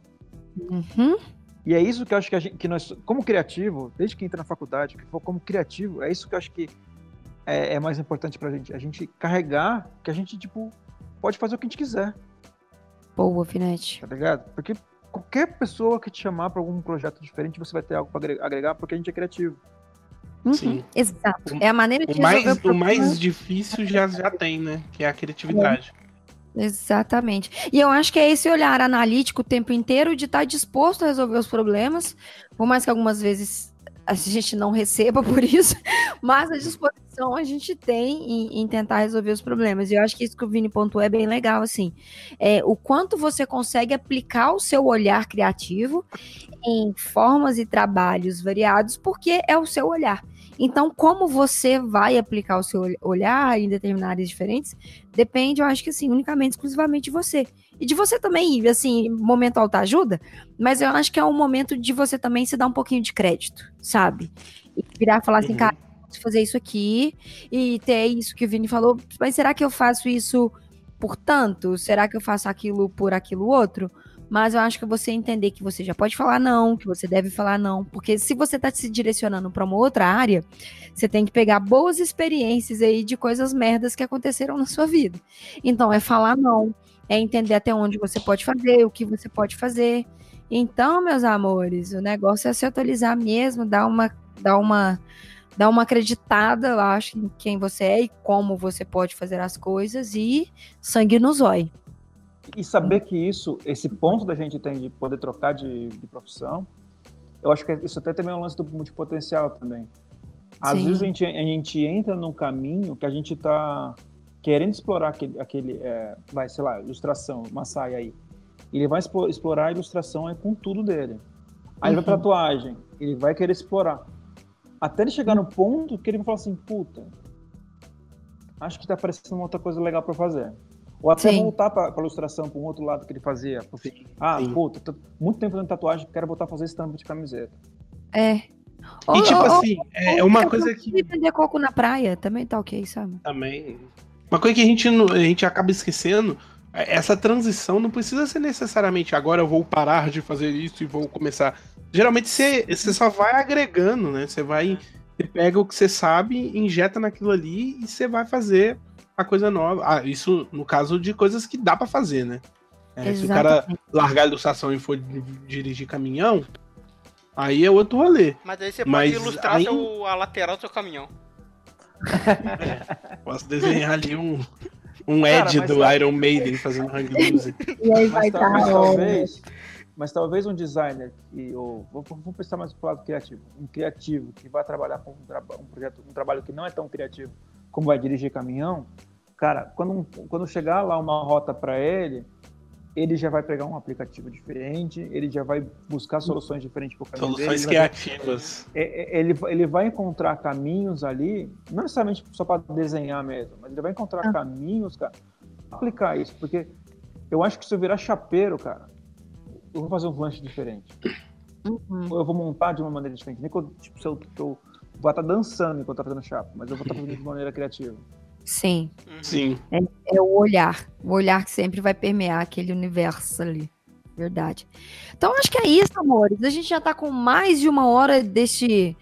Uhum. E é isso que eu acho que, a gente, que nós, como criativo, desde que entra na faculdade, que for como criativo, é isso que eu acho que é, é, mais importante pra gente. A gente carregar que a gente, tipo, pode fazer o que a gente quiser. Boa, Finete. Tá ligado? Porque qualquer pessoa que te chamar para algum projeto diferente, você vai ter algo para agregar, porque a gente é criativo. Uhum, Sim. Exato. É a maneira de o mais, o, o mais difícil já, já tem, né? Que é a criatividade. É. Exatamente. E eu acho que é esse olhar analítico o tempo inteiro de estar tá disposto a resolver os problemas, por mais que algumas vezes a gente não receba por isso, mas a disposição a gente tem em, em, tentar resolver os problemas. E eu acho que isso que o Vini pontuou é bem legal, assim. É, o quanto você consegue aplicar o seu olhar criativo em formas e trabalhos variados, porque é o seu olhar. Então, como você vai aplicar o seu olhar em determinadas áreas diferentes, depende, eu acho que assim, unicamente, exclusivamente de você. E de você também, assim, momento alta ajuda, mas eu acho que é um momento de você também se dar um pouquinho de crédito, sabe? E virar e falar assim, uhum. cara, posso fazer isso aqui, e ter isso que o Vini falou, mas será que eu faço isso por tanto? Será que eu faço aquilo por aquilo outro? Mas eu acho que você entender que você já pode falar não, que você deve falar não, porque se você está se direcionando para uma outra área, você tem que pegar boas experiências aí de coisas merdas que aconteceram na sua vida. Então é falar não, é entender até onde você pode fazer, o que você pode fazer. Então, meus amores, o negócio é se atualizar mesmo, dar uma dar uma dar uma acreditada, eu acho, em quem você é e como você pode fazer as coisas e sangue no zóio. E saber que isso, esse ponto da gente tem de poder trocar de, de profissão, eu acho que isso até também é um lance do multipotencial também. Às Sim. vezes a gente, a gente entra num caminho que a gente está querendo explorar aquele, aquele é, vai, sei lá, ilustração, uma saia aí. Ele vai explorar a ilustração aí com tudo dele. Aí uhum. ele vai pra uhum. tatuagem, ele vai querer explorar. Até ele chegar no ponto que ele vai falar assim, puta, acho que tá parecendo uma outra coisa legal para fazer. Ou até Sim. voltar para a ilustração, para um outro lado que ele fazia. Sim. Ah, Sim. puta, tô muito tempo fazendo tatuagem, quero voltar a fazer estampa de camiseta. É. E ou, tipo ou, assim, ou, é, uma coisa que. Vender coco na praia também tá ok, sabe? Também. Uma coisa que a gente, a gente acaba esquecendo, é, essa transição não precisa ser necessariamente agora eu vou parar de fazer isso e vou começar. Geralmente você, você só vai agregando, né? Você vai. Você pega o que você sabe, injeta naquilo ali e você vai fazer a coisa nova. Ah, isso no caso de coisas que dá para fazer, né? É, se o cara largar a ilustração e for dirigir caminhão, aí é outro rolê. Mas aí você Mas pode ilustrar aí... seu, a lateral do seu caminhão. É, posso desenhar ali um, um Ed do tá... Iron Maiden fazendo hang loose. E aí vai mas, mas, talvez, mas talvez um designer, que, ou, vamos pensar mais pro lado criativo, um criativo que vai trabalhar com um, um, projeto, um trabalho que não é tão criativo como vai dirigir caminhão, cara, quando, quando chegar lá uma rota para ele, ele já vai pegar um aplicativo diferente, ele já vai buscar soluções diferentes para o caminho Soluções dele, criativas. É, é, ele, ele vai encontrar caminhos ali, não necessariamente só para desenhar mesmo, mas ele vai encontrar ah. caminhos, cara, aplicar isso, porque eu acho que se eu virar chapeiro, cara, eu vou fazer um lanche diferente. Uhum. Eu vou montar de uma maneira diferente. Nem que eu, tipo, se eu, eu vou estar dançando enquanto eu estou fazendo chapa, mas eu vou estar fazendo de maneira criativa. Sim. Sim. É, é, o olhar. O olhar que sempre vai permear aquele universo ali. Verdade. Então, acho que é isso, amores. A gente já tá com mais de uma hora deste,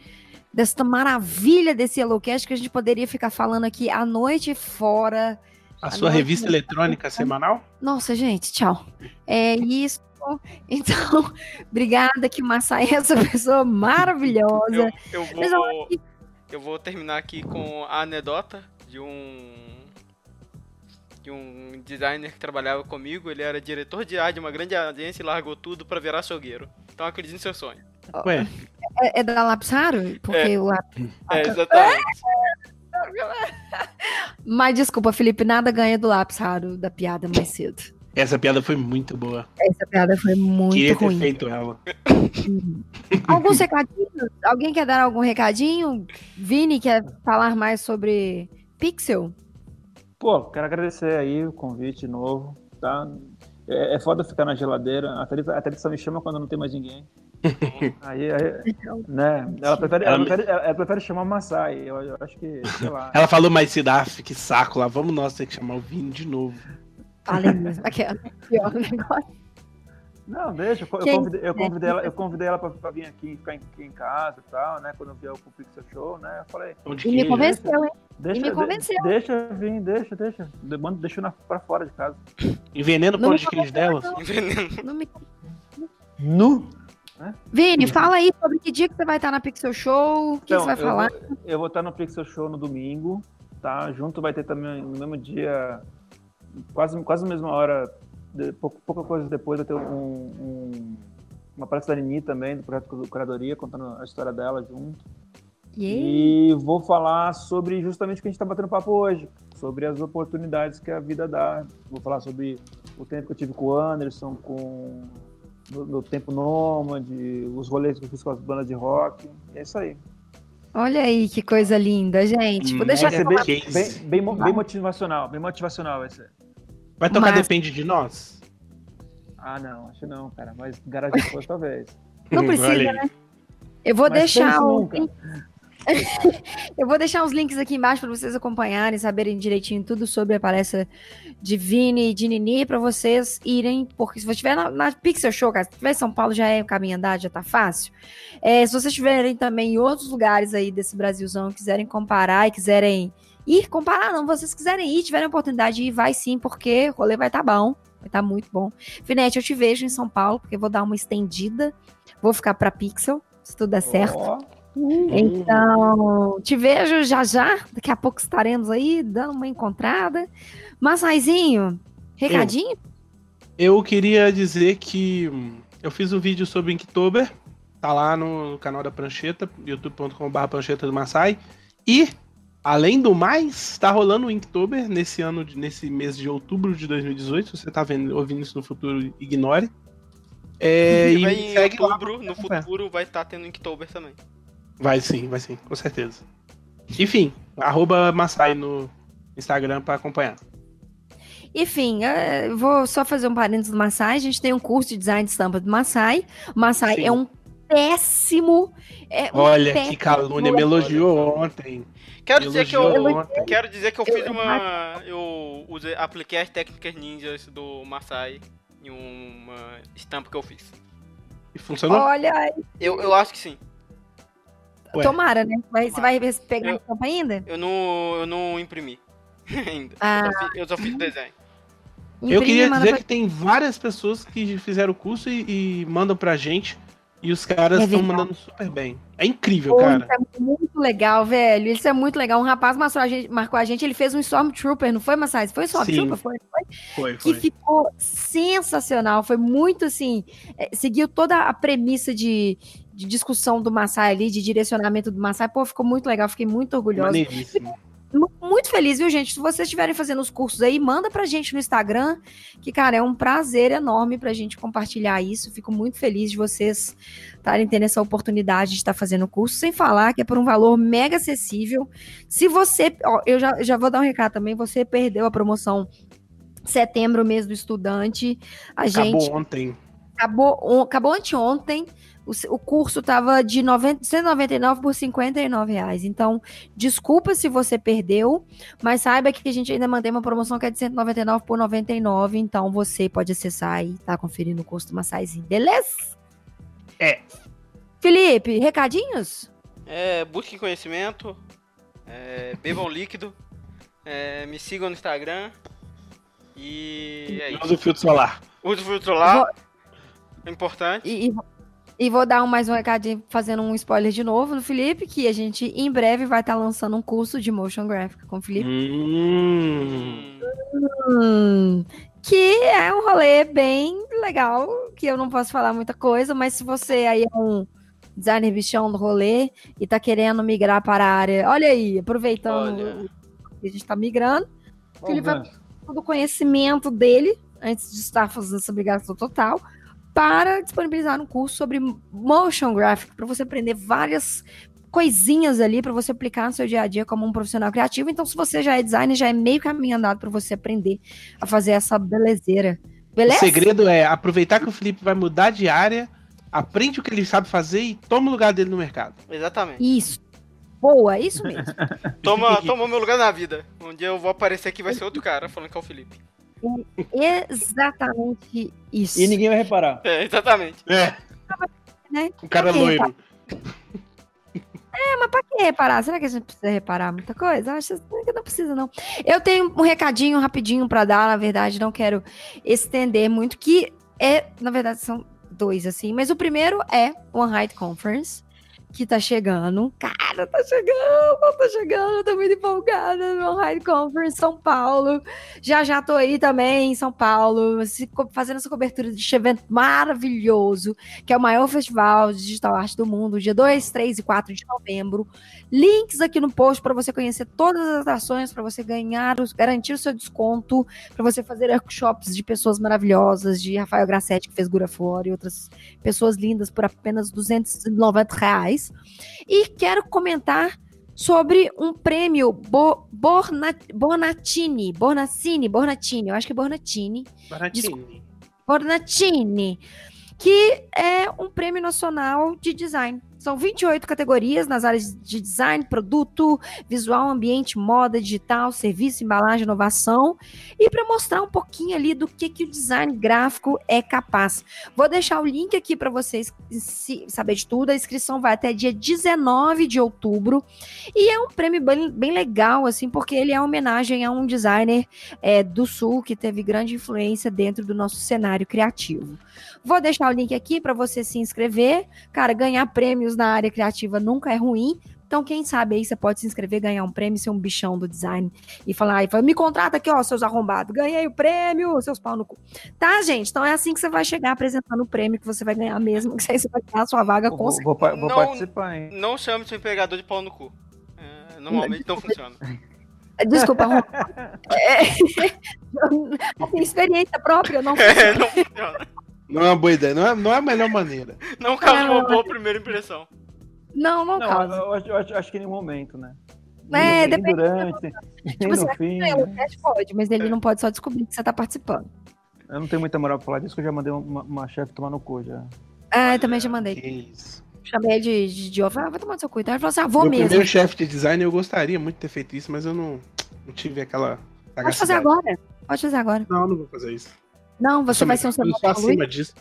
desta maravilha desse Yellowcast que a gente poderia ficar falando aqui a noite fora. A, a sua revista eletrônica semanal? Nossa, gente, tchau. É isso. Então, obrigada que Massai é essa pessoa maravilhosa. Eu, eu vou, eu vou terminar aqui com a anedota de um de um designer que trabalhava comigo, ele era diretor de arte de uma grande agência e largou tudo para virar açougueiro. Então acredite no seu sonho. Ué. É, é da Lapsaro? Porque é. o É, exatamente. Mas desculpa, Felipe, nada ganha do Lapsaro da piada mais cedo. Essa piada foi muito boa. Essa piada foi muito Queria ruim. ter feito ela. Alguns recadinhos? Alguém quer dar algum recadinho? Vini quer falar mais sobre Pixel? Pô, quero agradecer aí o convite novo, tá? é, é foda ficar na geladeira. A Thalita, a Thalita me chama quando não tem mais ninguém. aí, aí né? Ela prefere, ela, prefere, ela prefere chamar Massai. Eu, eu, acho que, sei lá. Ela falou, mas Sidaf, que saco lá. Vamos nós ter que chamar o Vini de novo. Falei mesmo. Aquela, pior negócio. Não, deixa. Eu, eu convidei, eu convidei ela, eu convidei ela pra, pra vir aqui, ficar aqui em casa e tal, né? Quando eu vier o Pixel Show, né? Eu falei. E me convenceu, hein? Deixa, e me convenceu. De, deixa vir, deixa, deixa. Manda, deixa na, pra fora de casa. Envenena o pão de queijo dela? Envenena. Não me... Nu? Né? Vini, fala aí sobre que dia que você vai estar na Pixel Show, o que, então, você vai falar? Vou, eu vou estar no Pixel Show no domingo, tá? Junto vai ter também no mesmo dia, quase, quase na mesma hora, de, pouca, pouca coisa depois vai ter um, um, uma palestra da Nini também, do projeto do Curadoria, contando a história dela junto. E vou falar sobre justamente o que a gente está batendo papo hoje, sobre as oportunidades que a vida dá. Vou falar sobre o tempo que eu tive com o Anderson, com o meu tempo nômade, os rolês que eu fiz com as bandas de rock. é isso aí. Olha aí que coisa linda, gente. Vou hum, deixar bem, bem, bem, bem, motivacional, bem motivacional vai ser. Vai tocar Mas... Depende de Nós? Ah, não, acho não, cara. Mas Garagem Force talvez. Não precisa, né? Eu vou Mas deixar o. eu vou deixar os links aqui embaixo para vocês acompanharem, saberem direitinho tudo sobre a palestra de Vini e de Nini, para vocês irem, porque se você estiver na, na, Pixel Show, cara, se estiver em São Paulo já é caminho andado, já tá fácil. É, se vocês estiverem também em outros lugares aí desse Brasilzão, quiserem comparar e quiserem ir, comparar não, vocês quiserem ir, tiverem oportunidade de ir, vai sim, porque o rolê vai estar tá bom, vai estar tá muito bom. Finete, eu te vejo em São Paulo, porque eu vou dar uma estendida, vou ficar para Pixel, se tudo der certo. Oh. Então, te vejo já já. Daqui a pouco estaremos aí dando uma encontrada. Mas, Raizinho, recadinho? Eu, eu queria dizer que eu fiz um vídeo sobre Inktober. Tá lá no canal da Prancheta, youtube.com.br Prancheta do Massai. E, além do mais, tá rolando o Inktober nesse ano, nesse mês de outubro de 2018. Se você tá vendo, ouvindo isso no futuro, ignore. É, e, e em outubro, lá. no futuro, vai estar tá tendo Inktober também. Vai sim, vai sim, com certeza. Enfim, arroba Massai no Instagram para acompanhar. Enfim, eu vou só fazer um parênteses do Massai. A gente tem um curso de design de estampa do Massai. O Massai sim. é um péssimo. É um Olha péssimo que calúnia, me elogiou ontem. Quero dizer que eu ontem. quero dizer que eu fiz uma eu usei apliquei as técnicas ninjas do Massai em uma estampa que eu fiz. E funcionou? Olha, eu, eu acho que sim. Ué. Tomara, né? Vai, Você vai pegar eu, a tampa ainda? Eu não, eu não imprimi ainda. Ah. Eu, só fiz, eu só fiz desenho. Imprime, eu queria dizer pra... que tem várias pessoas que fizeram o curso e, e mandam pra gente. E os caras estão é mandando super bem. É incrível, Pô, cara. Isso é muito legal, velho. Isso é muito legal. Um rapaz marcou a gente, marcou a gente ele fez um Stormtrooper, não foi, Massais? Foi Stormtrooper? Foi, foi? Foi, foi. Que ficou sensacional. Foi muito assim. É, seguiu toda a premissa de, de discussão do Massai ali, de direcionamento do Massai. Pô, ficou muito legal, fiquei muito orgulhosa. Muito feliz, viu, gente? Se vocês estiverem fazendo os cursos aí, manda pra gente no Instagram, que, cara, é um prazer enorme pra gente compartilhar isso. Fico muito feliz de vocês estarem tendo essa oportunidade de estar fazendo o curso, sem falar que é por um valor mega acessível. Se você, ó, eu já, já vou dar um recado também, você perdeu a promoção setembro, mês do estudante. A acabou gente. ontem. Acabou, acabou anteontem. O, curso estava de 90, 199 por 59 reais. Então, desculpa se você perdeu, mas saiba que a gente ainda mantém uma promoção que é de 199 por 99. Então, você pode acessar e tá conferindo o curso do Massaizinho, beleza? É. Felipe, recadinhos? É, busquem conhecimento, é, bebam líquido, é, me sigam no Instagram e é isso. Use o filtro solar. Use o filtro solar. Vou... É importante. E, e, e vou dar mais um recadinho fazendo um spoiler de novo no Felipe, que a gente em breve vai estar tá lançando um curso de motion graphic com o Felipe. Hum. Hum, que é um rolê bem legal, que eu não posso falar muita coisa, mas se você aí é um designer bichão do rolê e tá querendo migrar para a área, olha aí, aproveitando olha. que a gente tá migrando, o Felipe vai todo o conhecimento dele antes de estar fazendo essa obrigação total para disponibilizar um curso sobre motion graphic, para você aprender várias coisinhas ali para você aplicar no seu dia a dia como um profissional criativo. Então, se você já é designer, já é meio caminho andado para você aprender a fazer essa belezeira Beleza? O segredo é aproveitar que o Felipe vai mudar de área, aprende o que ele sabe fazer e toma o lugar dele no mercado. Exatamente. Isso. Boa, isso mesmo. toma, toma meu lugar na vida. Um dia eu vou aparecer aqui vai ser outro cara falando que é o Felipe. É exatamente isso. E ninguém vai reparar. É, exatamente. É. Né? O cara loiro. É, mas pra que reparar? Será que a gente precisa reparar muita coisa? Acho que não precisa, não. Eu tenho um recadinho rapidinho para dar, na verdade, não quero estender muito, que é, na verdade, são dois, assim. Mas o primeiro é One Height Conference que tá chegando. Cara, tá chegando, tá chegando, tô muito empolgada no High Conference São Paulo. Já já tô aí também em São Paulo, fazendo essa cobertura deste evento maravilhoso, que é o maior festival de digital arte do mundo, dia 2, 3 e 4 de novembro. Links aqui no post para você conhecer todas as atrações, para você ganhar, garantir o seu desconto, para você fazer workshops de pessoas maravilhosas, de Rafael Grassetti, que fez Gura Fora, e outras pessoas lindas por apenas 290 reais. E quero comentar sobre um prêmio Bo Borna Bornatini, Bornacini, Bornatini, eu acho que é Bornatini. Bornatini. Bornatini, que é um prêmio nacional de design. São 28 categorias nas áreas de design, produto, visual, ambiente, moda, digital, serviço, embalagem, inovação. E para mostrar um pouquinho ali do que, que o design gráfico é capaz. Vou deixar o link aqui para vocês saber de tudo. A inscrição vai até dia 19 de outubro. E é um prêmio bem, bem legal, assim, porque ele é homenagem a um designer é, do Sul que teve grande influência dentro do nosso cenário criativo. Vou deixar o link aqui para você se inscrever. Cara, ganhar prêmios na área criativa nunca é ruim. Então, quem sabe aí você pode se inscrever, ganhar um prêmio, ser um bichão do design e falar, aí, me contrata aqui, ó, seus arrombados, ganhei o prêmio, seus pau no cu. Tá, gente? Então é assim que você vai chegar apresentando o prêmio que você vai ganhar mesmo, que aí você vai ganhar a sua vaga com Vou, vou, vou não, participar, hein? Não chame seu empregador de pau no cu. É, normalmente não funciona. Desculpa, é, assim, experiência própria, não funciona. É, não funciona. Não é uma boa ideia, não é, não é a melhor maneira. Não causa uma boa primeira impressão. Não, não, não causa. Eu acho, eu acho, que em momento, né? É, nem, depende. durante, tipo, no fim. É, o teste pode, mas ele é. não pode só descobrir que você tá participando. Eu não tenho muita moral pra falar disso, que eu já mandei uma, uma chefe tomar no cu já. Ah, eu também já mandei. Que isso. Chamei de, de, de ah, vai tomar no seu cu. Então ele falou assim, ah, vou Meu mesmo. primeiro chefe de design, eu gostaria muito de ter feito isso, mas eu não, não tive aquela. Pode fazer agora. Pode fazer agora. Não, não vou fazer isso. Não, você vai ser um Eu sou acima disso.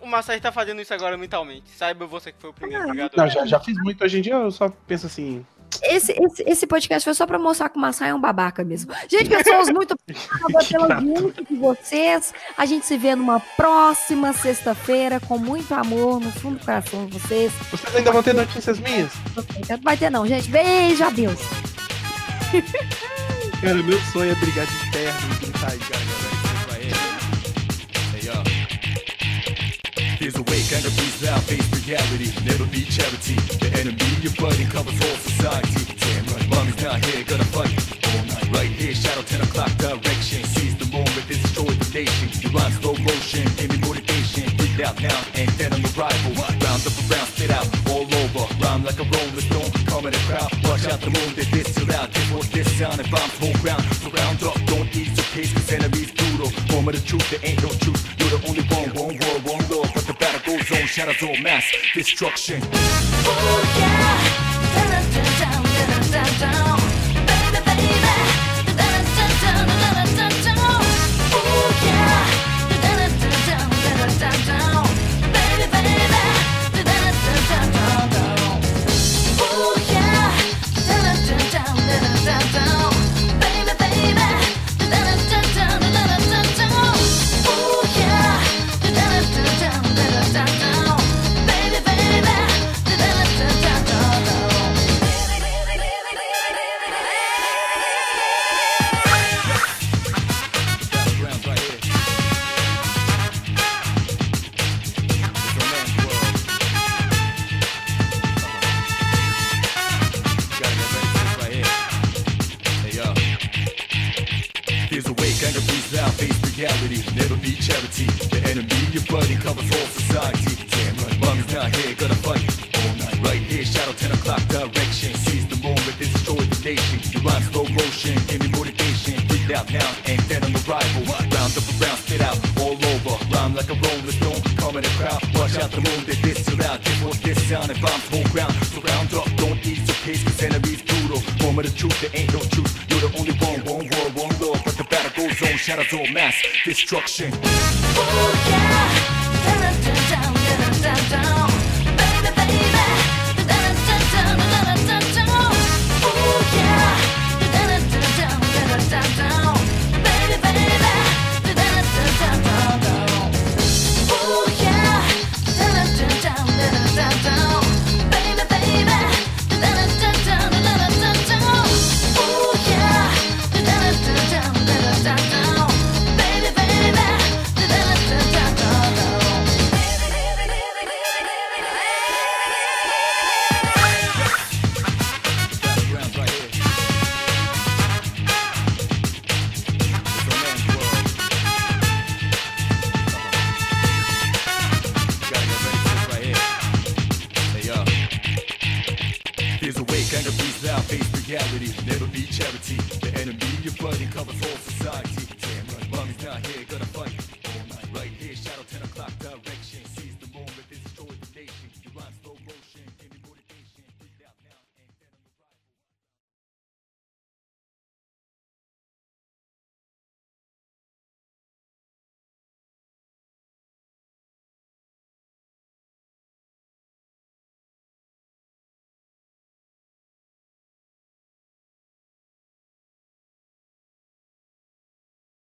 O Massai tá fazendo isso agora mentalmente. Saiba você que foi o primeiro ah, Não, já, já fiz muito. Hoje em dia eu só penso assim. Esse, esse, esse podcast foi só pra mostrar que o Massai é um babaca mesmo. Gente, pessoas, muito obrigada pelo link de vocês. A gente se vê numa próxima sexta-feira com muito amor no fundo do coração de vocês. Vocês ainda vão ter notícias minhas? Não vai ter não, gente. Beijo, adeus. Cara, meu sonho é brigar de terno e gritar aí, galera. There's a way, kind of beats out, face reality. Never be charity. The enemy your buddy, covers all society. Damn right, mommy's not here, gonna fight all night. Right here, shadow 10 o'clock direction. Seize the moment, this destroy the nation. You run slow motion, give me motivation. Breathe out now, and then on your rival. Round up around, spit out, all over. Rhyme like a rolling stone, come in the crowd. Watch out the moon, they this too loud. This what this sound, and bombs whole ground. Surround up, don't ease your pace, cause enemies brutal. Moment of the truth, there ain't no truth. You're the only one, one shadows of mass destruction. Oh yeah,